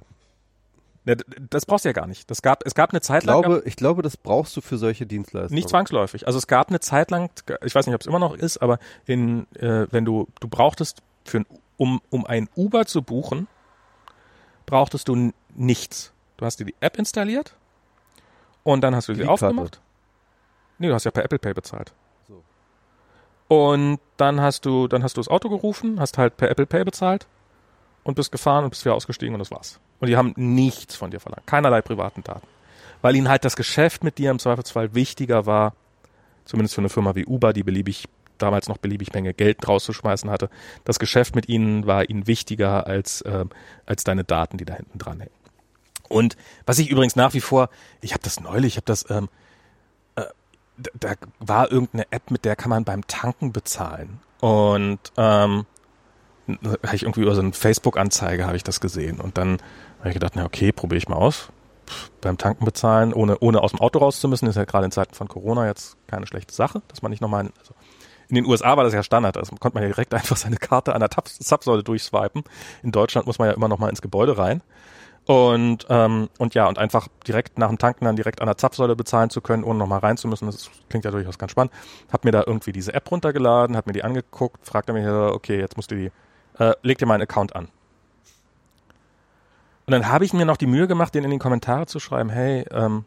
Ne, Das brauchst du ja gar nicht. Das gab, es gab eine Zeit Ich lang, glaube, ich glaube, das brauchst du für solche Dienstleistungen. Nicht zwangsläufig. Also es gab eine Zeit lang, ich weiß nicht, ob es immer noch ist, aber in, äh, wenn du, du brauchtest für ein, um, um ein Uber zu buchen, brauchtest du nichts. Du hast dir die App installiert und dann hast du sie aufgemacht. Nee, du hast ja per Apple Pay bezahlt. So. Und dann hast du, dann hast du das Auto gerufen, hast halt per Apple Pay bezahlt und bist gefahren und bist wieder ausgestiegen und das war's. Und die haben nichts von dir verlangt. Keinerlei privaten Daten. Weil ihnen halt das Geschäft mit dir im Zweifelsfall wichtiger war, zumindest für eine Firma wie Uber, die beliebig, damals noch beliebig Menge Geld rauszuschmeißen hatte. Das Geschäft mit ihnen war ihnen wichtiger als, ähm, als deine Daten, die da hinten dran hängen. Und was ich übrigens nach wie vor, ich habe das neulich, ich habe das, ähm, äh, da, da war irgendeine App, mit der kann man beim Tanken bezahlen. Und ähm, habe ich irgendwie über so eine Facebook-Anzeige habe ich das gesehen. Und dann habe ich gedacht, na okay, probiere ich mal aus. Beim Tanken bezahlen, ohne, ohne aus dem Auto raus zu müssen, ist ja gerade in Zeiten von Corona jetzt keine schlechte Sache, dass man nicht nochmal, also in den USA war das ja Standard, also konnte man ja direkt einfach seine Karte an der Tab Zapfsäule durchswipen. In Deutschland muss man ja immer noch mal ins Gebäude rein. Und, ähm, und ja, und einfach direkt nach dem Tanken dann direkt an der Zapfsäule bezahlen zu können, ohne nochmal rein zu müssen, das klingt ja durchaus ganz spannend. Hab mir da irgendwie diese App runtergeladen, hab mir die angeguckt, fragte mich, okay, jetzt musst du die, äh, leg dir mal einen Account an. Und dann habe ich mir noch die Mühe gemacht, den in die Kommentare zu schreiben, hey, ähm,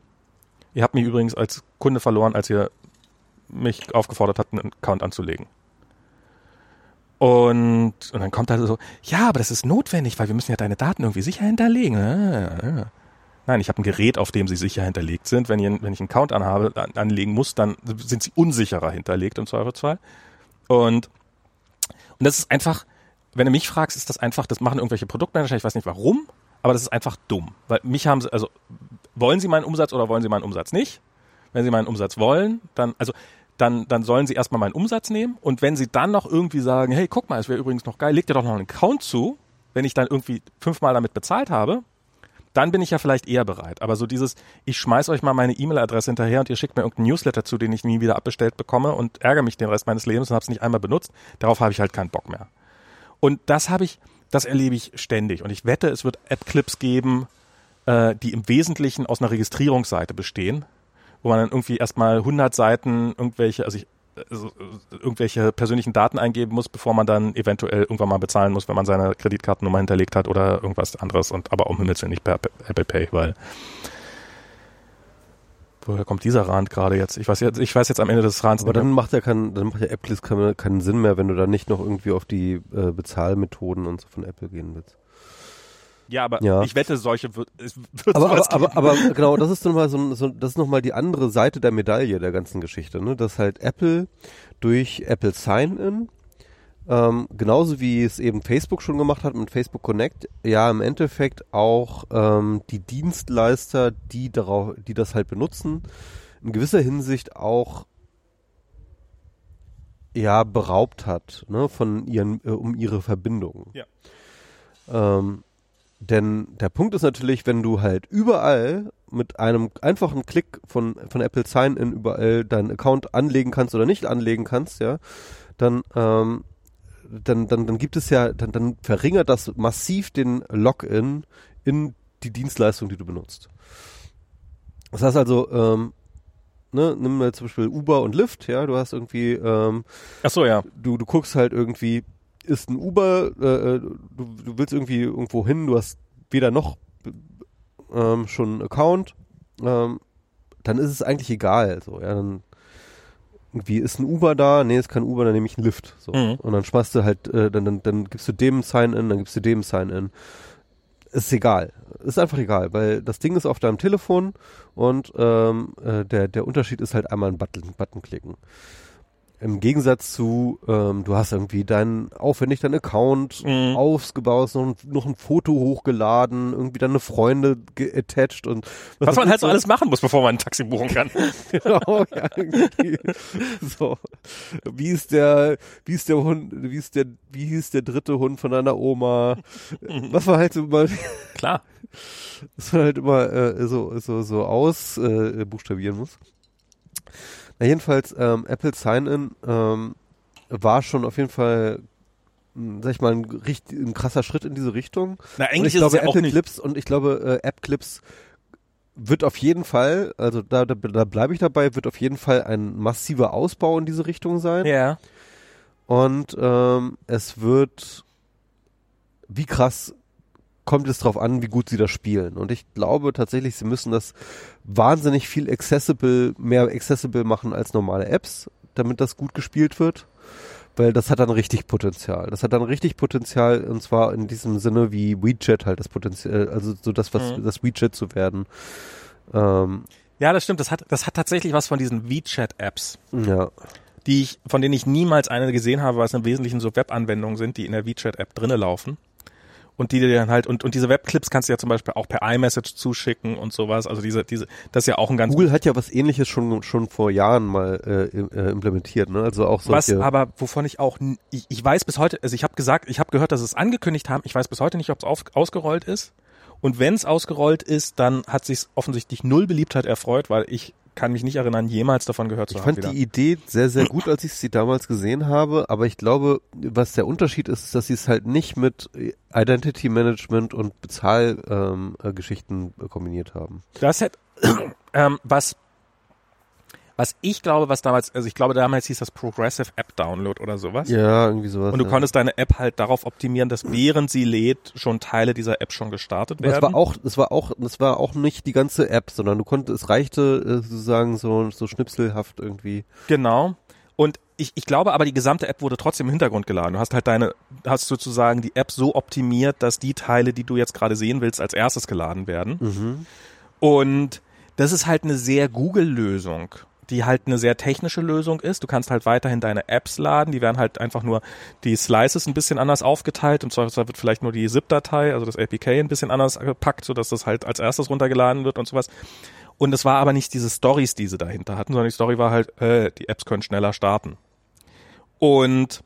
ihr habt mich übrigens als Kunde verloren, als ihr mich aufgefordert habt, einen Account anzulegen. Und, und dann kommt halt so, ja, aber das ist notwendig, weil wir müssen ja deine Daten irgendwie sicher hinterlegen. Ah. Nein, ich habe ein Gerät, auf dem sie sicher hinterlegt sind. Wenn ich, wenn ich einen Count anhabe, an, anlegen muss, dann sind sie unsicherer hinterlegt im Zweifelsfall. Und, und das ist einfach, wenn du mich fragst, ist das einfach, das machen irgendwelche Produktmanager, ich weiß nicht warum, aber das ist einfach dumm. Weil mich haben sie, also wollen sie meinen Umsatz oder wollen sie meinen Umsatz nicht? Wenn sie meinen Umsatz wollen, dann, also dann, dann sollen sie erstmal meinen Umsatz nehmen und wenn sie dann noch irgendwie sagen, hey, guck mal, es wäre übrigens noch geil, leg dir doch noch einen Account zu, wenn ich dann irgendwie fünfmal damit bezahlt habe, dann bin ich ja vielleicht eher bereit. Aber so dieses, ich schmeiß euch mal meine E-Mail-Adresse hinterher und ihr schickt mir irgendeinen Newsletter zu, den ich nie wieder abbestellt bekomme und ärgere mich den Rest meines Lebens und habe es nicht einmal benutzt, darauf habe ich halt keinen Bock mehr. Und das habe ich, das erlebe ich ständig. Und ich wette, es wird App-Clips geben, äh, die im Wesentlichen aus einer Registrierungsseite bestehen, wo man dann irgendwie erstmal 100 Seiten irgendwelche, also ich, also irgendwelche persönlichen Daten eingeben muss, bevor man dann eventuell irgendwann mal bezahlen muss, wenn man seine Kreditkartennummer hinterlegt hat oder irgendwas anderes und aber um Himmels Willen nicht per Apple Pay, weil woher kommt dieser Rand gerade jetzt? Ich weiß jetzt, ich weiß jetzt am Ende des Rands. Aber dann macht ja keinen, dann macht ja Apples keinen, keinen Sinn mehr, wenn du da nicht noch irgendwie auf die äh, Bezahlmethoden und so von Apple gehen willst. Ja, aber ja. ich wette, solche wird es wird aber, aber, aber, aber genau, das ist nochmal so, so, das ist noch mal die andere Seite der Medaille der ganzen Geschichte, ne? Dass halt Apple durch Apple Sign-In ähm, genauso wie es eben Facebook schon gemacht hat mit Facebook Connect, ja im Endeffekt auch ähm, die Dienstleister, die darauf, die das halt benutzen, in gewisser Hinsicht auch ja beraubt hat, ne, von ihren äh, um ihre Verbindungen. Ja. Ähm, denn der Punkt ist natürlich, wenn du halt überall mit einem einfachen Klick von, von Apple Sign-In überall deinen Account anlegen kannst oder nicht anlegen kannst, ja, dann, ähm, dann, dann, dann gibt es ja, dann, dann verringert das massiv den Login in die Dienstleistung, die du benutzt. Das heißt also, ähm, ne, nimm mal zum Beispiel Uber und Lyft, ja, du hast irgendwie, ähm, Ach so, ja. Du, du guckst halt irgendwie, ist ein Uber, äh, äh, du, du willst irgendwie irgendwo hin, du hast weder noch ähm, schon einen Account, ähm, dann ist es eigentlich egal. So, ja, dann irgendwie ist ein Uber da, nee, ist kein Uber, dann nehme ich einen Lift. So. Mhm. Und dann schmeißt du halt, äh, dann, dann, dann gibst du dem Sign-In, dann gibst du dem Sign-In. Ist egal. Ist einfach egal, weil das Ding ist auf deinem Telefon und ähm, äh, der, der Unterschied ist halt einmal einen Button, Button klicken. Im Gegensatz zu, ähm, du hast irgendwie deinen, aufwendig deinen Account mhm. ausgebaut, noch, noch ein Foto hochgeladen, irgendwie deine Freunde attached und was, was man halt so alles machen muss, bevor man ein Taxi buchen kann. genau, ja, so. Wie ist der, wie ist der Hund, wie ist der, wie hieß der dritte Hund von deiner Oma? Was war halt mal. Klar. Was man halt immer äh, so, so, so aus äh, buchstabieren muss. Na jedenfalls, ähm, Apple Sign-In ähm, war schon auf jeden Fall hm, sag ich mal, ein, richtig, ein krasser Schritt in diese Richtung. Na, eigentlich und ich ist glaube, es ja Apple auch. Clips und ich glaube, äh, App Clips wird auf jeden Fall, also da, da, da bleibe ich dabei, wird auf jeden Fall ein massiver Ausbau in diese Richtung sein. Ja. Und ähm, es wird, wie krass kommt es darauf an, wie gut sie das spielen. Und ich glaube tatsächlich, sie müssen das wahnsinnig viel accessible, mehr accessible machen als normale Apps, damit das gut gespielt wird. Weil das hat dann richtig Potenzial. Das hat dann richtig Potenzial und zwar in diesem Sinne wie WeChat halt das Potenzial, also so das, was mhm. das WeChat zu werden. Ähm, ja, das stimmt. Das hat, das hat tatsächlich was von diesen WeChat-Apps. Ja. Die ich, von denen ich niemals eine gesehen habe, weil es im Wesentlichen so Webanwendungen sind, die in der WeChat-App drinne laufen und die dir dann halt und und diese Webclips kannst du ja zum Beispiel auch per iMessage zuschicken und sowas. Also diese diese das ist ja auch ein ganz Google hat ja was Ähnliches schon schon vor Jahren mal äh, äh implementiert, ne? Also auch solche was aber wovon ich auch ich, ich weiß bis heute also ich habe gesagt ich habe gehört, dass es angekündigt haben. Ich weiß bis heute nicht, ob es ausgerollt ist. Und wenn es ausgerollt ist, dann hat sich offensichtlich null Beliebtheit erfreut, weil ich kann mich nicht erinnern, jemals davon gehört zu ich haben. Ich fand die Idee sehr, sehr gut, als ich sie damals gesehen habe, aber ich glaube, was der Unterschied ist, ist, dass sie es halt nicht mit Identity Management und Bezahlgeschichten ähm, äh, kombiniert haben. Das hat, ähm, was was ich glaube, was damals, also ich glaube damals hieß das Progressive App Download oder sowas. Ja, irgendwie sowas. Und du ja. konntest deine App halt darauf optimieren, dass während sie lädt schon Teile dieser App schon gestartet werden. Das war auch, das war auch, das war auch nicht die ganze App, sondern du konntest, es reichte äh, sozusagen so, so schnipselhaft irgendwie. Genau. Und ich, ich glaube aber, die gesamte App wurde trotzdem im Hintergrund geladen. Du hast halt deine, hast sozusagen die App so optimiert, dass die Teile, die du jetzt gerade sehen willst, als erstes geladen werden. Mhm. Und das ist halt eine sehr Google-Lösung, die halt eine sehr technische Lösung ist. Du kannst halt weiterhin deine Apps laden, die werden halt einfach nur die Slices ein bisschen anders aufgeteilt und zwar wird vielleicht nur die ZIP-Datei, also das APK ein bisschen anders gepackt, sodass das halt als erstes runtergeladen wird und sowas. Und es war aber nicht diese Stories, die sie dahinter hatten, sondern die Story war halt, äh, die Apps können schneller starten. Und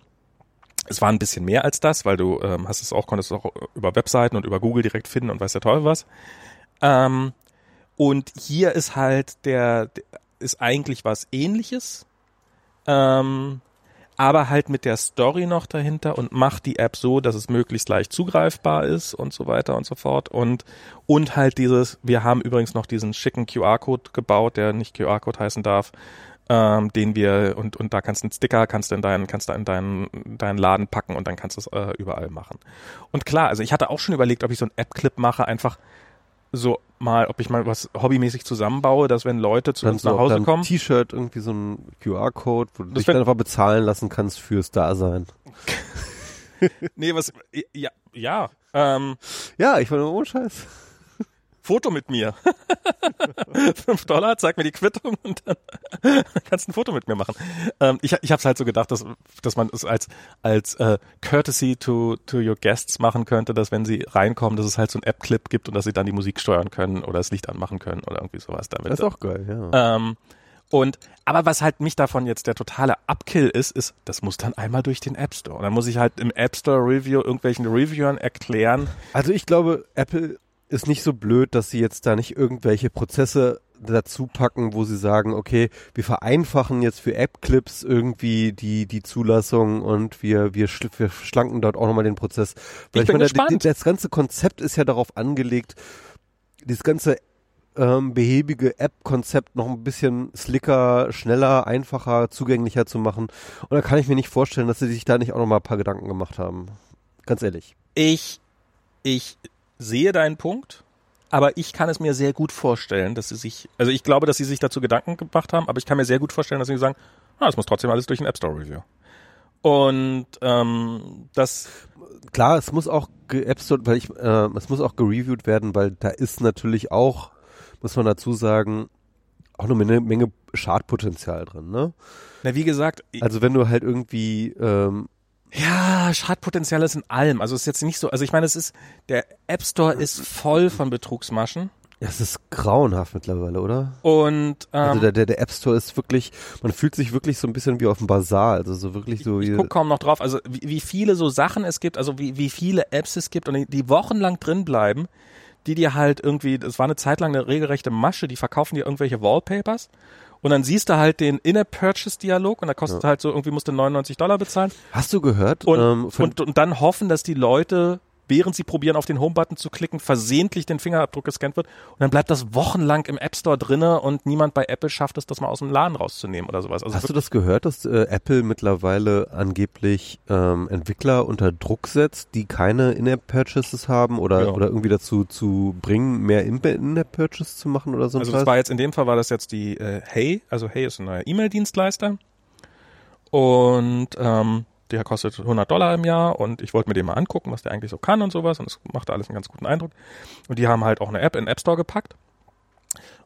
es war ein bisschen mehr als das, weil du ähm, hast es auch, konntest es auch über Webseiten und über Google direkt finden und weiß der Teufel was. Ähm, und hier ist halt der, ist eigentlich was ähnliches, ähm, aber halt mit der Story noch dahinter und macht die App so, dass es möglichst leicht zugreifbar ist und so weiter und so fort. Und, und halt dieses, wir haben übrigens noch diesen schicken QR-Code gebaut, der nicht QR-Code heißen darf, ähm, den wir und und da kannst du einen Sticker kannst du in deinen kannst du in deinen deinen Laden packen und dann kannst du es äh, überall machen. Und klar, also ich hatte auch schon überlegt, ob ich so einen App-Clip mache, einfach so mal, ob ich mal was hobbymäßig zusammenbaue, dass wenn Leute zu Dann uns nach Hause kommen, T-Shirt irgendwie so ein QR-Code, wo du dich dann einfach bezahlen lassen kannst fürs Dasein. nee, was, ja, ja, ähm, Ja, ich nur ohne Scheiß. Foto mit mir. Fünf Dollar, zeig mir die Quittung und dann kannst du ein Foto mit mir machen. Ähm, ich ich habe es halt so gedacht, dass, dass man es als, als äh, Courtesy to, to your guests machen könnte, dass wenn sie reinkommen, dass es halt so ein App-Clip gibt und dass sie dann die Musik steuern können oder das Licht anmachen können oder irgendwie sowas damit. Das ist auch geil, ja. Ähm, und aber was halt mich davon jetzt der totale Upkill ist, ist, das muss dann einmal durch den App Store. Und dann muss ich halt im App Store Review irgendwelchen Reviewern erklären. Also ich glaube, Apple ist nicht so blöd, dass sie jetzt da nicht irgendwelche Prozesse dazu packen, wo sie sagen, okay, wir vereinfachen jetzt für App-Clips irgendwie die, die Zulassung und wir, wir, schl wir schlanken dort auch nochmal den Prozess. Weil Ich bin meine, gespannt. das ganze Konzept ist ja darauf angelegt, dieses ganze ähm, behäbige App-Konzept noch ein bisschen slicker, schneller, einfacher, zugänglicher zu machen. Und da kann ich mir nicht vorstellen, dass sie sich da nicht auch nochmal ein paar Gedanken gemacht haben. Ganz ehrlich. Ich, ich sehe deinen Punkt, aber ich kann es mir sehr gut vorstellen, dass sie sich, also ich glaube, dass sie sich dazu Gedanken gemacht haben, aber ich kann mir sehr gut vorstellen, dass sie sagen, ah, das muss trotzdem alles durch den App Store Review. Und ähm, das klar, es muss auch App Store, weil ich, äh, es muss auch gereviewt werden, weil da ist natürlich auch, muss man dazu sagen, auch eine Menge, Menge Schadpotenzial drin, ne? na wie gesagt, Also wenn du halt irgendwie, ähm, Ja, Schadpotenzial ist in allem. Also es ist jetzt nicht so, also ich meine, es ist, der App Store ist voll von Betrugsmaschen. ja, es ist grauenhaft mittlerweile, oder? Und ähm, Also der, der, der App Store ist wirklich, man fühlt sich wirklich so ein bisschen wie auf dem Bazar, also so wirklich so ich wie, guck kaum noch drauf, also wie, wie viele so Sachen es gibt, also wie, wie viele Apps es gibt und die, die wochenlang drin bleiben, die dir halt irgendwie, das war eine Zeit lang eine regelrechte Masche, die verkaufen dir irgendwelche Wallpapers und dann siehst du halt den In-App-Purchase-Dialog und da kostet halt so, irgendwie musst du 99 Dollar bezahlen Hast du gehört? und, ähm, und, und dann hoffen, dass die Leute, während sie probieren, auf den Home-Button zu klicken, versehentlich den Fingerabdruck gescannt wird und dann bleibt das wochenlang im App Store drinne und niemand bei Apple schafft es, das mal aus dem Laden rauszunehmen oder sowas. Also Hast du das gehört, dass äh, Apple mittlerweile angeblich ähm, Entwickler unter Druck setzt, die keine In-App-Purchases haben oder, Ja. oder irgendwie dazu zu bringen, mehr In- In-App-Purchase zu machen oder so Also das war jetzt in dem Fall war das jetzt die äh, Hey, also Hey ist ein neuer E-Mail-Dienstleister und ähm, der kostet 100 Dollar im Jahr und ich wollte mir den mal angucken, was der eigentlich so kann und sowas und es machte alles einen ganz guten Eindruck. Und die haben halt auch eine App in den App Store gepackt.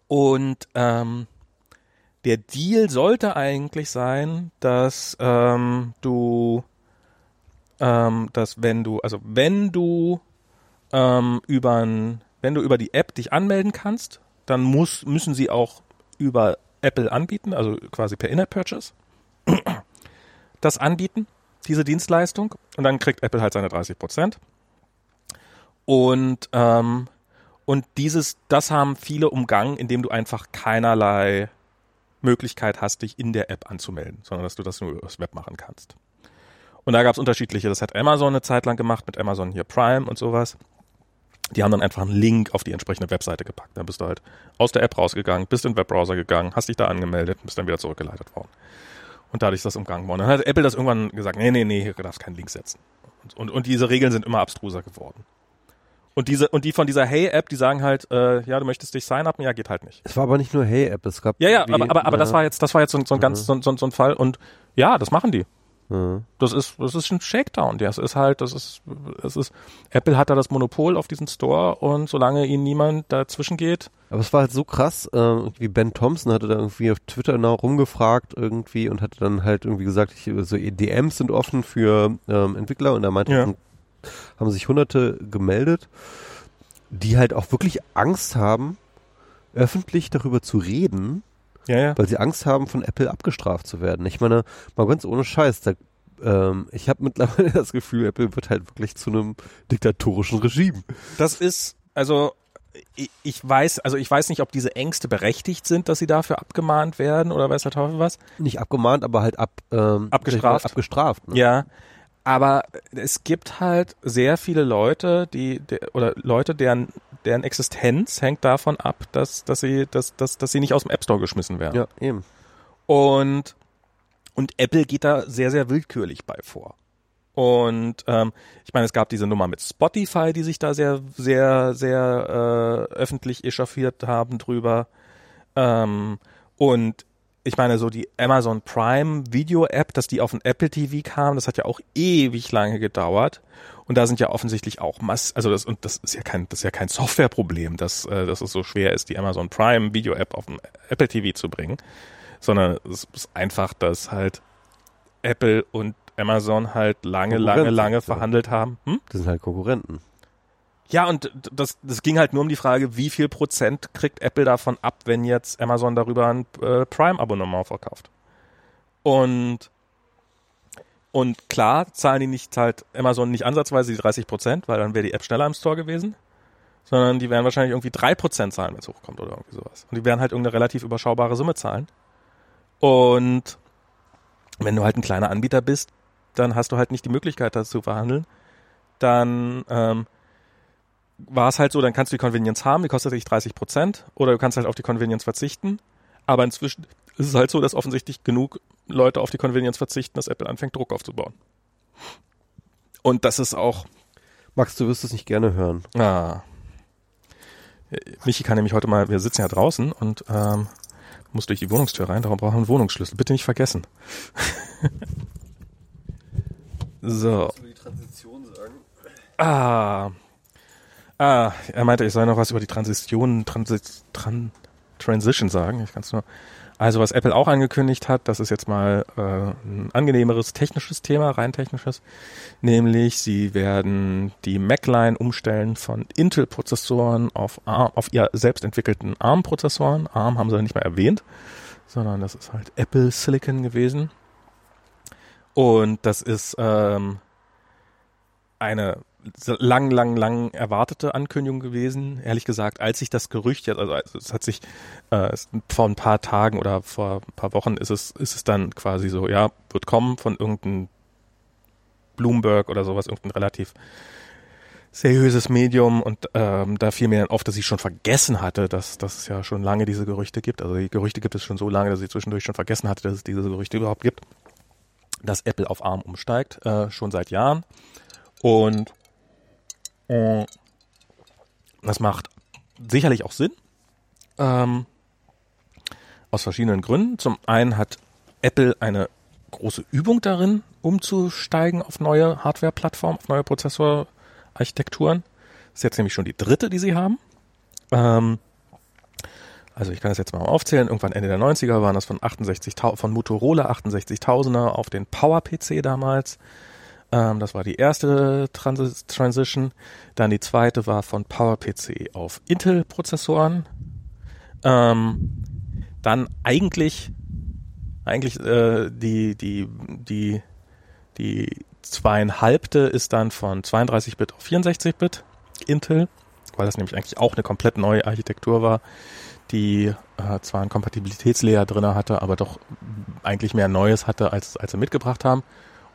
Und ähm, der Deal sollte eigentlich sein, dass ähm, du, ähm, dass wenn du, also wenn du ähm, über wenn du über die App dich anmelden kannst, dann muss, müssen sie auch über Apple anbieten, also quasi per In-App-Purchase, das anbieten, diese Dienstleistung. Und dann kriegt Apple halt seine 30 Prozent. Und, ähm, und dieses, das haben viele umgangen, indem du einfach keinerlei Möglichkeit hast, dich in der App anzumelden, sondern dass du das nur übers Web machen kannst. Und da gab es unterschiedliche. Das hat Amazon eine Zeit lang gemacht mit Amazon hier Prime und sowas. Die haben dann einfach einen Link auf die entsprechende Webseite gepackt. Dann bist du halt aus der App rausgegangen, bist in den Webbrowser gegangen, hast dich da angemeldet, bist dann wieder zurückgeleitet worden. Und dadurch ist das umgangen worden. Dann hat Apple das irgendwann gesagt, nee, nee, nee, hier darfst keinen Link setzen. Und, und, und diese Regeln sind immer abstruser geworden. Und diese, und die von dieser Hey-App, die sagen halt, äh, ja, du möchtest dich sign-upen, ja, geht halt nicht. es war aber nicht nur Hey-App, es gab Ja, ja, aber, aber, aber das äh, war jetzt, das war jetzt so, so ein ganz, so, ein- so, ein- so ein Fall. Und ja, das machen die. Ja. Das ist, das ist ein Shakedown. Das ist halt, das ist, das ist, Apple hat da das Monopol auf diesen Store und solange ihnen niemand dazwischen geht. Aber es war halt so krass, äh, irgendwie Ben Thompson hatte da irgendwie auf Twitter genau rumgefragt irgendwie und hatte dann halt irgendwie gesagt, ich, so DMs sind offen für ähm, Entwickler und da meinte Ja. er, haben sich hunderte gemeldet, die halt auch wirklich Angst haben, öffentlich darüber zu reden, Ja, ja. weil sie Angst haben, von Apple abgestraft zu werden. Ich meine, mal ganz ohne Scheiß, da, ähm, ich habe mittlerweile das Gefühl, Apple wird halt wirklich zu einem diktatorischen Regime. Das ist, also, ich, weiß, also ich weiß nicht, ob diese Ängste berechtigt sind, dass sie dafür abgemahnt werden oder weiß der Teufel was. Nicht abgemahnt, aber halt ab, ähm, Abgestraft. abgestraft. Ne? Ja. Aber es gibt halt sehr viele Leute, die, die oder Leute, deren, deren Existenz hängt davon ab, dass, dass sie, dass, dass, dass sie nicht aus dem App Store geschmissen werden. ja, eben. Und, und Apple geht da sehr, sehr willkürlich bei vor. Und ähm, ich meine, es gab diese Nummer mit Spotify, die sich da sehr, sehr, sehr äh, öffentlich echauffiert haben drüber. Ähm, und ich meine, so die Amazon Prime Video App, dass die auf den Apple TV kam, das hat ja auch ewig lange gedauert. Und da sind ja offensichtlich auch Mass, also das und das ist ja kein, das ist ja kein Softwareproblem, dass, äh, dass es so schwer ist, die Amazon Prime Video App auf den Apple TV zu bringen, sondern es ist einfach, dass halt Apple und Amazon halt lange, lange, lange verhandelt haben. Hm? Das sind halt Konkurrenten. Ja, und das, das ging halt nur um die Frage, wie viel Prozent kriegt Apple davon ab, wenn jetzt Amazon darüber ein äh, Prime-Abonnement verkauft. Und, und klar zahlen die nicht, zahlt Amazon nicht ansatzweise die 30 Prozent, weil dann wäre die App schneller im Store gewesen, sondern die werden wahrscheinlich irgendwie drei Prozent zahlen, wenn es hochkommt oder irgendwie sowas. Und die werden halt irgendeine relativ überschaubare Summe zahlen. Und wenn du halt ein kleiner Anbieter bist, dann hast du halt nicht die Möglichkeit, das zu verhandeln. Dann ähm, war es halt so, dann kannst du die Convenience haben, die kostet dich 30 Prozent, oder du kannst halt auf die Convenience verzichten. Aber inzwischen ist es halt so, dass offensichtlich genug Leute auf die Convenience verzichten, dass Apple anfängt, Druck aufzubauen. Und das ist auch, Max, du wirst es nicht gerne hören. ah, Michi kann nämlich heute mal, wir sitzen ja draußen und ähm, muss durch die Wohnungstür rein, darum brauchen wir einen Wohnungsschlüssel. Bitte nicht vergessen. so. die Transition sagen? Ah. Ah, er meinte, ich soll noch was über die Transition, Transi Tran Transition sagen. Ich kann es nur. Also was Apple auch angekündigt hat, das ist jetzt mal äh, ein angenehmeres technisches Thema, rein technisches, nämlich sie werden die Mac-Line umstellen von Intel-Prozessoren auf, auf ihr selbst entwickelten ARM-Prozessoren. ARM haben sie nicht mehr erwähnt, sondern das ist halt Apple Silicon gewesen. Und das ist ähm, eine lang, lang, lang erwartete Ankündigung gewesen. Ehrlich gesagt, als sich das Gerücht jetzt, also es hat sich äh, vor ein paar Tagen oder vor ein paar Wochen ist es, ist es dann quasi so, ja, wird kommen von irgendeinem Bloomberg oder sowas, irgendein relativ seriöses Medium und ähm, da fiel mir dann auf, dass ich schon vergessen hatte, dass, dass es ja schon lange diese Gerüchte gibt. Also die Gerüchte gibt es schon so lange, dass ich zwischendurch schon vergessen hatte, dass es diese Gerüchte überhaupt gibt, dass Apple auf ARM umsteigt, äh, schon seit Jahren. Und das macht sicherlich auch Sinn. Ähm, aus verschiedenen Gründen. Zum einen hat Apple eine große Übung darin, umzusteigen auf neue Hardware-Plattformen, auf neue Prozessorarchitekturen. Das ist jetzt nämlich schon die dritte, die sie haben. Ähm, also ich kann das jetzt mal aufzählen. Irgendwann Ende der 90er waren das von 68.000 von Motorola 68.000er auf den Power-PC damals. Ähm, das war die erste Transi Transition. Dann die zweite war von PowerPC auf Intel-Prozessoren. Ähm, dann eigentlich, eigentlich äh, die, die, die, die zweieinhalbte ist dann von 32-Bit auf 64-Bit Intel, weil das nämlich eigentlich auch eine komplett neue Architektur war, die äh, zwar einen Kompatibilitätslayer drinne hatte, aber doch eigentlich mehr Neues hatte, als, als sie mitgebracht haben.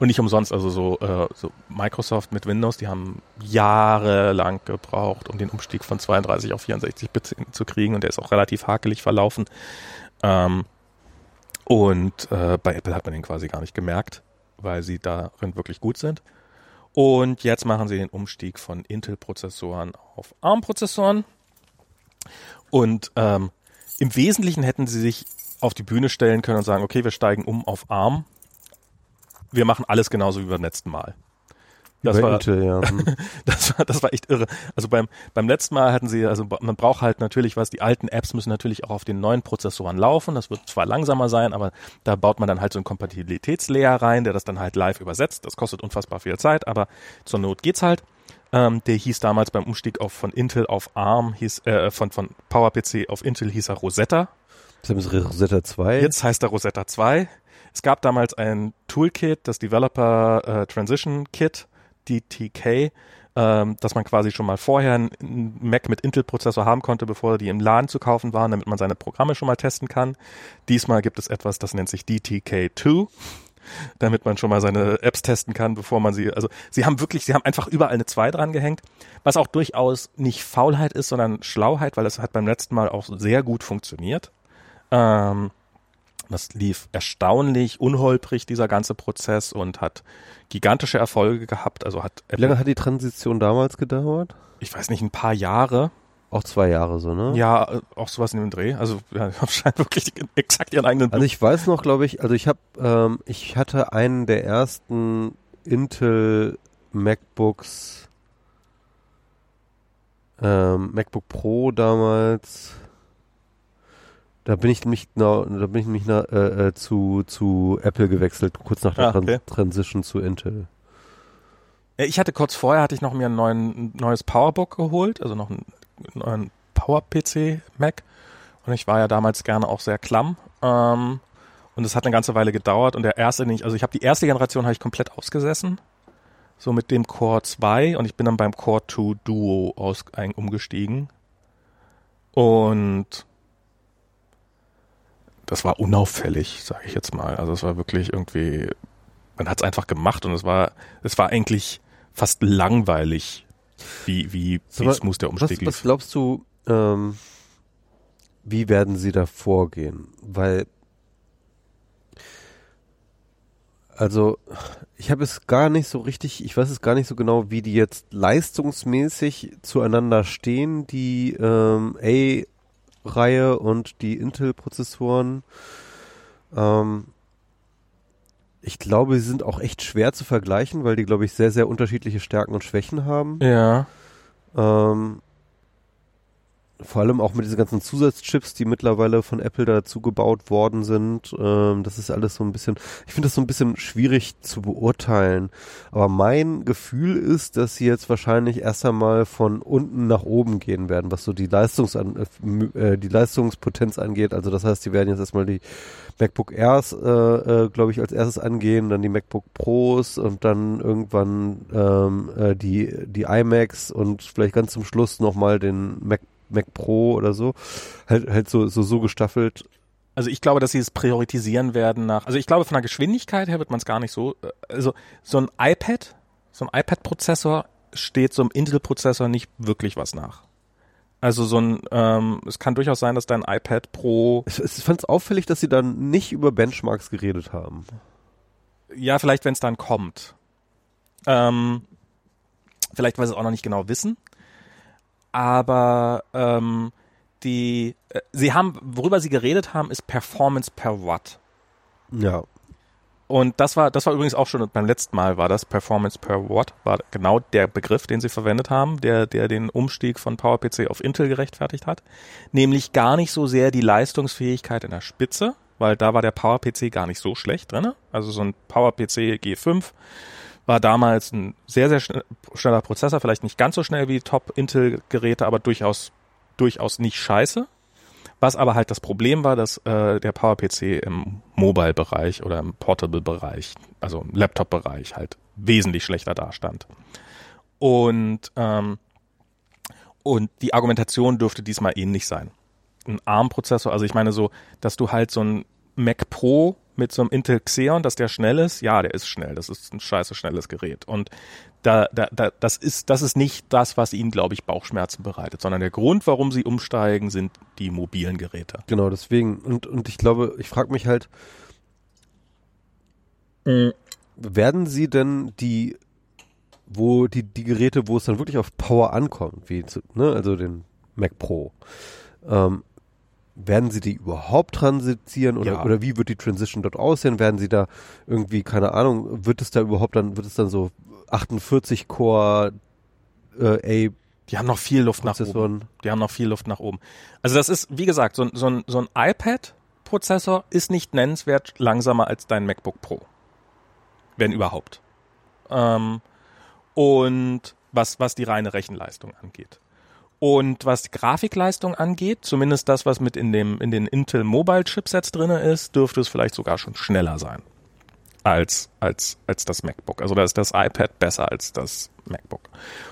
Und nicht umsonst, also so, äh, so Microsoft mit Windows, die haben jahrelang gebraucht, um den Umstieg von 32 auf 64 Bit zu kriegen und der ist auch relativ hakelig verlaufen. Ähm, und äh, bei Apple hat man den quasi gar nicht gemerkt, weil sie darin wirklich gut sind. Und jetzt machen sie den Umstieg von Intel-Prozessoren auf ARM-Prozessoren. Und ähm, im Wesentlichen hätten sie sich auf die Bühne stellen können und sagen, okay, wir steigen um auf ARM. Wir machen alles genauso wie beim letzten Mal. Das war, Intel, ja. das war, das war echt irre. Also beim, beim letzten Mal hatten sie, also man braucht halt natürlich was, die alten Apps müssen natürlich auch auf den neuen Prozessoren laufen. Das wird zwar langsamer sein, aber da baut man dann halt so einen Kompatibilitätslayer rein, der das dann halt live übersetzt. Das kostet unfassbar viel Zeit, aber zur Not geht's halt. Ähm, der hieß damals beim Umstieg auf, von Intel auf ARM, hieß, äh, von, von PowerPC auf Intel hieß er Rosetta. Das ist Rosetta 2. Jetzt heißt er Rosetta 2. Es gab damals ein Toolkit, das Developer äh, Transition Kit, DTK, ähm, dass man quasi schon mal vorher einen Mac mit Intel-Prozessor haben konnte, bevor die im Laden zu kaufen waren, damit man seine Programme schon mal testen kann. Diesmal gibt es etwas, das nennt sich DTK2 damit man schon mal seine Apps testen kann, bevor man sie, also sie haben wirklich, sie haben einfach überall eine 2 dran gehängt, was auch durchaus nicht Faulheit ist, sondern Schlauheit, weil es hat beim letzten Mal auch sehr gut funktioniert. Ähm, das lief erstaunlich unholprig, dieser ganze Prozess und hat gigantische Erfolge gehabt. Also hat Wie lange hat die Transition damals gedauert? Ich weiß nicht, ein paar Jahre. Auch zwei Jahre so, ne? Ja, äh, auch sowas in dem Dreh. Also ja, scheint wirklich exakt ihren eigenen. Also ich weiß noch, glaube ich, also ich habe, ähm, ich hatte einen der ersten Intel MacBooks, ähm, MacBook Pro damals da bin ich nämlich, na, da bin ich nämlich na, äh, äh, zu, zu Apple gewechselt, kurz nach der ah, okay. Transition zu Intel. Ich hatte kurz vorher, hatte ich noch mir ein, neuen, ein neues Powerbook geholt, also noch einen neuen Power-PC Mac. Und ich war ja damals gerne auch sehr klamm. Ähm, und es hat eine ganze Weile gedauert. Und der erste, den ich, also ich habe die erste Generation habe ich komplett ausgesessen. So mit dem Core 2 und ich bin dann beim Core 2 Duo aus, ein, umgestiegen. Und das war unauffällig, sage ich jetzt mal. Also es war wirklich irgendwie, man hat es einfach gemacht und es war, es war eigentlich fast langweilig, wie, wie, wie Aber smooth der Umstieg was, was glaubst du, ähm, wie werden sie da vorgehen? Weil also ich habe es gar nicht so richtig, ich weiß es gar nicht so genau, wie die jetzt leistungsmäßig zueinander stehen, die ähm, A Reihe und die Intel-Prozessoren. Ähm, ich glaube, sie sind auch echt schwer zu vergleichen, weil die, glaube ich, sehr, sehr unterschiedliche Stärken und Schwächen haben. Ja. Ähm, vor allem auch mit diesen ganzen Zusatzchips, die mittlerweile von Apple dazu gebaut worden sind. Ähm, das ist alles so ein bisschen, ich finde das so ein bisschen schwierig zu beurteilen. Aber mein Gefühl ist, dass sie jetzt wahrscheinlich erst einmal von unten nach oben gehen werden, was so die Leistungs äh, äh, die Leistungspotenz angeht. Also das heißt, die werden jetzt erstmal die MacBook Airs, äh, äh, glaube ich, als erstes angehen, dann die MacBook Pros und dann irgendwann ähm, äh, die die iMacs und vielleicht ganz zum Schluss nochmal den Mac Mac Pro oder so, halt, halt so, so, so gestaffelt. Also ich glaube, dass sie es priorisieren werden nach, also ich glaube von der Geschwindigkeit her wird man es gar nicht so, äh, also so ein iPad, so ein iPad-Prozessor steht so einem Intel-Prozessor nicht wirklich was nach. Also so ein, ähm, es kann durchaus sein, dass dein iPad Pro. Ich, ich fand es auffällig, dass sie dann nicht über Benchmarks geredet haben. Ja, vielleicht, wenn es dann kommt. Ähm, vielleicht, weil sie es auch noch nicht genau wissen aber ähm, die, äh, sie haben, worüber sie geredet haben, ist Performance per Watt. Ja. Und das war, das war übrigens auch schon beim letzten Mal war das Performance per Watt, war genau der Begriff, den sie verwendet haben, der, der den Umstieg von PowerPC auf Intel gerechtfertigt hat. Nämlich gar nicht so sehr die Leistungsfähigkeit in der Spitze, weil da war der PowerPC gar nicht so schlecht drinne. Also so ein PowerPC G5 war damals ein sehr, sehr schneller Prozessor, vielleicht nicht ganz so schnell wie Top-Intel-Geräte, aber durchaus, durchaus nicht scheiße. Was aber halt das Problem war, dass äh, der PowerPC im Mobile-Bereich oder im Portable-Bereich, also im Laptop-Bereich halt wesentlich schlechter dastand. Und, ähm, und die Argumentation dürfte diesmal ähnlich sein. Ein ARM-Prozessor, also ich meine so, dass du halt so ein Mac Pro mit so einem Intel Xeon, dass der schnell ist, ja, der ist schnell. Das ist ein scheiße schnelles Gerät. Und da, da, da, das ist, das ist nicht das, was ihnen, glaube ich, Bauchschmerzen bereitet, sondern der Grund, warum sie umsteigen, sind die mobilen Geräte. Genau, deswegen. Und, und ich glaube, ich frage mich halt, mhm. werden sie denn die, wo die, die Geräte, wo es dann wirklich auf Power ankommt, wie, ne, also den Mac Pro, ähm, werden sie die überhaupt transitieren oder, Ja. oder wie wird die Transition dort aussehen? Werden sie da irgendwie, keine Ahnung, wird es da überhaupt dann, wird es dann so 48 Core äh, Die haben noch viel Luft nach oben. Die haben noch viel Luft nach oben. Also das ist, wie gesagt, so, ein- so ein, so ein iPad-Prozessor ist nicht nennenswert langsamer als dein MacBook Pro. Wenn überhaupt. Ähm, und was, was die reine Rechenleistung angeht. Und was die Grafikleistung angeht, zumindest das, was mit in dem, in den Intel Mobile Chipsets drinne ist, dürfte es vielleicht sogar schon schneller sein als, als, als das MacBook. Also da ist das iPad besser als das MacBook.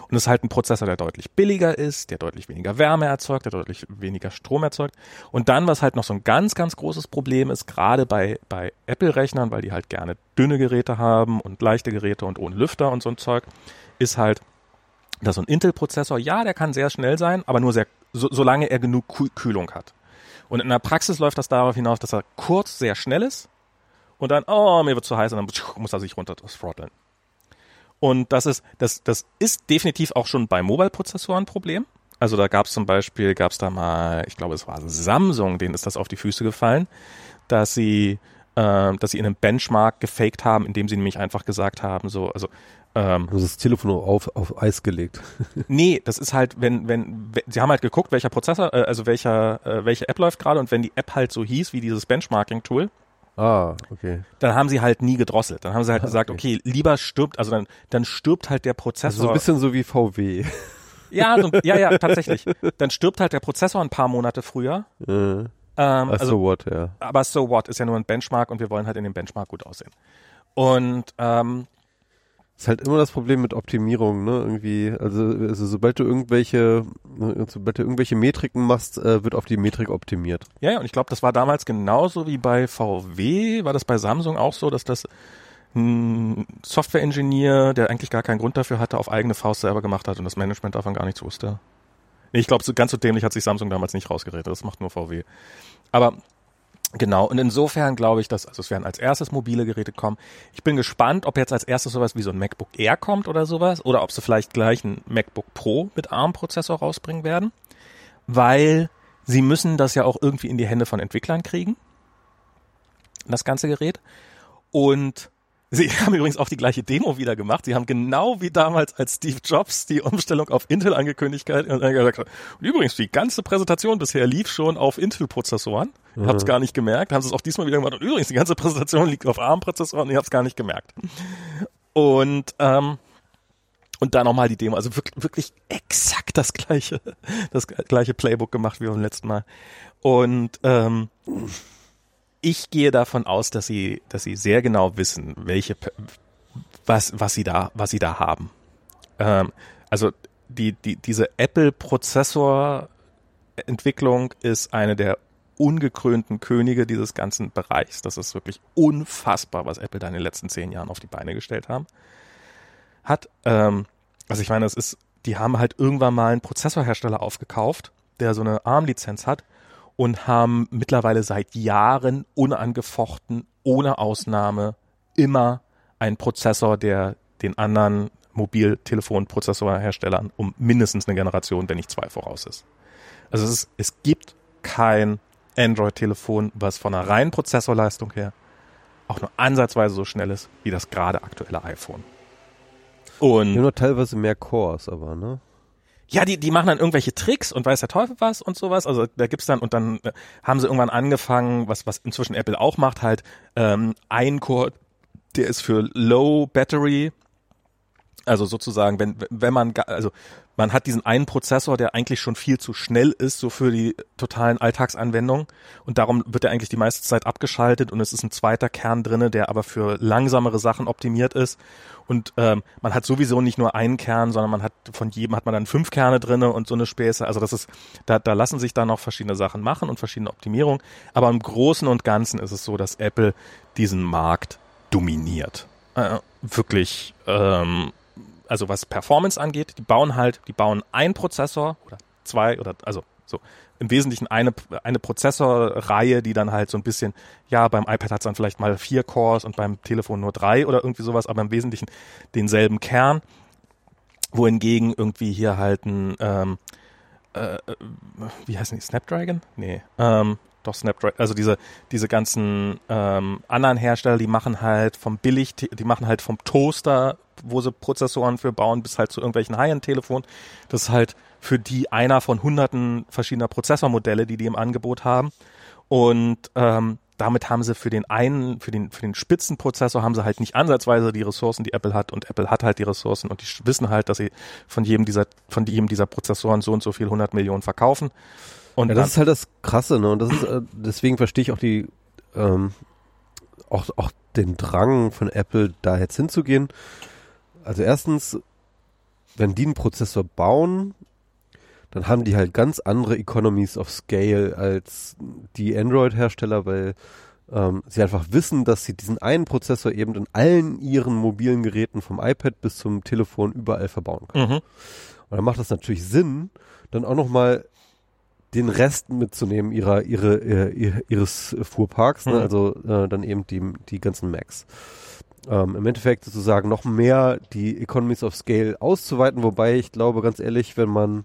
Und es ist halt ein Prozessor, der deutlich billiger ist, der deutlich weniger Wärme erzeugt, der deutlich weniger Strom erzeugt. Und dann, was halt noch so ein ganz, ganz großes Problem ist, gerade bei, bei Apple-Rechnern, weil die halt gerne dünne Geräte haben und leichte Geräte und ohne Lüfter und so ein Zeug, ist halt, dass so ein Intel-Prozessor, ja, der kann sehr schnell sein, aber nur sehr, so, solange er genug Kühl Kühlung hat. Und in der Praxis läuft das darauf hinaus, dass er kurz sehr schnell ist und dann, oh, mir wird zu heiß und dann muss er sich runter throtteln. Und das ist, das, das ist definitiv auch schon bei Mobile-Prozessoren ein Problem. Also da gab es zum Beispiel, gab es da mal, ich glaube, es war Samsung, denen ist das auf die Füße gefallen, dass sie, äh, dass sie in einem Benchmark gefaked haben, indem sie nämlich einfach gesagt haben, so, also ähm, Also das Telefon auf, auf Eis gelegt. Nee, das ist halt, wenn, wenn, sie haben halt geguckt, welcher Prozessor, äh, also welcher, äh, welche App läuft gerade und wenn die App halt so hieß wie dieses Benchmarking-Tool, Ah, okay. dann haben sie halt nie gedrosselt. Dann haben sie halt Ah, gesagt, okay. okay, lieber stirbt, also dann, dann stirbt halt der Also Prozessor. so ein bisschen so wie VW. ja, so, ja, ja, tatsächlich. Dann stirbt halt der Prozessor ein paar Monate früher. Äh, Ähm, also, so, what, ja. aber so what, ist ja nur ein Benchmark und wir wollen halt in dem Benchmark gut aussehen. Und ähm, Ist halt immer das Problem mit Optimierung, ne? Irgendwie, also, also sobald du irgendwelche, ne, sobald du irgendwelche Metriken machst, äh, wird auf die Metrik optimiert. Ja, ja, und ich glaube, das war damals genauso wie bei VW, war das bei Samsung auch so, dass das ein Software-Engineer, der eigentlich gar keinen Grund dafür hatte, auf eigene Faust selber gemacht hat und das Management davon gar nichts wusste. Ich glaube, so ganz so dämlich hat sich Samsung damals nicht rausgeredet, das macht nur VW. Aber genau, und insofern glaube ich, dass, also es werden als erstes mobile Geräte kommen. Ich bin gespannt, ob jetzt als erstes sowas wie so ein MacBook Air kommt oder sowas, oder ob sie vielleicht gleich ein MacBook Pro mit ARM-Prozessor rausbringen werden, weil sie müssen das ja auch irgendwie in die Hände von Entwicklern kriegen, das ganze Gerät. Und sie haben übrigens auch die gleiche Demo wieder gemacht. Sie haben genau wie damals, als Steve Jobs die Umstellung auf Intel angekündigt hat, und übrigens, die ganze Präsentation bisher lief schon auf Intel-Prozessoren. Ihr habt es gar nicht gemerkt. Haben sie es auch diesmal wieder gemacht. Und übrigens, die ganze Präsentation liegt auf ARM-Prozessoren habt es gar nicht gemerkt. Und ähm, und dann nochmal die Demo. Also wirklich, wirklich exakt das gleiche, das gleiche Playbook gemacht wie beim letzten Mal. Und ähm, ich gehe davon aus, dass sie, dass sie sehr genau wissen, welche, was, was sie da, was sie da haben. Ähm, also die, die, diese Apple-Prozessor-Entwicklung ist eine der ungekrönten Könige dieses ganzen Bereichs. Das ist wirklich unfassbar, was Apple da in den letzten zehn Jahren auf die Beine gestellt haben hat. Ähm, also ich meine, das ist, die haben halt irgendwann mal einen Prozessorhersteller aufgekauft, der so eine ARM-Lizenz hat und haben mittlerweile seit Jahren unangefochten, ohne Ausnahme, immer einen Prozessor, der den anderen Mobiltelefonprozessorherstellern um mindestens eine Generation, wenn nicht zwei voraus ist. Also es, ist, es gibt kein Android-Telefon, was von einer reinen Prozessorleistung her auch nur ansatzweise so schnell ist wie das gerade aktuelle iPhone. Und noch teilweise mehr Cores, aber, ne? Ja, die, die machen dann irgendwelche Tricks und weiß der Teufel was und sowas. Also da gibt's dann, und dann äh, haben sie irgendwann angefangen, was, was inzwischen Apple auch macht, halt ähm, ein Core, der ist für Low Battery. Also sozusagen, wenn, wenn man, also man hat diesen einen Prozessor, der eigentlich schon viel zu schnell ist, so für die totalen Alltagsanwendungen. Und darum wird er eigentlich die meiste Zeit abgeschaltet und es ist ein zweiter Kern drinne, der aber für langsamere Sachen optimiert ist. Und ähm, man hat sowieso nicht nur einen Kern, sondern man hat von jedem hat man dann fünf Kerne drinne und so eine Späße. Also das ist, da, da lassen sich dann noch verschiedene Sachen machen und verschiedene Optimierungen. Aber im Großen und Ganzen ist es so, dass Apple diesen Markt dominiert. Äh, wirklich, ähm, also was Performance angeht, die bauen halt, die bauen einen Prozessor oder zwei oder also so im Wesentlichen eine, eine Prozessorreihe, die dann halt so ein bisschen, ja, beim iPad hat es dann vielleicht mal vier Cores und beim Telefon nur drei oder irgendwie sowas, aber im Wesentlichen denselben Kern, wohingegen irgendwie hier halt ein, ähm, äh, wie heißen die, Snapdragon? Nee, ähm, doch Snapdragon, also diese, diese ganzen ähm, anderen Hersteller, die machen halt vom Billig, die machen halt vom Toaster, wo sie Prozessoren für bauen, bis halt zu irgendwelchen High-End-Telefonen. Das ist halt für die einer von hunderten verschiedener Prozessormodelle, die die im Angebot haben. Und ähm, damit haben sie für den einen, für den, für den Spitzenprozessor haben sie halt nicht ansatzweise die Ressourcen, die Apple hat und Apple hat halt die Ressourcen und die wissen halt, dass sie von jedem dieser, von jedem dieser Prozessoren so und so viel 100 Millionen verkaufen. Und ja, das ist halt das Krasse, ne? Und das ist, äh, deswegen verstehe ich auch die, ähm, auch, auch den Drang von Apple, da jetzt hinzugehen. Also erstens, wenn die einen Prozessor bauen, dann haben die halt ganz andere Economies of Scale als die Android-Hersteller, weil ähm, sie einfach wissen, dass sie diesen einen Prozessor eben in allen ihren mobilen Geräten vom iPad bis zum Telefon überall verbauen können. Mhm. Und dann macht das natürlich Sinn, dann auch nochmal den Rest mitzunehmen ihrer ihre, ihre ihres Fuhrparks, ne? mhm. also äh, dann eben die die ganzen Macs. Ähm, Im Endeffekt sozusagen noch mehr die Economies of Scale auszuweiten, wobei ich glaube ganz ehrlich, wenn man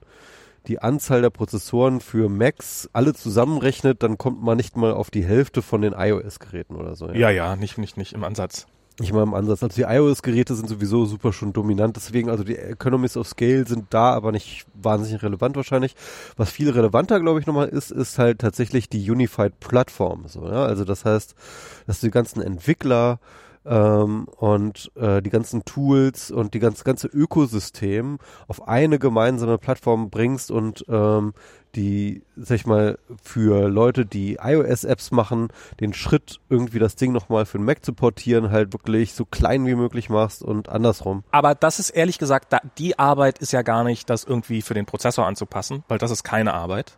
die Anzahl der Prozessoren für Macs alle zusammenrechnet, dann kommt man nicht mal auf die Hälfte von den iOS-Geräten oder so. Ja, ja, ja nicht, nicht, nicht im Ansatz. Nicht mal im Ansatz. Also die iOS-Geräte sind sowieso super schon dominant. Deswegen, also die Economies of Scale sind da, aber nicht wahnsinnig relevant wahrscheinlich. Was viel relevanter, glaube ich, nochmal ist, ist halt tatsächlich die Unified Platform. So, ja? Also das heißt, dass die ganzen Entwickler ähm, und äh, die ganzen Tools und die ganze, ganze Ökosystem auf eine gemeinsame Plattform bringst und ähm, die, sag ich mal, für Leute, die iOS-Apps machen, den Schritt, irgendwie das Ding nochmal für den Mac zu portieren, halt wirklich so klein wie möglich machst und andersrum. Aber das ist ehrlich gesagt, da, die Arbeit ist ja gar nicht, das irgendwie für den Prozessor anzupassen, weil das ist keine Arbeit.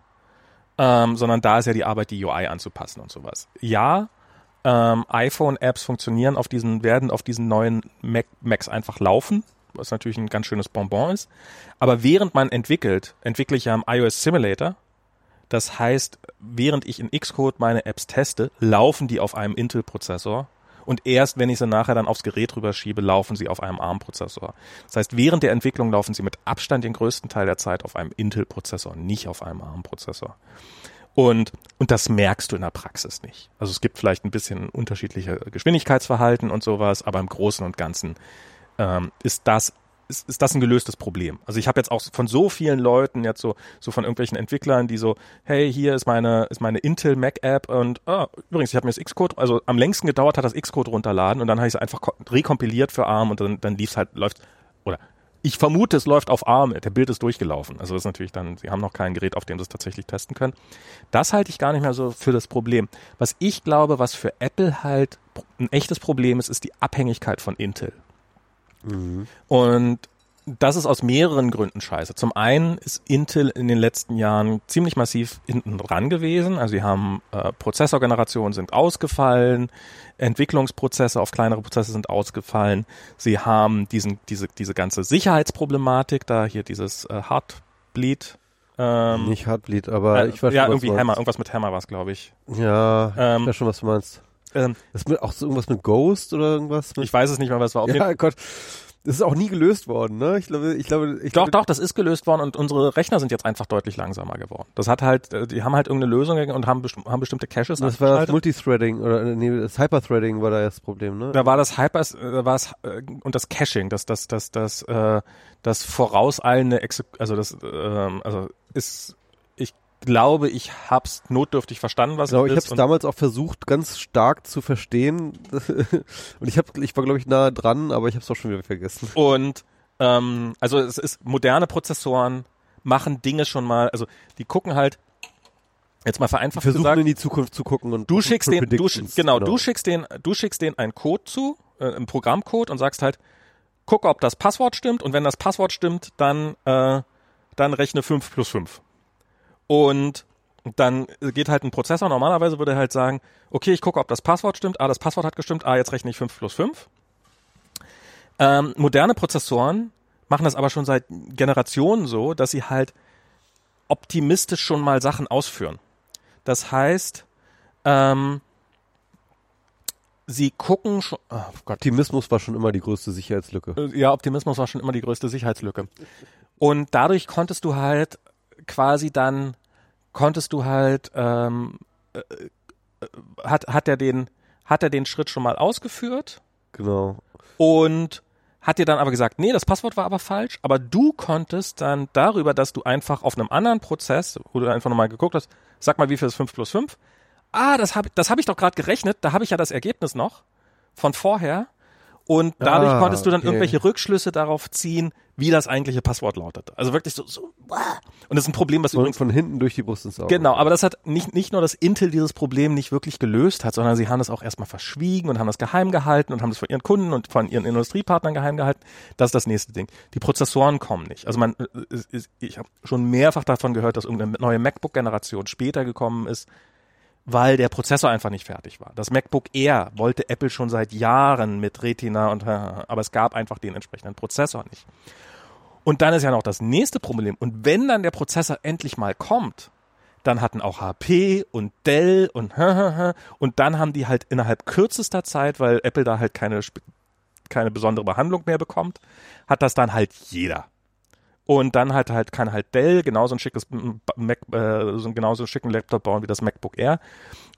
Ähm, sondern da ist ja die Arbeit, die UI anzupassen und sowas. Ja, ähm, iPhone-Apps funktionieren auf diesen, werden auf diesen neuen Mac, Macs einfach laufen, was natürlich ein ganz schönes Bonbon ist. Aber während man entwickelt, entwickle ich ja im iOS Simulator. Das heißt, während ich in Xcode meine Apps teste, laufen die auf einem Intel-Prozessor. Und erst wenn ich sie nachher dann aufs Gerät rüberschiebe, laufen sie auf einem ARM-Prozessor. Das heißt, während der Entwicklung laufen sie mit Abstand den größten Teil der Zeit auf einem Intel-Prozessor, nicht auf einem ARM-Prozessor. Und, und das merkst du in der Praxis nicht. Also es gibt vielleicht ein bisschen unterschiedliche Geschwindigkeitsverhalten und sowas, aber im Großen und Ganzen ähm, ist das ist, ist das ein gelöstes Problem. Also ich habe jetzt auch von so vielen Leuten jetzt so so von irgendwelchen Entwicklern, die so, hey, hier ist meine ist meine Intel Mac App und oh, übrigens, ich habe mir das Xcode, also am längsten gedauert hat das Xcode runterladen und dann habe ich es einfach rekompiliert für ARM und dann dann lief's halt läuft oder ich vermute, es läuft auf ARM. Der Bild ist durchgelaufen. Also das ist natürlich dann, sie haben noch kein Gerät, auf dem sie es tatsächlich testen können. Das halte ich gar nicht mehr so für das Problem. Was ich glaube, was für Apple halt ein echtes Problem ist, ist die Abhängigkeit von Intel. Mhm. Und das ist aus mehreren Gründen scheiße. Zum einen ist Intel in den letzten Jahren ziemlich massiv hinten dran gewesen. Also sie haben äh, Prozessorgenerationen sind ausgefallen, Entwicklungsprozesse auf kleinere Prozesse sind ausgefallen. Sie haben diesen diese diese ganze Sicherheitsproblematik, da hier dieses äh, Heartbleed ähm, Nicht Heartbleed, aber äh, ich weiß schon, Ja, irgendwie Hammer, irgendwas mit Hammer war es, glaube ich. Ja, ähm, ich weiß schon, was du meinst. Ähm, ist auch so irgendwas mit Ghost oder irgendwas? ich weiß es nicht mehr, was war. Auf ja, Gott. Das ist auch nie gelöst worden, ne? Ich glaube, ich glaube, ich Doch, glaube, doch, das ist gelöst worden und unsere Rechner sind jetzt einfach deutlich langsamer geworden. Das hat halt, äh, die haben halt irgendeine Lösung und haben, besti haben bestimmte Caches. Das war das Multithreading oder nee, das Hyperthreading war da das Problem, ne? Da war das Hyper, da war es äh, und das Caching, das, das, das, das, äh, das vorauseilende, Exe also das, äh, also ist glaube, ich hab's notdürftig verstanden, was genau, es ist. Ich habe es damals auch versucht, ganz stark zu verstehen. und ich hab, ich war, glaube ich, nah dran, aber ich habe es auch schon wieder vergessen. Und ähm, also es ist moderne Prozessoren machen Dinge schon mal, also die gucken halt jetzt mal vereinfacht versuchen gesagt, in die Zukunft zu gucken und du schickst den, du, genau, genau, du schickst den, du schickst den einen Code zu, äh, einen Programmcode und sagst halt, guck, ob das Passwort stimmt und wenn das Passwort stimmt, dann äh, dann rechne 5 plus 5. Und dann geht halt ein Prozessor, normalerweise würde er halt sagen, okay, ich gucke, ob das Passwort stimmt, ah, das Passwort hat gestimmt, ah, jetzt rechne ich 5 plus 5. Ähm, moderne Prozessoren machen das aber schon seit Generationen so, dass sie halt optimistisch schon mal Sachen ausführen. Das heißt, ähm, sie gucken schon. Oh Gott. Optimismus war schon immer die größte Sicherheitslücke. Äh, ja, Optimismus war schon immer die größte Sicherheitslücke. Und dadurch konntest du halt quasi dann konntest du halt, ähm, äh, äh, hat, hat er den, hat er den Schritt schon mal ausgeführt Genau. und hat dir dann aber gesagt, nee, das Passwort war aber falsch, aber du konntest dann darüber, dass du einfach auf einem anderen Prozess, wo du einfach nochmal geguckt hast, sag mal, wie viel ist 5 plus 5? Ah, das habe das hab ich doch gerade gerechnet, da habe ich ja das Ergebnis noch von vorher. Und dadurch Ah, konntest du dann okay. irgendwelche Rückschlüsse darauf ziehen, wie das eigentliche Passwort lautet. Also wirklich so, so und das ist ein Problem, was übrigens von hinten durch die Brust ins Auge. Genau, aber das hat nicht, nicht nur, dass Intel dieses Problem nicht wirklich gelöst hat, sondern sie haben es auch erstmal verschwiegen und haben das geheim gehalten und haben es von ihren Kunden und von ihren Industriepartnern geheim gehalten. Das ist das nächste Ding. Die Prozessoren kommen nicht. Also man, ich habe schon mehrfach davon gehört, dass irgendeine neue MacBook-Generation später gekommen ist, weil der Prozessor einfach nicht fertig war. Das MacBook Air wollte Apple schon seit Jahren mit Retina und, aber es gab einfach den entsprechenden Prozessor nicht. Und dann ist ja noch das nächste Problem. Und wenn dann der Prozessor endlich mal kommt, dann hatten auch HP und Dell und und dann haben die halt innerhalb kürzester Zeit, weil Apple da halt keine keine besondere Behandlung mehr bekommt, hat das dann halt jeder. Und dann halt halt kann halt Dell genauso ein schickes Mac, äh, so ein genauso schicken Laptop bauen wie das MacBook Air.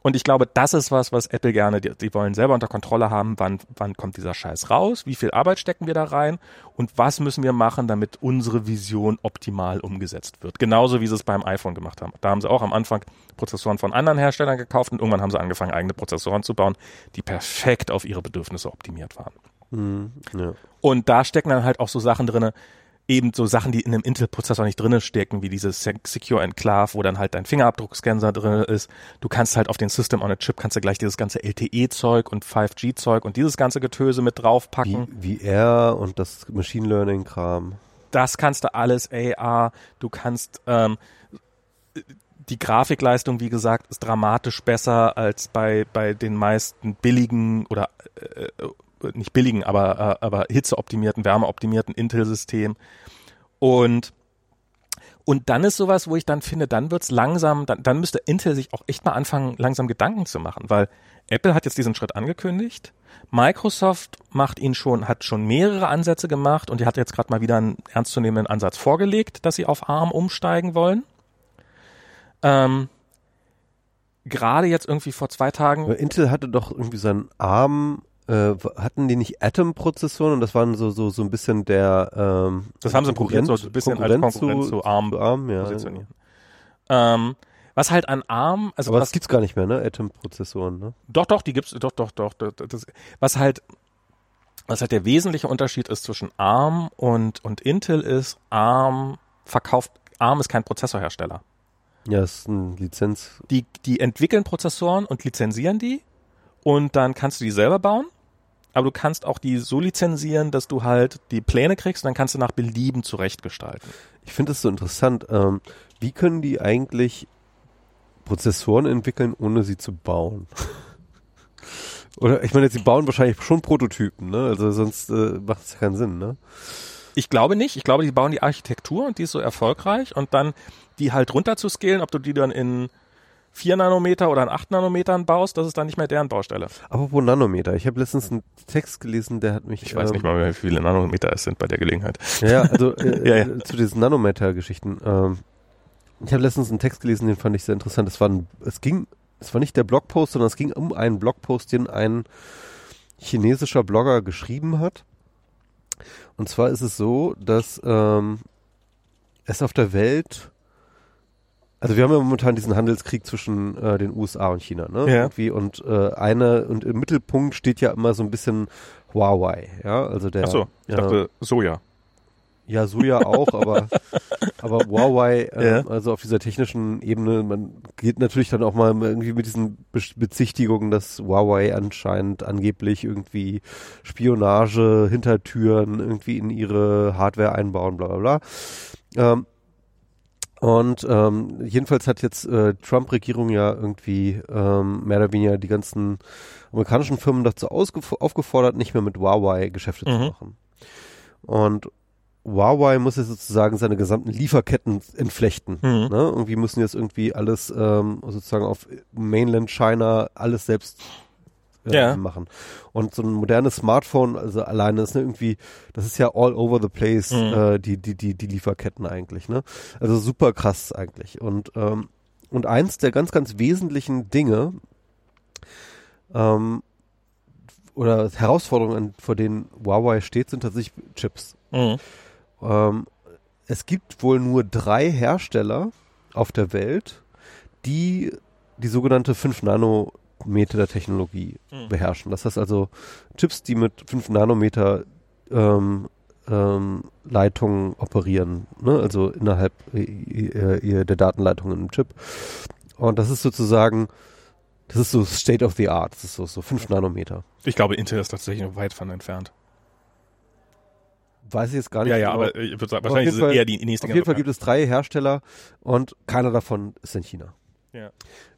Und ich glaube, das ist was, was Apple gerne, die, die wollen selber unter Kontrolle haben, wann, wann kommt dieser Scheiß raus, wie viel Arbeit stecken wir da rein und was müssen wir machen, damit unsere Vision optimal umgesetzt wird. Genauso wie sie es beim iPhone gemacht haben. Da haben sie auch am Anfang Prozessoren von anderen Herstellern gekauft und irgendwann haben sie angefangen, eigene Prozessoren zu bauen, die perfekt auf ihre Bedürfnisse optimiert waren. Mhm. Ja. Und da stecken dann halt auch so Sachen drinne, eben so Sachen, die in einem Intel-Prozessor nicht drinne stecken, wie dieses Se- Secure Enclave, wo dann halt dein Fingerabdruckscanner drin ist. Du kannst halt auf den System on a Chip kannst du gleich dieses ganze LTE-Zeug und 5G-Zeug und dieses ganze Getöse mit draufpacken. Wie, wie R und das Machine Learning Kram. Das kannst du alles AR. Du kannst ähm, die Grafikleistung, wie gesagt, ist dramatisch besser als bei bei den meisten billigen oder äh, äh, nicht billigen, aber äh, aber hitzeoptimierten, wärmeoptimierten Intel-Systemen. Und und dann ist sowas, wo ich dann finde, dann wird's langsam, dann, dann müsste Intel sich auch echt mal anfangen, langsam Gedanken zu machen, weil Apple hat jetzt diesen Schritt angekündigt. Microsoft macht ihn schon, hat schon mehrere Ansätze gemacht und die hat jetzt gerade mal wieder einen ernstzunehmenden Ansatz vorgelegt, dass sie auf ARM umsteigen wollen. Ähm, gerade jetzt irgendwie vor zwei Tagen. Aber Intel hatte doch irgendwie seinen Arm, äh, hatten die nicht Atom-Prozessoren und das waren so, so, so ein bisschen der, ähm, Das haben sie probiert, so ein bisschen als Konkurrenz zu ARM zu ARM, ja. positionieren. Ähm, was halt an ARM, also Aber was, das gibt's gar nicht mehr, ne? Atom-Prozessoren, ne? Doch, doch, die gibt's, doch, doch, doch. Das, das, was halt, was halt der wesentliche Unterschied ist zwischen ARM und, und Intel ist, ARM verkauft, ARM ist kein Prozessorhersteller. Ja, ist ein Lizenz. Die, die entwickeln Prozessoren und lizenzieren die und dann kannst du die selber bauen. Aber du kannst auch die so lizenzieren, dass du halt die Pläne kriegst und dann kannst du nach Belieben zurechtgestalten. Ich finde das so interessant. Ähm, wie können die eigentlich Prozessoren entwickeln, ohne sie zu bauen? Oder ich meine, sie bauen wahrscheinlich schon Prototypen, ne? Also sonst äh, macht es keinen Sinn, ne? Ich glaube nicht. Ich glaube, die bauen die Architektur und die ist so erfolgreich und dann die halt runter zu scalen, ob du die dann in 4 Nanometer oder in 8 Nanometern baust, das ist dann nicht mehr deren Baustelle. Apropos Nanometer. Ich habe letztens einen Text gelesen, der hat mich. Ich weiß ähm, nicht mal, wie viele Nanometer es sind bei der Gelegenheit. Ja, also äh, Ja, ja. zu diesen Nanometer-Geschichten. Ähm, ich habe letztens einen Text gelesen, den fand ich sehr interessant. Es war ein, es ging, es war nicht der Blogpost, sondern es ging um einen Blogpost, den ein chinesischer Blogger geschrieben hat. Und zwar ist es so, dass ähm, es auf der Welt also wir haben ja momentan diesen Handelskrieg zwischen äh, den USA und China, ne? Ja. Irgendwie und äh, eine und im Mittelpunkt steht ja immer so ein bisschen Huawei, ja, also der Ach so, ich ja, dachte Soja. ja, Soja auch, aber, aber Huawei, ähm, Ja. also auf dieser technischen Ebene, man geht natürlich dann auch mal irgendwie mit diesen Be Bezichtigungen, dass Huawei anscheinend angeblich irgendwie Spionage, Hintertüren irgendwie in ihre Hardware einbauen, bla bla bla. Ähm, und ähm, jedenfalls hat jetzt äh, Trump-Regierung ja irgendwie ähm, mehr oder weniger die ganzen amerikanischen Firmen dazu aufgefordert, nicht mehr mit Huawei Geschäfte zu Mhm. machen. Und Huawei muss jetzt sozusagen seine gesamten Lieferketten entflechten. Mhm. Ne? Irgendwie müssen jetzt irgendwie alles ähm, sozusagen auf Mainland China alles selbst äh, Ja. machen. Und so ein modernes Smartphone, also alleine ist ne, irgendwie, das ist ja all over the place, Mhm. äh, die, die, die, die Lieferketten eigentlich, ne? Also super krass eigentlich. Und, ähm, und eins der ganz, ganz wesentlichen Dinge, ähm, oder Herausforderungen, vor denen Huawei steht, sind tatsächlich Chips. Mhm. Ähm, es gibt wohl nur drei Hersteller auf der Welt, die die sogenannte 5 Nanometer Technologie Mhm. beherrschen. Das heißt also Chips, die mit 5 Nanometer ähm, ähm, Leitungen operieren, ne? also innerhalb äh, äh, der Datenleitung im Chip. Und das ist sozusagen, das ist so State of the Art, das ist so, so 5 Nanometer. Ich glaube, Intel ist tatsächlich noch weit von entfernt. Weiß ich jetzt gar nicht. Ja, ja, genau. aber ich würde sagen, wahrscheinlich ist es eher die nächste Auf jeden Fall gibt es drei Hersteller und keiner davon ist in China. Ja.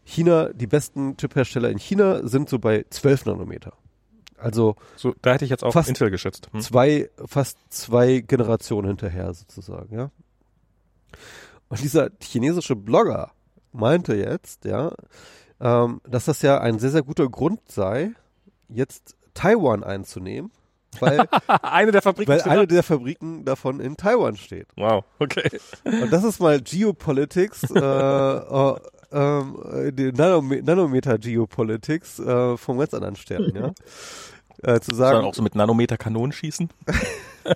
China, die besten Chip-Hersteller in China sind so bei 12 Nanometer. Also So, da hätte ich jetzt auch Fast- Intel geschätzt. Hm? zwei, fast zwei Generationen hinterher sozusagen, ja. Und dieser chinesische Blogger meinte jetzt, ja, ähm, dass das ja ein sehr, sehr guter Grund sei, jetzt Taiwan einzunehmen, weil, Eine der Fabriken. weil eine der Fabriken davon in Taiwan steht. wow, okay. Und das ist mal Geopolitics, äh, äh, ähm, die Nanome Nanometer Geopolitics äh, vom ganz anderen Stern, ja. Äh, zu Sondern sagen, auch so mit Nanometer Kanonen schießen.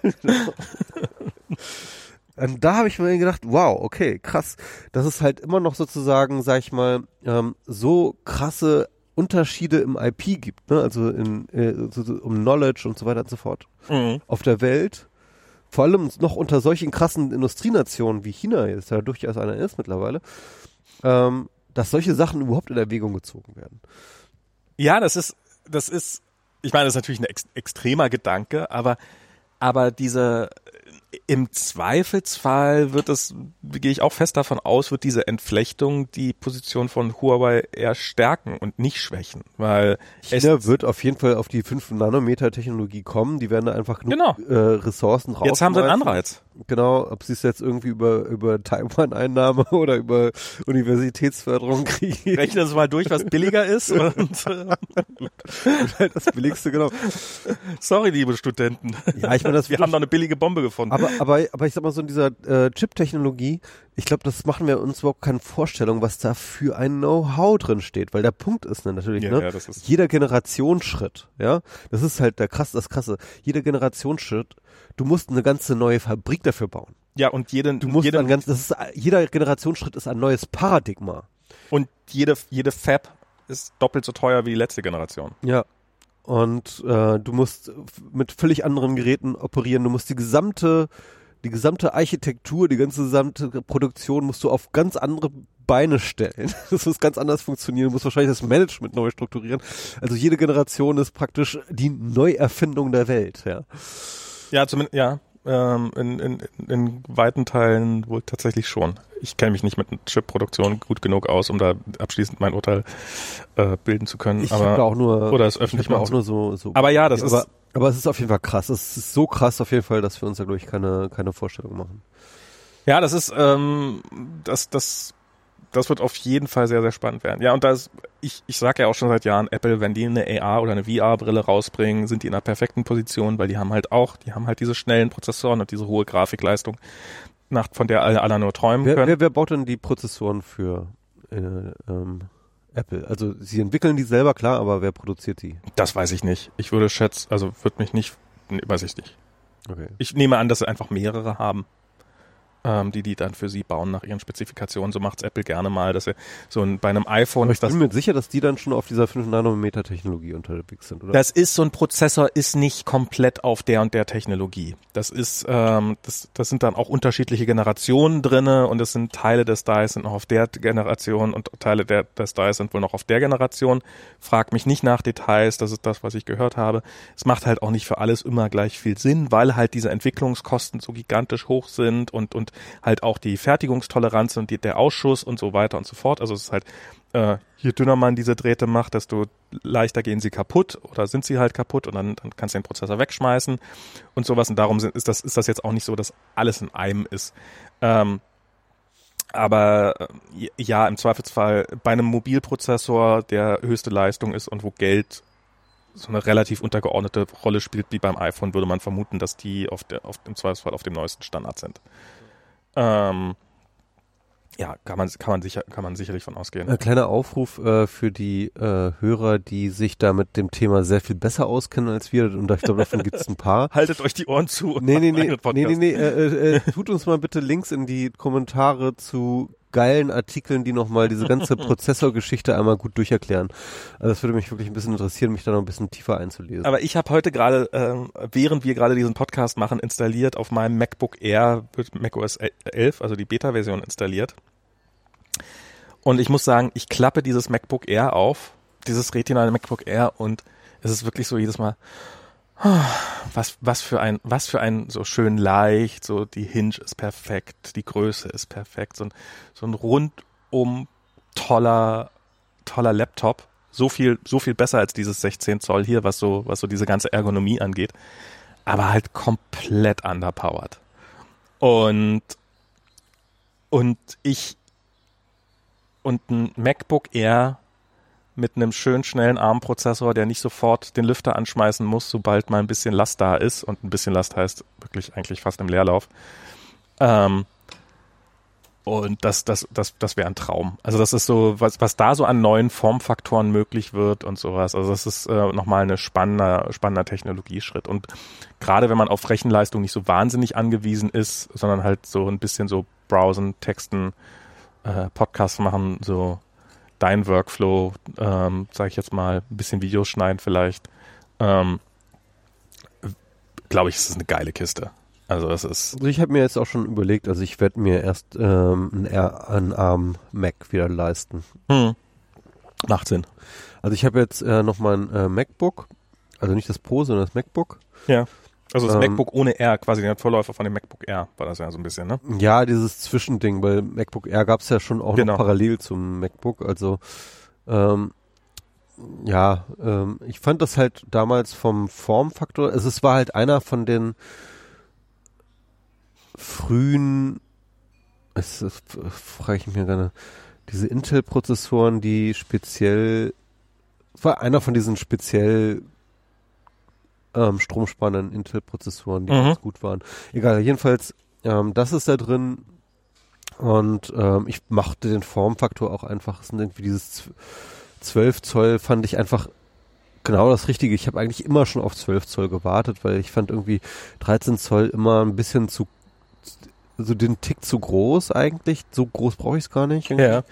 und da habe ich mir gedacht, wow, okay, krass, dass es halt immer noch sozusagen, sag ich mal, ähm, so krasse Unterschiede im IP gibt, ne? also in, äh, so, um Knowledge und so weiter und so fort Mhm. auf der Welt. Vor allem noch unter solchen krassen Industrienationen wie China jetzt, ja durchaus einer ist mittlerweile, ähm, dass solche Sachen überhaupt in Erwägung gezogen werden. Ja, das ist, das ist, ich meine, das ist natürlich ein ex extremer Gedanke, aber, aber diese, im Zweifelsfall wird es, gehe ich auch fest davon aus, wird diese Entflechtung die Position von Huawei eher stärken und nicht schwächen, weil China wird auf jeden Fall auf die 5 Nanometer Technologie kommen. Die werden da einfach genug Genau. äh, Ressourcen raus. jetzt haben sie einen Anreiz. Genau, ob sie es jetzt irgendwie über, über Taiwan-Einnahme oder über Universitätsförderung kriegen. Rechnen Sie mal durch, was billiger ist und, äh, das billigste, genau. sorry, liebe Studenten. Ja, ich meine, das Wir haben doch eine billige Bombe gefunden. Aber, aber, aber ich sag mal so in dieser äh, Chip-Technologie, ich glaube, das machen wir uns überhaupt keine Vorstellung, was da für ein Know-how drin steht, weil der Punkt ist ne, natürlich, Ja, ne, ja, das ist- jeder Generationsschritt, ja, das ist halt der krass, das krasse, jeder Generationsschritt, du musst eine ganze neue Fabrik dafür bauen. ja, und jeden, Du musst jede, ein ganz, das ist, jeder Generationsschritt ist ein neues Paradigma. und jede, jede Fab ist doppelt so teuer wie die letzte Generation. Ja. Und äh, du musst mit völlig anderen Geräten operieren. Du musst die gesamte, die gesamte Architektur, die ganze gesamte Produktion musst du auf ganz andere Beine stellen. Das muss ganz anders funktionieren. Du musst wahrscheinlich das Management neu strukturieren. Also jede Generation ist praktisch die Neuerfindung der Welt. Ja. Ja, zumindest, ja. Ähm, in, in, in weiten Teilen wohl tatsächlich schon. Ich kenne mich nicht mit Chip-Produktion gut genug aus, um da abschließend mein Urteil äh, bilden zu können. Ich habe da aber, auch nur, oder es ich öffentlich machen auch nur so, so. aber ja, das aber, ist, aber es ist auf jeden Fall krass. Es ist so krass auf jeden Fall, dass wir uns da glaube ich keine, keine Vorstellung machen. ja, das ist, ähm, das, das, das wird auf jeden Fall sehr, sehr spannend werden. Ja, und das, ich, ich sage ja auch schon seit Jahren, Apple, wenn die eine AR oder eine VR-Brille rausbringen, sind die in einer perfekten Position, weil die haben halt auch, die haben halt diese schnellen Prozessoren und diese hohe Grafikleistung, nach, von der alle, alle nur träumen Wer, können. wer, wer baut denn die Prozessoren für äh, ähm, Apple? Also sie entwickeln die selber, klar, aber wer produziert die? Das weiß ich nicht. Ich würde schätzen, also würde mich nicht, nee, weiß ich nicht. Okay. Ich nehme an, dass sie einfach mehrere haben, ähm, die die dann für sie bauen nach ihren Spezifikationen. So macht's Apple gerne mal, dass sie so ein, bei einem iPhone, Aber ich bin mir sicher, dass die dann schon auf dieser 5 Nanometer Technologie unterwegs sind, oder? das ist so ein Prozessor, ist nicht komplett auf der und der Technologie. Das ist, ähm, das, das sind dann auch unterschiedliche Generationen drinne und es sind Teile des Dice sind noch auf der Generation und Teile der, des Dice sind wohl noch auf der Generation. Frag mich nicht nach Details, das ist das, was ich gehört habe. Es macht halt auch nicht für alles immer gleich viel Sinn, weil halt diese Entwicklungskosten so gigantisch hoch sind und, und halt auch die Fertigungstoleranz und die, der Ausschuss und so weiter und so fort. Also es ist halt, äh, je dünner man diese Drähte macht, desto leichter gehen sie kaputt oder sind sie halt kaputt und dann, dann kannst du den Prozessor wegschmeißen und sowas. Und darum sind, ist, das, ist das jetzt auch nicht so, dass alles in einem ist. Ähm, aber äh, ja, im Zweifelsfall bei einem Mobilprozessor, der höchste Leistung ist und wo Geld so eine relativ untergeordnete Rolle spielt wie beim iPhone, würde man vermuten, dass die auf der, auf, im Zweifelsfall auf dem neuesten Standard sind. Ähm, ja, kann man, kann man sicher, kann man sicherlich von ausgehen. Ein kleiner Aufruf äh, für die äh, Hörer, die sich da mit dem Thema sehr viel besser auskennen als wir. Und ich glaube, davon gibt es ein paar. Haltet euch die Ohren zu. Nee, nee, nee, nee, nee, nee, äh, äh, tut uns mal bitte Links in die Kommentare zu geilen Artikeln, die nochmal diese ganze Prozessorgeschichte einmal gut durcherklären. Also das würde mich wirklich ein bisschen interessieren, mich da noch ein bisschen tiefer einzulesen. Aber ich habe heute gerade, ähm, während wir gerade diesen Podcast machen, installiert auf meinem MacBook Air, wird macOS 11, also die Beta-Version installiert. Und ich muss sagen, ich klappe dieses MacBook Air auf, dieses Retina MacBook Air und es ist wirklich so jedes Mal, was, was für ein, was für ein so schön leicht, so die Hinge ist perfekt, die Größe ist perfekt, so ein, so ein rundum toller, toller Laptop. So viel, so viel besser als dieses 16 Zoll hier, was so, was so diese ganze Ergonomie angeht. Aber halt komplett underpowered. Und, und ich, und ein MacBook Air mit einem schön schnellen ARM-Prozessor, der nicht sofort den Lüfter anschmeißen muss, sobald mal ein bisschen Last da ist. Und ein bisschen Last heißt wirklich eigentlich fast im Leerlauf. Ähm, und das, das, das, das wäre ein Traum. Also das ist so, was, was da so an neuen Formfaktoren möglich wird und sowas. Also das ist äh, nochmal ein spannender, spannender Technologieschritt. Und gerade wenn man auf Rechenleistung nicht so wahnsinnig angewiesen ist, sondern halt so ein bisschen so browsen, texten, äh, Podcasts machen, so dein Workflow, ähm, sage ich jetzt mal, ein bisschen Videos schneiden vielleicht, ähm, glaube ich, ist es eine geile Kiste. Also das ist. Also ich habe mir jetzt auch schon überlegt, also ich werde mir erst ähm, einen, ARM Mac wieder leisten. Hm. Macht Sinn. Also ich habe jetzt äh, noch mein äh, MacBook, also nicht das Pro, sondern das MacBook. Ja. Also das ähm, MacBook ohne R, quasi der Vorläufer von dem MacBook Air, war das ja so ein bisschen, ne? Ja, dieses Zwischending, weil MacBook Air gab es ja schon auch genau. noch parallel zum MacBook. Also ähm, ja, ähm, ich fand das halt damals vom Formfaktor, also es war halt einer von den frühen, es, es frage ich mich gerne, diese Intel-Prozessoren, die speziell, war einer von diesen speziell ähm, stromspannenden Intel-Prozessoren, die mhm. ganz gut waren. Egal, jedenfalls, ähm, das ist da drin. Und ähm, ich machte den Formfaktor auch einfach, es sind irgendwie dieses 12 Zoll fand ich einfach genau das Richtige. Ich habe eigentlich immer schon auf 12 Zoll gewartet, weil ich fand irgendwie 13 Zoll immer ein bisschen zu, so den Tick zu groß eigentlich. So groß brauche ich es gar nicht. Irgendwie. Ja.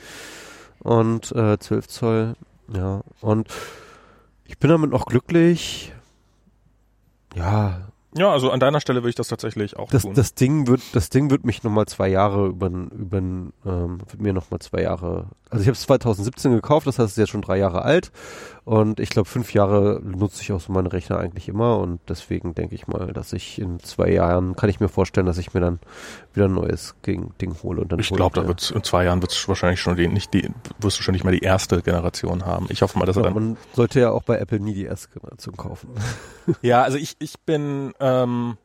Und äh, 12 Zoll, ja. Und ich bin damit auch glücklich ja. Ja, also an deiner Stelle würde ich das tatsächlich auch das, tun. Das Ding wird, das Ding wird mich nochmal zwei Jahre über, über ähm, wird mir nochmal zwei Jahre. Also ich habe es 2017 gekauft, das heißt, es ist jetzt schon drei Jahre alt und ich glaube fünf Jahre nutze ich auch so meine Rechner eigentlich immer und deswegen denke ich mal, dass ich in zwei Jahren kann ich mir vorstellen, dass ich mir dann wieder ein neues Ding hole und dann. Ich glaube, da wird's in zwei Jahren wird es wahrscheinlich schon die, nicht die, wirst du schon nicht mehr die erste Generation haben. Ich hoffe mal, dass ja, er dann. Man sollte ja auch bei Apple nie die erste Generation kaufen. Ja, also ich ich bin ähm,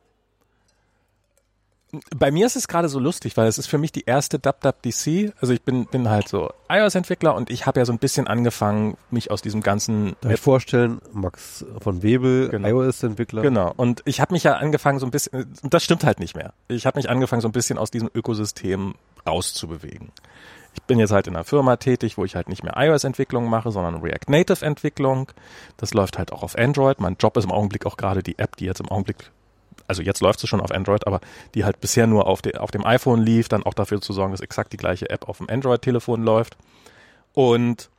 bei mir ist es gerade so lustig, weil es ist für mich die erste DubDubDC. Also ich bin, bin halt so iOS-Entwickler und ich habe ja so ein bisschen angefangen, mich aus diesem ganzen... Darf ich vorstellen, Max von Webel, genau. iOS-Entwickler. Genau. Und ich habe mich ja angefangen so ein bisschen, das stimmt halt nicht mehr. Ich habe mich angefangen so ein bisschen aus diesem Ökosystem rauszubewegen. Ich bin jetzt halt in einer Firma tätig, wo ich halt nicht mehr iOS-Entwicklung mache, sondern React Native-Entwicklung. Das läuft halt auch auf Android. Mein Job ist im Augenblick auch gerade die App, die jetzt im Augenblick also jetzt läuft sie schon auf Android, aber die halt bisher nur auf, de, auf dem iPhone lief, dann auch dafür zu sorgen, dass exakt die gleiche App auf dem Android-Telefon läuft. Und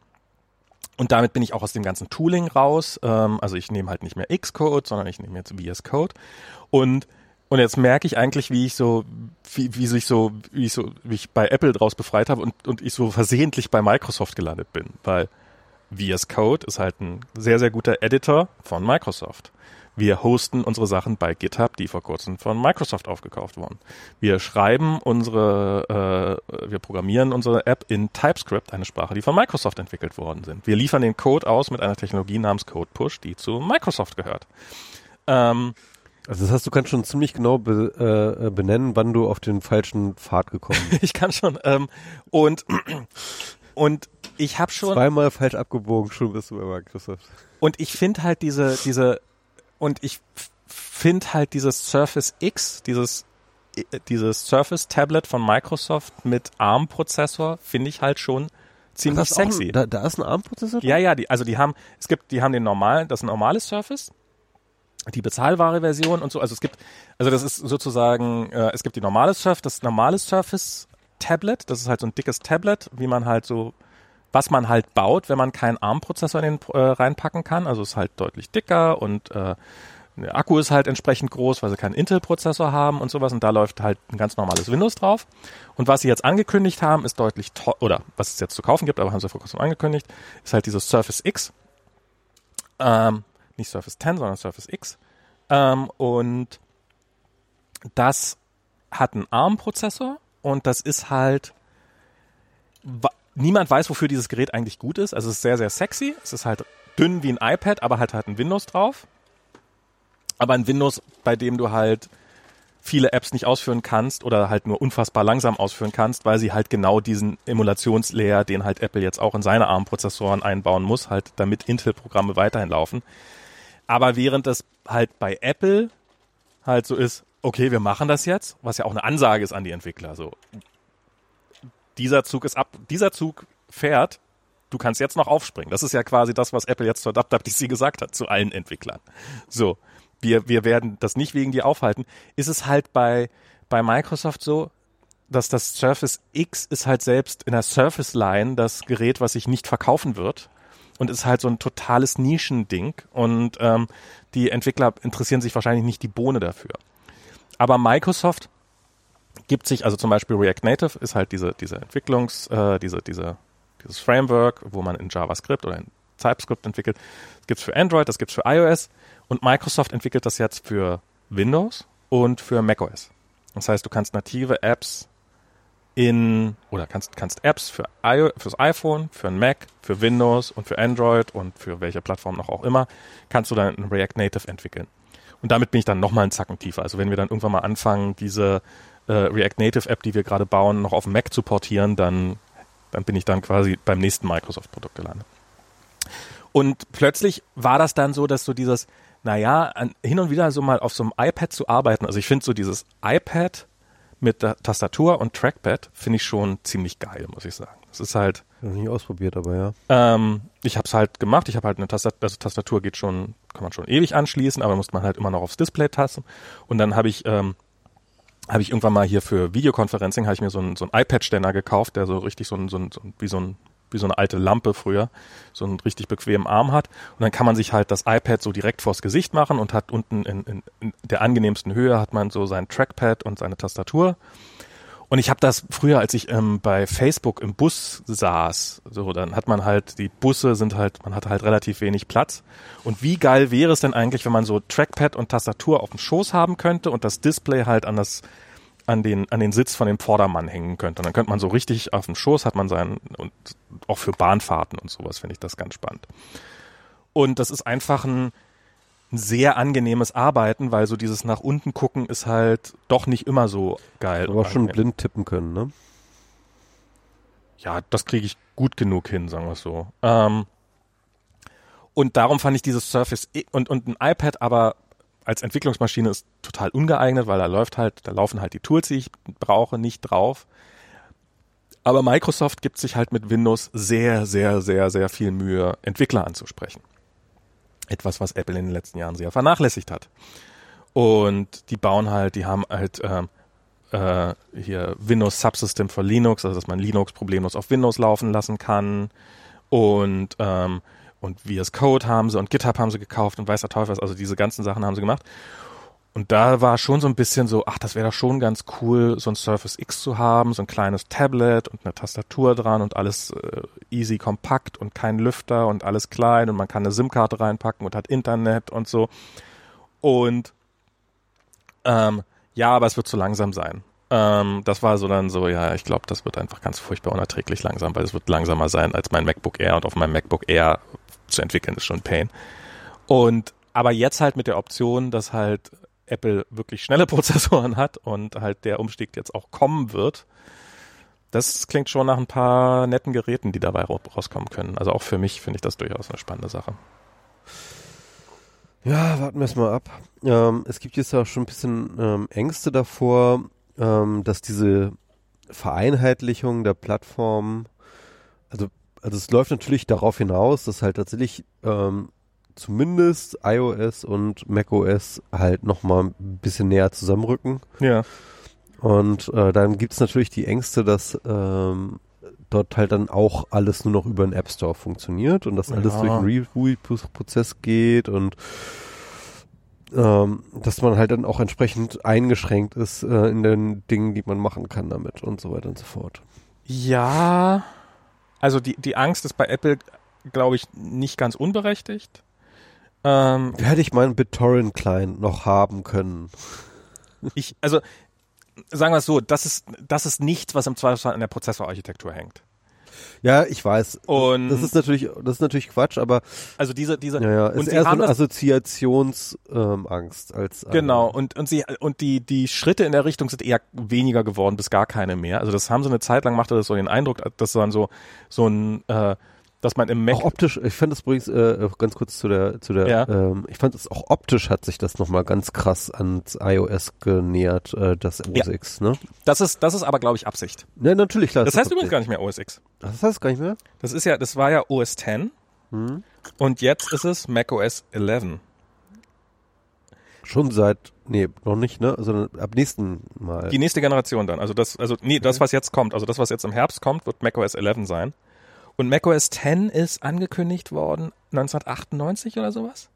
und damit bin ich auch aus dem ganzen Tooling raus. Ähm, also ich nehme halt nicht mehr Xcode, sondern ich nehme jetzt VS Code. Und und jetzt merke ich eigentlich, wie ich so, wie, wie sich so, wie ich so, wie ich bei Apple draus befreit habe und, und ich so versehentlich bei Microsoft gelandet bin, weil VS Code ist halt ein sehr, sehr guter Editor von Microsoft. Wir hosten unsere Sachen bei GitHub, die vor kurzem von Microsoft aufgekauft wurden. Wir schreiben unsere, äh, wir programmieren unsere App in TypeScript, eine Sprache, die von Microsoft entwickelt worden sind. Wir liefern den Code aus mit einer Technologie namens CodePush, die zu Microsoft gehört. Ähm, also das heißt, du kannst schon ziemlich genau be, äh, benennen, wann du auf den falschen Pfad gekommen bist. ich kann schon. Ähm, und Und ich habe schon zweimal falsch abgebogen, schon bist du bei Microsoft. und ich finde halt diese diese und ich finde halt dieses Surface X, dieses äh, dieses Surface Tablet von Microsoft mit ARM Prozessor finde ich halt schon ziemlich sexy. Ein, da, da ist ein ARM-Prozessor? Ja, ja, die, also die haben, es gibt, die haben den normalen, das normale Surface, die bezahlbare Version und so. Also es gibt, also das ist sozusagen, äh, es gibt die normale Surface, das normale Surface Tablet, das ist halt so ein dickes Tablet, wie man halt so, was man halt baut, wenn man keinen ARM-Prozessor in den äh, reinpacken kann. Also ist halt deutlich dicker und äh, der Akku ist halt entsprechend groß, weil sie keinen Intel-Prozessor haben und sowas und da läuft halt ein ganz normales Windows drauf. Und was sie jetzt angekündigt haben, ist deutlich oder was es jetzt zu kaufen gibt, aber haben sie vor kurzem angekündigt, ist halt dieses Surface X. Ähm, nicht Surface 10, sondern Surface X. Ähm, und das hat einen ARM-Prozessor und das ist halt, niemand weiß, wofür dieses Gerät eigentlich gut ist. Also es ist sehr, sehr sexy. Es ist halt dünn wie ein iPad, aber halt hat ein Windows drauf. Aber ein Windows, bei dem du halt viele Apps nicht ausführen kannst oder halt nur unfassbar langsam ausführen kannst, weil sie halt genau diesen Emulationslayer, den halt Apple jetzt auch in seine ARM-Prozessoren einbauen muss, halt damit Intel-Programme weiterhin laufen. Aber während das halt bei Apple halt so ist, okay, wir machen das jetzt, was ja auch eine Ansage ist an die Entwickler, so dieser Zug ist ab, dieser Zug fährt, du kannst jetzt noch aufspringen. Das ist ja quasi das, was Apple jetzt zur WWDC gesagt hat zu allen Entwicklern. So, wir, wir werden das nicht wegen dir aufhalten. Ist es halt bei, bei Microsoft so, dass das Surface X ist halt selbst in der Surface Line das Gerät, was sich nicht verkaufen wird und ist halt so ein totales Nischending und ähm, die Entwickler interessieren sich wahrscheinlich nicht die Bohne dafür. Aber Microsoft gibt sich, also zum Beispiel React Native ist halt diese, diese Entwicklungs, äh, diese, diese, dieses Framework, wo man in JavaScript oder in TypeScript entwickelt. Das gibt's für Android, das gibt's für iOS und Microsoft entwickelt das jetzt für Windows und für macOS. Das heißt, du kannst native Apps in oder kannst kannst Apps für I, fürs iPhone, für ein Mac, für Windows und für Android und für welche Plattform noch auch immer kannst du dann React Native entwickeln. Und damit bin ich dann noch mal einen Zacken tiefer. Also wenn wir dann irgendwann mal anfangen, diese äh, React Native App, die wir gerade bauen, noch auf dem Mac zu portieren, dann dann bin ich dann quasi beim nächsten Microsoft Produkt gelandet. Und plötzlich war das dann so, dass so dieses, naja, hin und wieder so mal auf so einem iPad zu arbeiten. Also ich finde so dieses iPad mit der Tastatur und Trackpad finde ich schon ziemlich geil, muss ich sagen. Das ist halt, Noch nie ausprobiert, aber ja. ähm, ich habe es halt gemacht. Ich habe halt eine Tastatur, also Tastatur geht schon, kann man schon ewig anschließen, aber muss man halt immer noch aufs Display tasten. Und dann habe ich, ähm, habe ich irgendwann mal hier für Videoconferencing habe ich mir so einen so einen iPad-Ständer gekauft, der so richtig so ein, so ein, so ein wie so ein wie so eine alte Lampe früher, so einen richtig bequemen Arm hat. Und dann kann man sich halt das iPad so direkt vors Gesicht machen und hat unten in, in, in der angenehmsten Höhe hat man so sein Trackpad und seine Tastatur. Und ich habe das früher, als ich ähm, bei Facebook im Bus saß, so dann hat man halt die Busse sind halt, man hat halt relativ wenig Platz. Und wie geil wäre es denn eigentlich, wenn man so Trackpad und Tastatur auf dem Schoß haben könnte und das Display halt an das an den an den Sitz von dem Vordermann hängen könnte. Und dann könnte man so richtig auf dem Schoß hat man seinen und auch für Bahnfahrten und sowas finde ich das ganz spannend. Und das ist einfach ein ein sehr angenehmes Arbeiten, weil so dieses nach unten gucken ist halt doch nicht immer so geil. Aber schon blind tippen können, ne? ja, das kriege ich gut genug hin, sagen wir es so. Ähm, und darum fand ich dieses Surface I- und, und ein iPad aber als Entwicklungsmaschine ist total ungeeignet, weil da läuft halt, da laufen halt die Tools, die ich brauche, nicht drauf. Aber Microsoft gibt sich halt mit Windows sehr, sehr, sehr, sehr viel Mühe, Entwickler anzusprechen. Etwas, was Apple in den letzten Jahren sehr vernachlässigt hat. Und die bauen halt, die haben halt ähm, äh, hier Windows Subsystem für Linux, also dass man Linux problemlos auf Windows laufen lassen kann. Und ähm, und VS Code haben sie und GitHub haben sie gekauft und weiß der Teufel was, also diese ganzen Sachen haben sie gemacht. Und da war schon so ein bisschen so, ach, das wäre doch schon ganz cool, so ein Surface X zu haben, so ein kleines Tablet und eine Tastatur dran und alles äh, easy kompakt und kein Lüfter und alles klein und man kann eine SIM-Karte reinpacken und hat Internet und so. Und ähm, ja, aber es wird zu langsam sein. Ähm, das war so dann so, ja, ich glaube, das wird einfach ganz furchtbar unerträglich langsam, weil es wird langsamer sein als mein MacBook Air und auf meinem MacBook Air zu entwickeln ist schon Pain. Und aber jetzt halt mit der Option, dass halt Apple wirklich schnelle Prozessoren hat und halt der Umstieg jetzt auch kommen wird, das klingt schon nach ein paar netten Geräten, die dabei rauskommen können. Also auch für mich finde ich das durchaus eine spannende Sache. Ja, warten wir es mal ab. Ähm, es gibt jetzt auch schon ein bisschen ähm, Ängste davor, ähm, dass diese Vereinheitlichung der Plattform, also, also es läuft natürlich darauf hinaus, dass halt tatsächlich ähm, zumindest iOS und macOS halt nochmal ein bisschen näher zusammenrücken. Ja. Und äh, dann gibt's natürlich die Ängste, dass ähm, dort halt dann auch alles nur noch über den App Store funktioniert und dass alles Ja. durch einen Reboot-Prozess geht und ähm, dass man halt dann auch entsprechend eingeschränkt ist äh, in den Dingen, die man machen kann damit und so weiter und so fort. Ja, also die, die Angst ist bei Apple, glaube ich, nicht ganz unberechtigt. Ähm, Hätte ich meinen BitTorrent-Client noch haben können. ich, also sagen wir es so, das ist, das ist nichts, was im Zweifelsfall an der Prozessorarchitektur hängt. Ja, ich weiß. Und Das ist natürlich, das ist natürlich Quatsch, aber also diese, diese, ja, ja, und ist sie eher so eine Assoziationsangst ähm, als äh, genau, und, und sie, und die, die Schritte in der Richtung sind eher weniger geworden, bis gar keine mehr. Also das haben sie eine Zeit lang, machte das so den Eindruck, dass dann so, so ein, äh, dass man im Mac, Auch optisch, ich fand das übrigens äh, ganz kurz zu der, zu der, Ja. ähm, ich fand es auch optisch hat sich das nochmal ganz krass ans iOS genähert, äh, das OS Ja. X, ne? das ist, das ist aber, glaube ich, Absicht. Ja, natürlich, klar. Das heißt übrigens gar nicht mehr OS X. Das heißt gar nicht mehr? Das ist ja, das war ja OS X Hm. und jetzt ist es macOS 11. Schon seit, nee, noch nicht, ne? Sondern ab nächsten Mal. Die nächste Generation dann. Also das, also nee, das, was jetzt kommt, also das, was jetzt im Herbst kommt, wird macOS 11 sein. Und macOS 10 ist angekündigt worden 1998 oder sowas.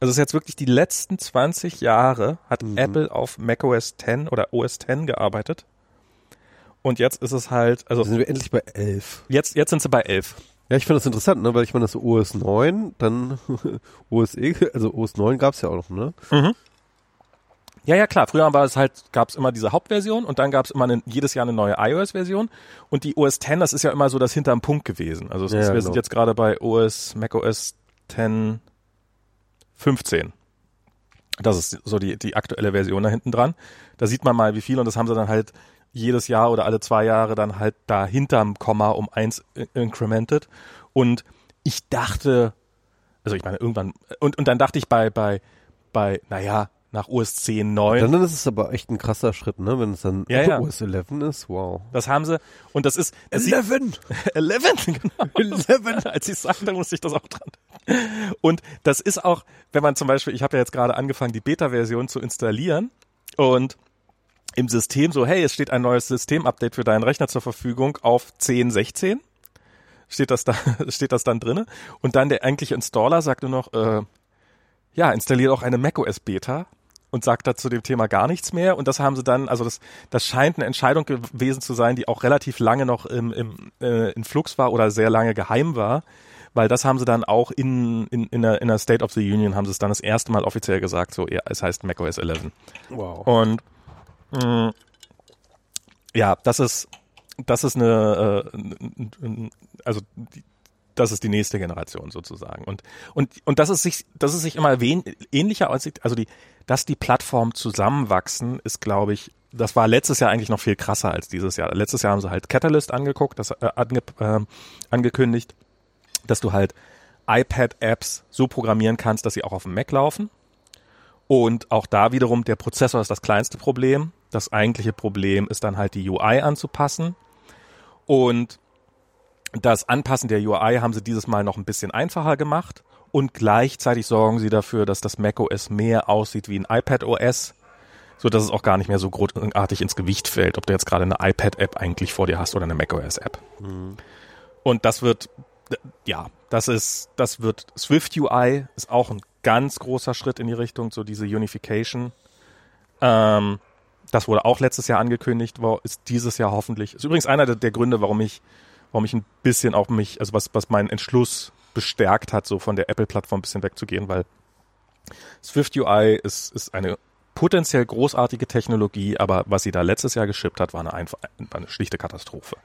Also es ist jetzt wirklich die letzten 20 Jahre hat Mhm. Apple auf macOS 10 oder OS 10 gearbeitet. Und jetzt ist es halt, also sind wir endlich bei 11. jetzt, jetzt sind sie bei 11. Ja, ich finde das interessant, ne? Weil ich meine, das OS 9, dann OS X, also OS 9 gab's ja auch noch, ne? Ja, ja, klar. Früher war es halt, gab es immer diese Hauptversion und dann gab es immer eine, jedes Jahr eine neue iOS-Version. Und die OS 10, das ist ja immer so das hinterm Punkt gewesen. Also Ja, ist, wir genau. sind jetzt gerade bei OS, macOS 10 15. Das ist so die, die aktuelle Version da hinten dran. Da sieht man mal, wie viel und das haben sie dann halt jedes Jahr oder alle zwei Jahre dann halt da hinterm Komma um eins in- incremented. Und ich dachte, also ich meine, irgendwann, und, und dann dachte ich bei, bei, bei, naja, nach OS 10, 9, Dann ist es aber echt ein krasser Schritt, ne? Wenn es dann Ja, ja. OS 11 ist, wow. Das haben sie, und das ist, das sieht, 11! 11, genau. 11. Als ich sagte, musste ich das auch dran. Und das ist auch, wenn man zum Beispiel, ich habe ja jetzt gerade angefangen, die Beta-Version zu installieren und im System so, hey, es steht ein neues System-Update für deinen Rechner zur Verfügung auf 10.16. Steht das da, steht das dann drinne? Und dann der eigentliche Installer sagt nur noch, äh, ja, installiere auch eine macOS Beta und sagt da zu dem Thema gar nichts mehr. Und das haben sie dann, also das, das scheint eine Entscheidung gewesen zu sein, die auch relativ lange noch im, im, äh, in Flux war oder sehr lange geheim war. Weil das haben sie dann auch in, in, in, der, in der State of the Union haben sie es dann das erste Mal offiziell gesagt, so, ja, es heißt macOS 11. Wow. Und mh, ja, das ist das ist eine äh, also die, das ist die nächste Generation sozusagen und und und das ist sich das ist sich immer wen, ähnlicher als also die dass die Plattformen zusammenwachsen ist glaube ich das war letztes Jahr eigentlich noch viel krasser als dieses Jahr letztes Jahr haben sie halt Catalyst angeguckt das äh, ange, äh, angekündigt dass du halt iPad-Apps so programmieren kannst, dass sie auch auf dem Mac laufen. Und auch da wiederum, der Prozessor ist das kleinste Problem. Das eigentliche Problem ist dann halt die UI anzupassen. Und das Anpassen der UI haben sie dieses Mal noch ein bisschen einfacher gemacht. Und gleichzeitig sorgen sie dafür, dass das macOS mehr aussieht wie ein iPadOS, so dass es auch gar nicht mehr so großartig ins Gewicht fällt, ob du jetzt gerade eine iPad-App eigentlich vor dir hast oder eine macOS-App. Und das wird, ja, das ist, das wird Swift UI ist auch ein ganz großer Schritt in die Richtung, so diese Unification. Ähm, das wurde auch letztes Jahr angekündigt, ist dieses Jahr hoffentlich. Ist übrigens einer der, der Gründe, warum ich, warum ich ein bisschen auch mich, also was, was meinen Entschluss bestärkt hat, so von der Apple-Plattform ein bisschen wegzugehen, weil Swift UI ist, ist eine potenziell großartige Technologie, aber was sie da letztes Jahr geschippt hat, war eine, einfach, war eine schlichte Katastrophe.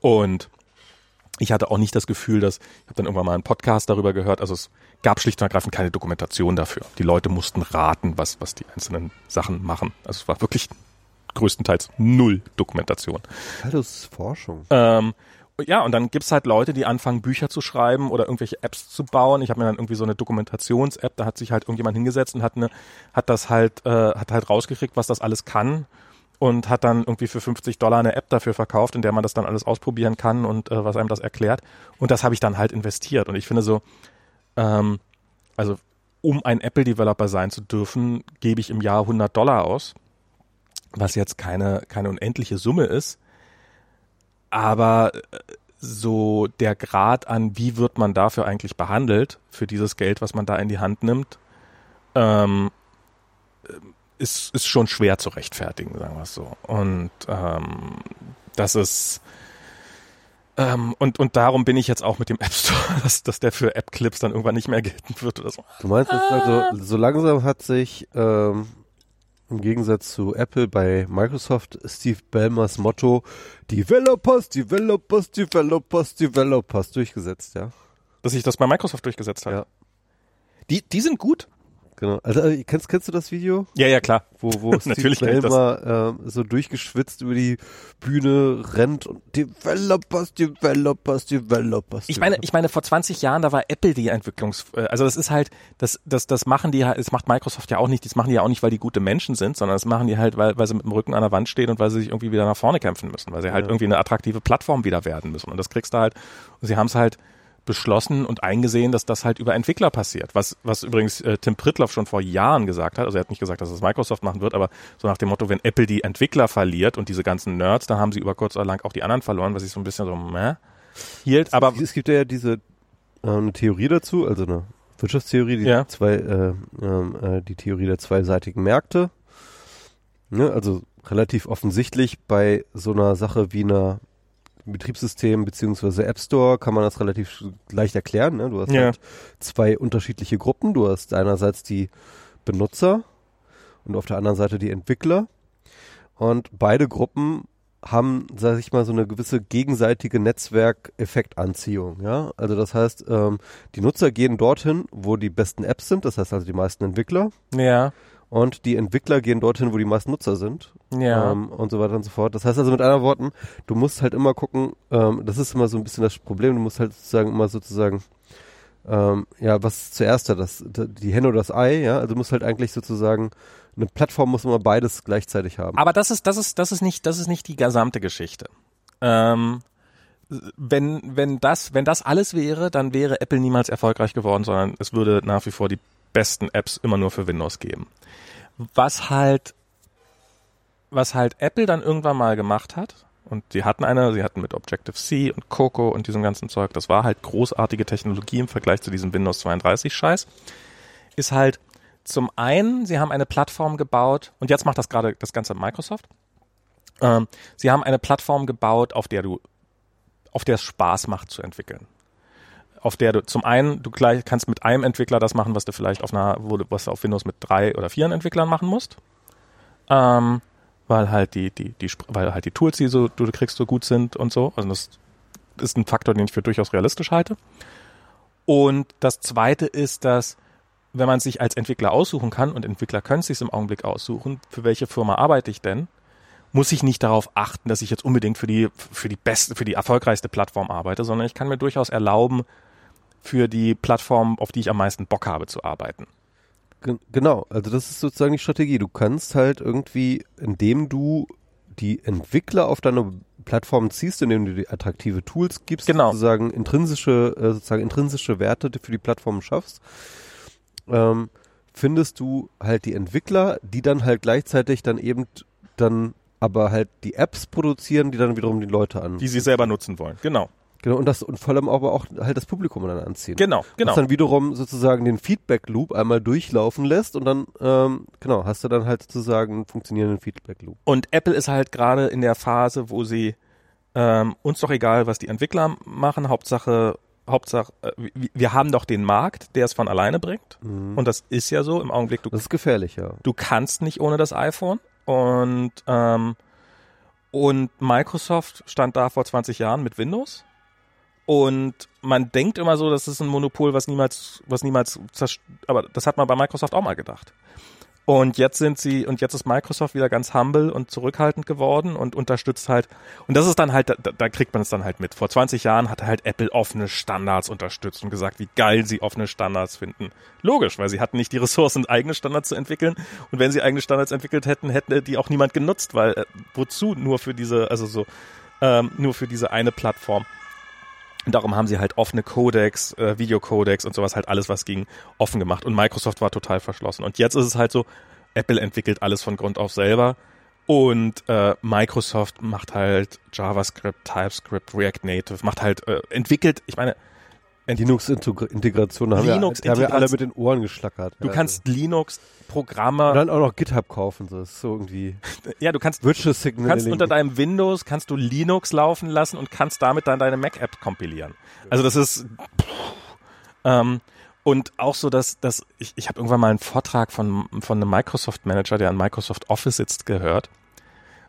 Und ich hatte auch nicht das Gefühl, dass, ich habe dann irgendwann mal einen Podcast darüber gehört, also es gab schlicht und ergreifend keine Dokumentation dafür. Die Leute mussten raten, was, was die einzelnen Sachen machen. Also es war wirklich größtenteils null Dokumentation. Das ist Forschung. Ähm, ja, und dann gibt's halt Leute, die anfangen, Bücher zu schreiben oder irgendwelche Apps zu bauen. Ich habe mir dann irgendwie so eine Dokumentations-App, da hat sich halt irgendjemand hingesetzt und hat eine, hat das halt, äh, hat halt rausgekriegt, was das alles kann und hat dann irgendwie für 50 Dollar eine App dafür verkauft, in der man das dann alles ausprobieren kann und äh, was einem das erklärt. Und das habe ich dann halt investiert. Und ich finde so, ähm, also um ein Apple-Developer sein zu dürfen, gebe ich im Jahr 100 Dollar aus, was jetzt keine, keine unendliche Summe ist. Aber äh, so der Grad an, wie wird man dafür eigentlich behandelt, für dieses Geld, was man da in die Hand nimmt, ähm, ist, ist schon schwer zu rechtfertigen, sagen wir es so. Und ähm, das ist ähm, und, und darum bin ich jetzt auch mit dem App Store, dass, dass der für App-Clips dann irgendwann nicht mehr gelten wird oder so. Du meinst jetzt also, so langsam hat sich ähm, im Gegensatz zu Apple bei Microsoft Steve Ballmers Motto Developers, Developers, Developers, Developers durchgesetzt, ja? Dass sich das bei Microsoft durchgesetzt hat. Ja. Die, die sind gut. Genau. Also äh, kennst, kennst du das Video? Ja, ja, klar. Wo, wo Natürlich Steve kenn ich das. Ballmer äh, so durchgeschwitzt über die Bühne rennt und Developers, Developers, Developers. Ich meine, ich meine, vor 20 Jahren, da war Apple die Entwicklungs, äh, also das ist halt, das, das, das machen die halt, das macht Microsoft ja auch nicht, das machen die ja auch nicht, weil die gute Menschen sind, sondern das machen die halt, weil, weil sie mit dem Rücken an der Wand stehen und weil sie sich irgendwie wieder nach vorne kämpfen müssen, weil sie halt Ja. irgendwie eine attraktive Plattform wieder werden müssen. Und das kriegst du halt, und sie haben es halt beschlossen und eingesehen, dass das halt über Entwickler passiert. Was, was übrigens äh, Tim Pritloff schon vor Jahren gesagt hat. Also er hat nicht gesagt, dass es Microsoft machen wird, aber so nach dem Motto, wenn Apple die Entwickler verliert und diese ganzen Nerds, dann haben sie über kurz oder lang auch die anderen verloren, was ich so ein bisschen so meh hielt. Aber es gibt ja diese äh, eine Theorie dazu, also eine Wirtschaftstheorie, die Ja. zwei, äh, ähm, äh, die Theorie der zweiseitigen Märkte. Ne, also relativ offensichtlich bei so einer Sache wie einer Betriebssystem beziehungsweise App Store kann man das relativ leicht erklären. Ne? Du hast Ja. halt zwei unterschiedliche Gruppen. Du hast einerseits die Benutzer und auf der anderen Seite die Entwickler. Und beide Gruppen haben, sag ich mal, so eine gewisse gegenseitige Netzwerkeffektanziehung. Ja, also das heißt, ähm, die Nutzer gehen dorthin, wo die besten Apps sind. Das heißt also die meisten Entwickler. ja, Und die Entwickler gehen dorthin, wo die meisten Nutzer sind. ja. Ähm, und so weiter und so fort. Das heißt also mit anderen Worten, du musst halt immer gucken, ähm, das ist immer so ein bisschen das Problem, du musst halt sozusagen immer sozusagen, ähm, ja, was ist zuerst da, das, da- die Henne oder das Ei, ja, also du musst halt eigentlich sozusagen, eine Plattform muss immer beides gleichzeitig haben. Aber das ist, das ist, das ist nicht, das ist nicht die gesamte Geschichte. Ähm, wenn, wenn das, wenn das alles wäre, dann wäre Apple niemals erfolgreich geworden, sondern es würde nach wie vor die besten Apps immer nur für Windows geben. Was halt, was halt Apple dann irgendwann mal gemacht hat, und sie hatten eine, sie hatten mit Objective-C und Coco und diesem ganzen Zeug, das war halt großartige Technologie im Vergleich zu diesem Windows 32 Scheiß, ist halt zum einen, sie haben eine Plattform gebaut, und jetzt macht das gerade das Ganze Microsoft. Ähm, sie haben eine Plattform gebaut, auf der du, auf der es Spaß macht zu entwickeln. Auf der du zum einen, du gleich kannst mit einem Entwickler das machen, was du vielleicht auf einer, wo du, was du auf Windows mit drei oder vier Entwicklern machen musst. Ähm, weil halt die, die, die, weil halt die Tools, die so, du kriegst, so gut sind und so. Also das ist ein Faktor, den ich für durchaus realistisch halte. Und das zweite ist, dass wenn man sich als Entwickler aussuchen kann, und Entwickler können sich im Augenblick aussuchen, für welche Firma arbeite ich denn, muss ich nicht darauf achten, dass ich jetzt unbedingt für die, für die beste, für die erfolgreichste Plattform arbeite, sondern ich kann mir durchaus erlauben, für die Plattform, auf die ich am meisten Bock habe, zu arbeiten. Gen- Genau, also das ist sozusagen die Strategie. Du kannst halt irgendwie, indem du die Entwickler auf deine Plattform ziehst, indem du die attraktive Tools gibst, Genau. sozusagen intrinsische, äh, sozusagen intrinsische Werte für die Plattform schaffst, ähm, findest du halt die Entwickler, die dann halt gleichzeitig dann eben dann aber halt die Apps produzieren, die dann wiederum die Leute an. Die sie selber nutzen wollen. Genau. Genau, und das und vor allem aber auch halt das Publikum dann anziehen. Genau, genau. Was dann wiederum sozusagen den Feedback-Loop einmal durchlaufen lässt und dann, ähm, genau, hast du dann halt sozusagen einen funktionierenden Feedback-Loop. Und Apple ist halt gerade in der Phase, wo sie ähm, uns doch egal, was die Entwickler machen, Hauptsache, Hauptsache, äh, wir, haben doch den Markt, der es von alleine bringt. Und das ist ja so im Augenblick. Du, Das ist gefährlich, ja. du kannst nicht ohne das iPhone. Und ähm, und Microsoft stand da vor 20 Jahren mit Windows. Und man denkt immer so, das ist ein Monopol, was niemals, was niemals, aber das hat man bei Microsoft auch mal gedacht. Und jetzt sind sie, und jetzt ist Microsoft wieder ganz humble und zurückhaltend geworden und unterstützt halt, und das ist dann halt, da, da kriegt man es dann halt mit. Vor 20 Jahren hat halt Apple offene Standards unterstützt und gesagt, wie geil sie offene Standards finden. Logisch, weil sie hatten nicht die Ressourcen, eigene Standards zu entwickeln. Und wenn sie eigene Standards entwickelt hätten, hätte die auch niemand genutzt, weil äh, wozu nur für diese, also so, ähm, nur für diese eine Plattform. Und darum haben sie halt offene Codecs, äh, Videocodecs und sowas, halt alles, was ging, offen gemacht. Und Microsoft war total verschlossen. Und jetzt ist es halt so, Apple entwickelt alles von Grund auf selber. Und äh, Microsoft macht halt JavaScript, TypeScript, React Native, macht halt, äh, entwickelt, ich meine, Linux-Integration, haben, Linux wir, haben wir alle mit den Ohren geschlackert. Du ja, kannst Linux-Programme. Und dann auch noch GitHub kaufen, so ist so irgendwie. Ja, du kannst Virtual Signaling. kannst unter deinem Windows kannst du Linux laufen lassen und kannst damit dann deine Mac-App kompilieren. Also das ist ähm, und auch so, dass, dass ich, ich habe irgendwann mal einen Vortrag von, von einem Microsoft-Manager, der an Microsoft Office sitzt, gehört.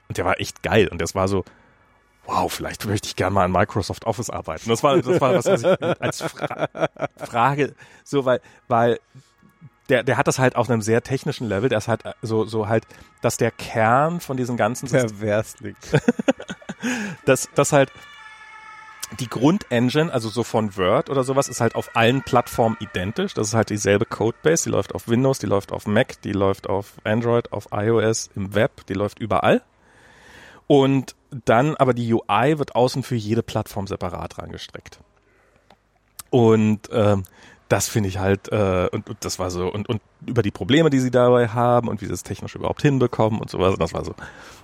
Und der war echt geil. Und das war so, wow, vielleicht möchte ich gerne mal an Microsoft Office arbeiten. Das war, das war was, was ich als Fra Frage, so, weil, weil der, der hat das halt auf einem sehr technischen Level, der ist halt so, so halt, dass der Kern von diesen ganzen Perversling. dass, dass halt die Grundengine, also so von Word oder sowas, ist halt auf allen Plattformen identisch. Das ist halt dieselbe Codebase, die läuft auf Windows, die läuft auf Mac, die läuft auf Android, auf iOS, im Web, die läuft überall. Und dann aber die UI wird außen für jede Plattform separat rangestreckt. Und ähm, das finde ich halt, äh, und, und das war so, und, und über die Probleme, die sie dabei haben und wie sie es technisch überhaupt hinbekommen und sowas, das war so,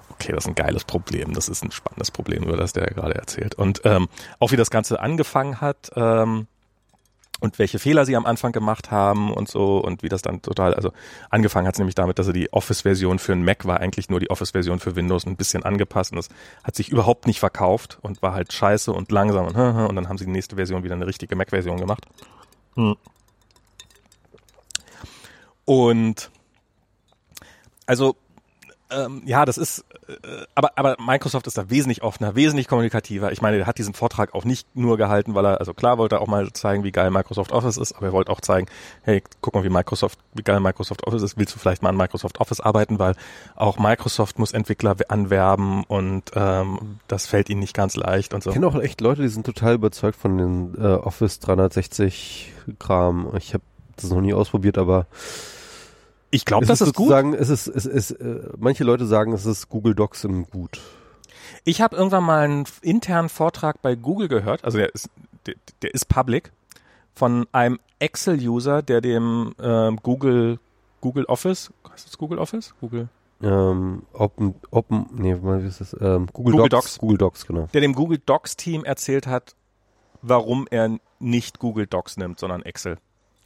okay, das ist ein geiles Problem, das ist ein spannendes Problem, über das der gerade erzählt. Und ähm, auch wie das Ganze angefangen hat, ähm, und welche Fehler sie am Anfang gemacht haben und so und wie das dann total, also angefangen hat es nämlich damit, dass sie die Office-Version für ein Mac war eigentlich nur die Office-Version für Windows ein bisschen angepasst und das hat sich überhaupt nicht verkauft und war halt scheiße und langsam und, und dann haben sie die nächste Version wieder eine richtige Mac-Version gemacht. Hm. Und also ähm, ja, das ist, äh, aber, aber Microsoft ist da wesentlich offener, wesentlich kommunikativer. Ich meine, er hat diesen Vortrag auch nicht nur gehalten, weil er, also klar wollte er auch mal zeigen, wie geil Microsoft Office ist, aber er wollte auch zeigen, hey, guck mal, wie Microsoft, wie geil Microsoft Office ist. Willst du vielleicht mal an Microsoft Office arbeiten, weil auch Microsoft muss Entwickler anwerben und ähm, das fällt ihnen nicht ganz leicht und so. Ich kenne auch echt Leute, die sind total überzeugt von den äh, Office 360 Kram. Ich habe das noch nie ausprobiert, aber ich glaube, das ist, ist gut. Es ist, es ist, äh, manche Leute sagen, es ist Google Docs im Gut. Ich habe irgendwann mal einen internen Vortrag bei Google gehört, also der ist, der, der ist public, von einem Excel-User, der dem ähm, Google Google Office, heißt das Google Office? Google ähm, Open, Open, nee, wie ist das? Ähm, Google, Google Docs, Docs. Google Docs, genau. Der dem Google Docs Team erzählt hat, warum er nicht Google Docs nimmt, sondern Excel.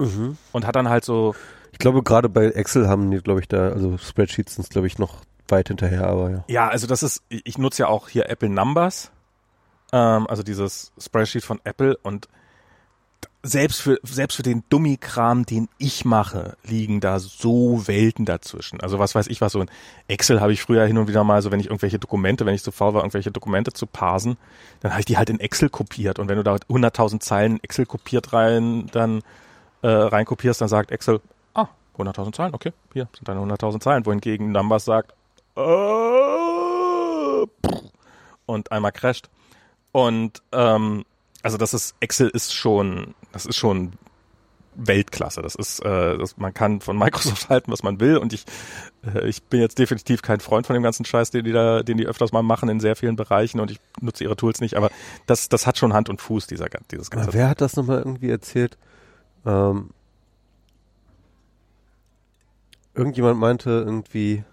Mhm. Und hat dann halt so ich glaube, gerade bei Excel haben die, glaube ich, da, also Spreadsheets sind, glaube ich, noch weit hinterher, aber ja. Ja, also das ist, ich nutze ja auch hier Apple Numbers, ähm, also dieses Spreadsheet von Apple und selbst für, selbst für den Dummy-Kram, den ich mache, liegen da so Welten dazwischen. Also was weiß ich was, so ein Excel habe ich früher hin und wieder mal, so wenn ich irgendwelche Dokumente, wenn ich zu faul war, irgendwelche Dokumente zu parsen, dann habe ich die halt in Excel kopiert. Und wenn du da 100.000 Zeilen Excel kopiert rein, dann äh, reinkopierst, dann sagt Excel, 100.000 Zeilen, okay, hier sind deine 100.000 Zeilen, wohingegen Numbers sagt, äh, und einmal crasht. Und ähm, also das ist, Excel ist schon, das ist schon Weltklasse. Das ist, äh, das, man kann von Microsoft halten, was man will. Und ich, äh, ich bin jetzt definitiv kein Freund von dem ganzen Scheiß, den die da, den die öfters mal machen in sehr vielen Bereichen. Und ich nutze ihre Tools nicht. Aber das, das hat schon Hand und Fuß dieser, dieses ganze. Aber wer hat das nochmal irgendwie erzählt? Ähm, irgendjemand meinte irgendwie,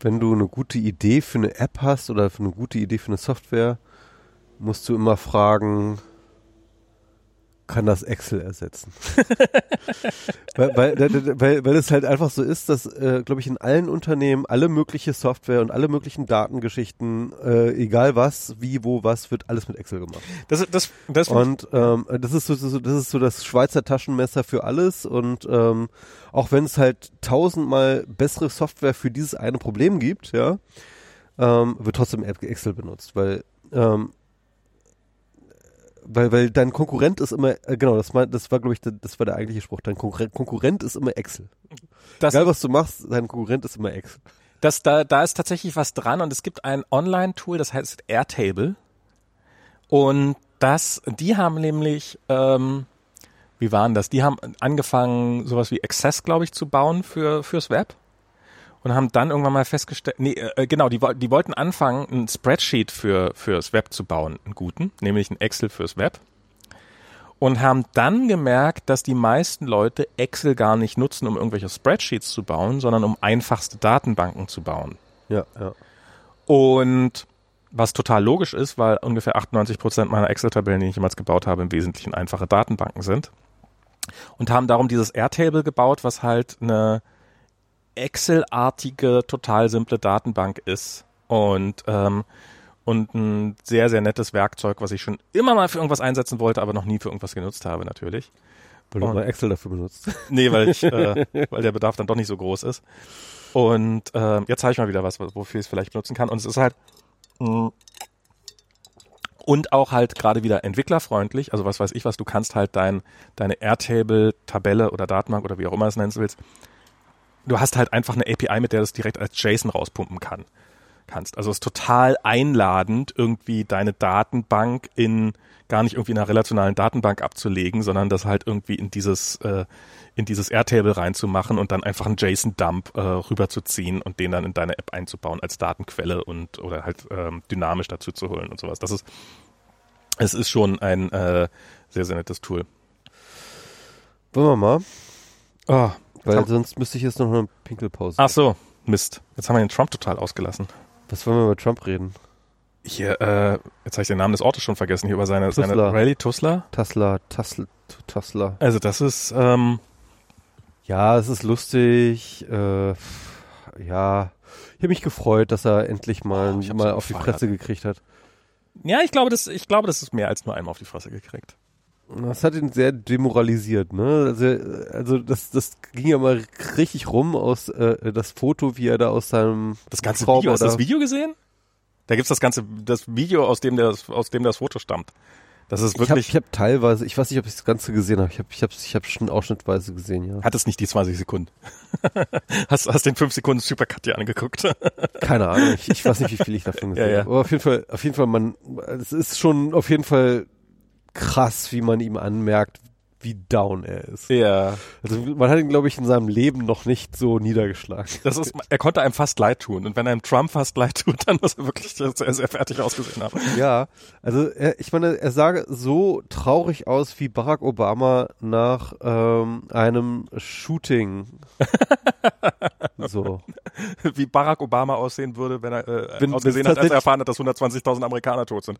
wenn du eine gute Idee für eine App hast oder für eine gute Idee für eine Software, musst du immer fragen, kann das Excel ersetzen. weil, weil, weil, weil es halt einfach so ist, dass, äh, glaube ich, in allen Unternehmen alle mögliche Software und alle möglichen Datengeschichten, äh, egal was, wie, wo, was, wird alles mit Excel gemacht. Das, das, das und ähm, das ist so, so, das ist so das Schweizer Taschenmesser für alles und ähm, auch wenn es halt tausendmal bessere Software für dieses eine Problem gibt, ja, ähm, wird trotzdem Excel benutzt, weil ähm, weil, weil dein Konkurrent ist immer, äh, genau, das, mein, das war, glaube ich, der, das war der eigentliche Spruch. Dein Konkurrent, Konkurrent ist immer Excel. Das, Egal, was du machst, dein Konkurrent ist immer Excel. das, da, da ist tatsächlich was dran und es gibt ein Online-Tool, das heißt Airtable. Und das, die haben nämlich, ähm, wie waren das? Die haben angefangen, sowas wie Access, glaube ich, zu bauen für fürs Web und haben dann irgendwann mal festgestellt, nee, äh, genau, die, die wollten anfangen, ein Spreadsheet für fürs Web zu bauen, einen guten, nämlich ein Excel fürs Web. Und haben dann gemerkt, dass die meisten Leute Excel gar nicht nutzen, um irgendwelche Spreadsheets zu bauen, sondern um einfachste Datenbanken zu bauen. Ja, ja. Und was total logisch ist, weil ungefähr 98 Prozent meiner Excel-Tabellen, die ich jemals gebaut habe, im Wesentlichen einfache Datenbanken sind. Und haben darum dieses Airtable gebaut, was halt eine Excel-artige, total simple Datenbank ist. Und, ähm, und ein sehr, sehr nettes Werkzeug, was ich schon immer mal für irgendwas einsetzen wollte, aber noch nie für irgendwas genutzt habe, natürlich. Weil du mal Excel dafür benutzt. Nee, weil ich, äh, weil der Bedarf dann doch nicht so groß ist. Und ähm, jetzt habe ich mal wieder was, wofür ich es vielleicht benutzen kann. Und es ist halt mh, und auch halt gerade wieder entwicklerfreundlich. Also was weiß ich was, du kannst halt dein, deine Airtable-Tabelle oder Datenbank oder wie auch immer es nennen willst. Du hast halt einfach eine API, mit der du es direkt als JSON rauspumpen kann, kannst. Also es ist total einladend, irgendwie deine Datenbank in gar nicht irgendwie in einer relationalen Datenbank abzulegen, sondern das halt irgendwie in dieses äh, in dieses Airtable reinzumachen und dann einfach einen JSON-Dump äh, rüberzuziehen und den dann in deine App einzubauen als Datenquelle und oder halt ähm, dynamisch dazu zu holen und sowas. Das ist es ist schon ein äh, sehr sehr nettes Tool. Wollen wir mal? Oh, Weil hab- sonst müsste ich jetzt noch eine Pinkelpause. ach so, Mist. Jetzt haben wir den Trump total ausgelassen. Was wollen wir über Trump reden? Hier, äh, jetzt habe ich den Namen des Ortes schon vergessen, hier über seine, seine. Rallye Tusla. Tassler, Tassel, Tassler. Also das ist, ähm, Ja, es ist lustig. Äh, ja, ich habe mich gefreut, dass er endlich mal, Oh, mal so auf die. Fresse gekriegt hat. ja, ich glaube, das, ich glaube, das ist mehr als nur einmal auf die Fresse gekriegt. Das hat ihn sehr demoralisiert, ne? Also, also das, das ging ja mal richtig rum aus äh, das Foto, wie er da aus seinem Das ganze Hubschrauber Video, hast du das da- Video gesehen? Da gibt's das ganze, das Video, aus dem das, aus dem das Foto stammt. Das ist Ich habe wirklich, ich hab teilweise, ich weiß nicht, ob ich das Ganze gesehen habe. Ich habe ich hab, ich hab schon ausschnittweise gesehen, ja. hat es nicht die 20 Sekunden. hast, hast den 5 Sekunden Supercut dir angeguckt. Keine Ahnung, ich, ich weiß nicht, wie viel ich davon gesehen Ja, ja. habe. Aber auf jeden Fall, auf jeden Fall, man, es ist schon auf jeden Fall krass, wie man ihm anmerkt, wie down er ist. ja. Also man hat ihn, glaube ich, in seinem Leben noch nicht so niedergeschlagen. Das ist, er konnte einem fast leid tun. Und wenn einem Trump fast leid tut, dann muss er wirklich sehr, sehr fertig ausgesehen haben. Ja, also er, ich meine, er sah so traurig aus wie Barack Obama nach ähm, einem Shooting. so. Wie Barack Obama aussehen würde, wenn er äh, Wenn- ausgesehen hat, als er erfahren hat, dass 120.000 Amerikaner tot sind.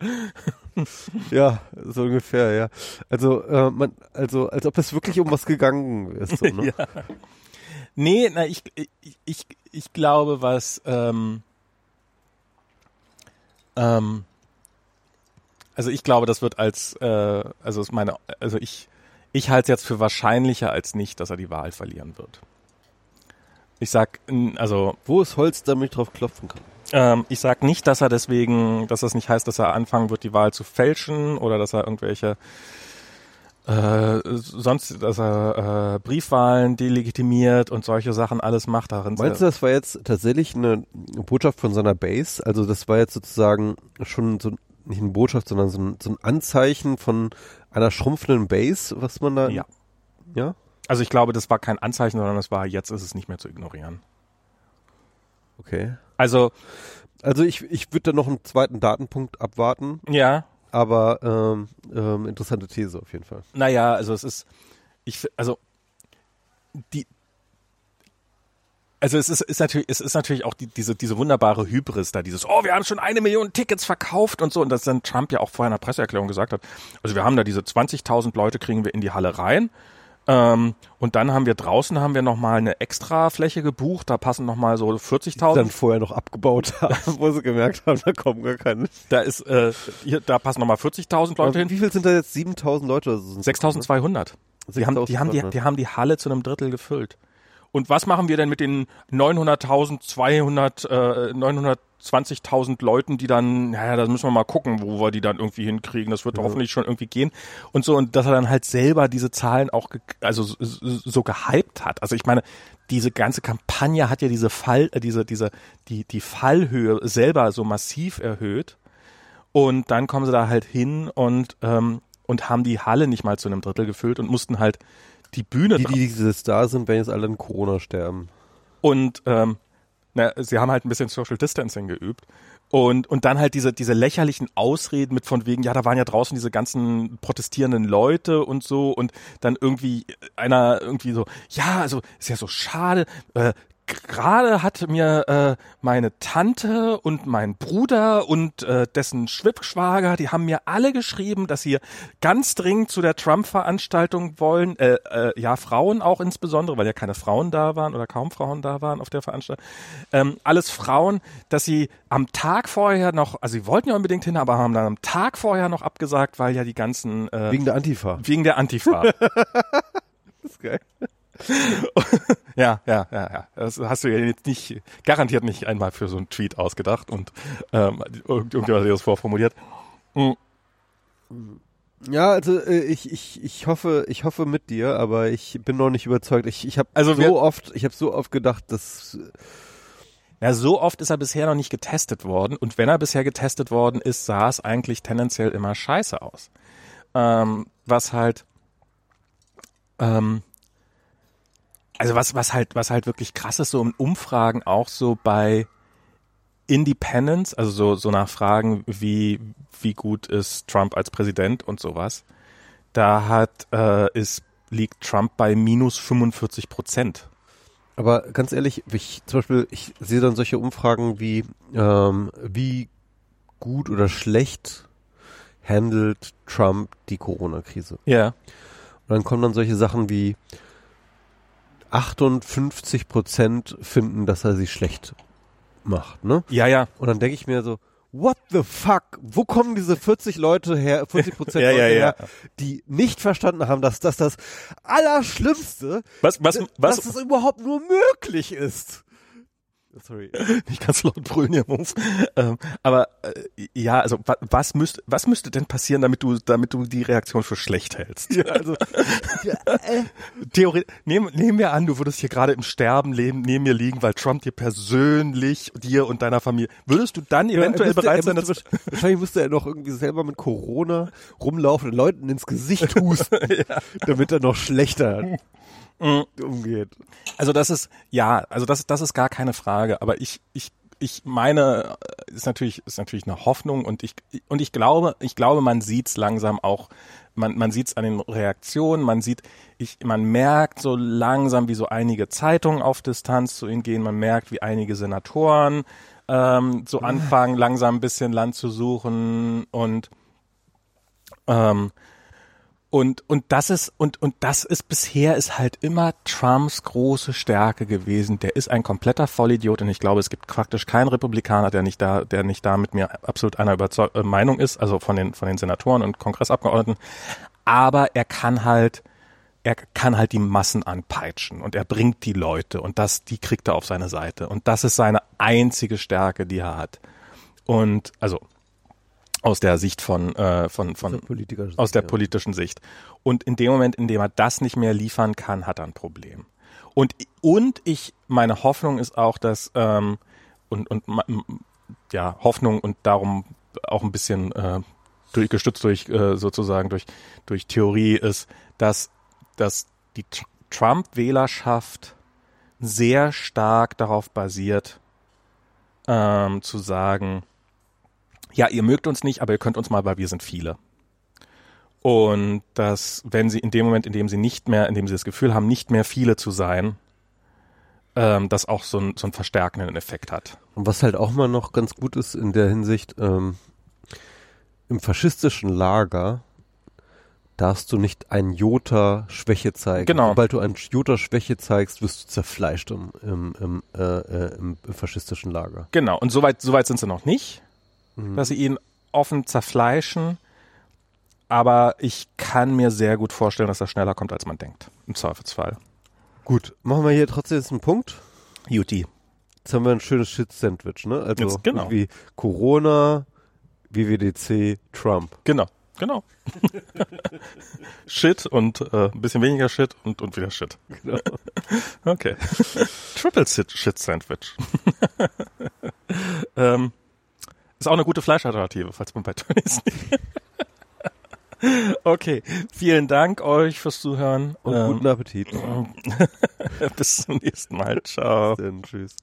Ja, so ungefähr, ja. Also, äh, man, also, als ob es wirklich um was gegangen ist. So, ne? Ja. Nee, na, ich, ich, ich, ich glaube, was, ähm, ähm, also ich glaube, das wird als, äh, also ist meine, also ich, ich halte es jetzt für wahrscheinlicher als nicht, dass er die Wahl verlieren wird. Ich sag, also Wo ist Holz, damit ich drauf klopfen kann? ähm, ich sag nicht, dass er deswegen, dass das nicht heißt, dass er anfangen wird, die Wahl zu fälschen oder dass er irgendwelche äh, sonst, dass er äh, Briefwahlen delegitimiert und solche Sachen alles macht darin. Meinst du, das war jetzt tatsächlich eine Botschaft von seiner Base? Also das war jetzt sozusagen schon so nicht eine Botschaft, sondern so ein, so ein Anzeichen von einer schrumpfenden Base, was man da. Ja. Ja? Also ich glaube, das war kein Anzeichen, sondern das war, jetzt ist es nicht mehr zu ignorieren. Okay. Also, Also ich, ich würde da noch einen zweiten Datenpunkt abwarten, ja, aber ähm, ähm, interessante These auf jeden Fall. naja, also es ist, ich, also, die, also es ist, ist natürlich, es ist natürlich auch die, diese, diese wunderbare Hybris da, dieses, oh, wir haben schon eine Million Tickets verkauft und so, und das dann Trump ja auch vorher in der Presseerklärung gesagt hat. Also wir haben da diese 20.000 Leute kriegen wir in die Halle rein. Ähm, und dann haben wir draußen haben wir noch mal eine extra Fläche gebucht, da passen noch mal so 40.000 Dann vorher noch abgebaut haben, wo sie gemerkt haben, da kommen gar keine. Da ist, äh, hier, da passen nochmal 40.000 Leute hin. Wie viel sind da jetzt? 7000 Leute? oder so sind es, 6.200. Die haben, die, haben die, 6.200. die haben die Halle zu einem Drittel gefüllt. Und was machen wir denn mit den 900.000, 200, äh, 920.000 Leuten, die dann, naja, da müssen wir mal gucken, wo wir die dann irgendwie hinkriegen. Das wird ja. hoffentlich schon irgendwie gehen. Und so, und dass er dann halt selber diese Zahlen auch, also so, so gehypt hat. Also ich meine, diese ganze Kampagne hat ja diese Fall, äh, diese, diese, die, die Fallhöhe selber so massiv erhöht. Und dann kommen sie da halt hin und, ähm, und haben die Halle nicht mal zu einem Drittel gefüllt und mussten halt die Bühne. Die, die dieses da sind, wenn jetzt alle in Corona sterben. Und ähm, na, sie haben halt ein bisschen Social Distancing geübt. Und, und dann halt diese, diese lächerlichen Ausreden mit von wegen, ja, da waren ja draußen diese ganzen protestierenden Leute und so und dann irgendwie einer irgendwie so, ja, also ist ja so schade, äh, gerade hat mir äh, meine Tante und mein Bruder und äh, dessen Schwibschwager, die haben mir alle geschrieben, dass sie ganz dringend zu der Trump-Veranstaltung wollen. Äh, äh, ja, Frauen auch insbesondere, weil ja keine Frauen da waren oder kaum Frauen da waren auf der Veranstaltung. Ähm, alles Frauen, dass sie am Tag vorher noch, also sie wollten ja unbedingt hin, aber haben dann am Tag vorher noch abgesagt, weil ja die ganzen äh, wegen der Antifa. Wegen der Antifa. das ist geil. ja, ja, ja, ja. Das hast du ja jetzt nicht, garantiert nicht einmal für so einen Tweet ausgedacht und ähm, irgendjemand hat das vorformuliert. Mhm. Ja, also äh, ich, ich, ich hoffe, ich hoffe mit dir, aber ich bin noch nicht überzeugt. Ich, ich habe also so oft, ich habe so oft gedacht, dass ja, so oft ist er bisher noch nicht getestet worden und wenn er bisher getestet worden ist, sah es eigentlich tendenziell immer scheiße aus. Ähm, was halt ähm, also was, was halt, was halt wirklich krass ist, so in Umfragen auch so bei Independence, also so, so nach Fragen, wie, wie gut ist Trump als Präsident und sowas, da hat, äh, ist, liegt Trump bei minus 45 Prozent. Aber ganz ehrlich, ich, zum Beispiel, ich sehe dann solche Umfragen wie, ähm, wie gut oder schlecht handelt Trump die Corona-Krise. Ja. Und dann kommen dann solche Sachen wie, 58 Prozent finden, dass er sie schlecht macht, ne? Ja, ja. Und dann denke ich mir so, what the fuck? Wo kommen diese 40 Leute her, 40 Prozent ja, Leute ja, her, ja. die nicht verstanden haben, dass das das Allerschlimmste, was, was, was, dass es überhaupt nur möglich ist. Sorry. Nicht ganz laut brüllen hier, Muff. Ähm, aber äh, ja, also wa was müsste was müsste denn passieren, damit du damit du die Reaktion für schlecht hältst? Ja, also ja, äh. Theorie nehmen, nehmen wir an, du würdest hier gerade im Sterben leben, neben mir liegen, weil Trump dir persönlich dir und deiner Familie würdest du dann ja, eventuell müsste, bereit sein, dass wahrscheinlich müsste er noch irgendwie selber mit Corona rumlaufen und Leuten ins Gesicht husten, ja. damit er noch schlechter. Umgeht. Also das ist, ja, also das, das ist gar keine Frage, aber ich, ich, ich meine, ist natürlich, ist natürlich eine Hoffnung und ich, und ich glaube, ich glaube, man sieht's langsam auch, man, man sieht's an den Reaktionen, man sieht, ich, man merkt so langsam, wie so einige Zeitungen auf Distanz zu ihnen gehen, man merkt, wie einige Senatoren ähm, so anfangen, langsam ein bisschen Land zu suchen und ähm, und, und das ist, und, und das ist bisher ist halt immer Trumps große Stärke gewesen. Der ist ein kompletter Vollidiot und ich glaube, es gibt praktisch keinen Republikaner, der nicht da, der nicht da mit mir absolut einer Überzeug äh, Meinung ist, also von den, von den Senatoren und Kongressabgeordneten. Aber er kann halt, er kann halt die Massen anpeitschen und er bringt die Leute und das, die kriegt er auf seine Seite. Und das ist seine einzige Stärke, die er hat. Und, also, aus der Sicht von, äh, von, von aus der, aus der politischen Sicht. Und in dem Moment, in dem er das nicht mehr liefern kann, hat er ein Problem. Und, und ich, meine Hoffnung ist auch, dass, ähm, und, und ja, Hoffnung und darum auch ein bisschen äh, durch, gestützt durch äh, sozusagen durch, durch Theorie ist, dass, dass die Trump-Wählerschaft sehr stark darauf basiert, ähm, zu sagen, ja, ihr mögt uns nicht, aber ihr könnt uns mal, weil wir sind viele. Und dass, wenn sie in dem Moment, in dem sie nicht mehr, in dem sie das Gefühl haben, nicht mehr viele zu sein, ähm, das auch so, ein, so einen verstärkenden Effekt hat. Und was halt auch mal noch ganz gut ist in der Hinsicht, ähm, im faschistischen Lager darfst du nicht ein Jota Schwäche zeigen. Genau. Sobald du ein Jota Schwäche zeigst, wirst du zerfleischt im, im, im, äh, äh im faschistischen Lager. Genau. Und soweit, soweit sind sie noch nicht mhm. dass sie ihn offen zerfleischen. Aber ich kann mir sehr gut vorstellen, dass er schneller kommt, als man denkt. Im Zweifelsfall. Gut, machen wir hier trotzdem jetzt einen Punkt. Juti. Jetzt haben wir ein schönes Shit-Sandwich, ne? Also Jetzt, genau. wie Corona, WWDC, Trump. Genau, genau. Shit und äh, ein bisschen weniger Shit und, und wieder Shit. Genau. Okay. Triple Shit, Shit Sandwich. ähm, ist auch eine gute Fleischalternative, falls man bei Tönnies okay, vielen Dank euch fürs Zuhören. Und Ähm, guten Appetit. bis zum nächsten Mal. Ciao. Dann tschüss.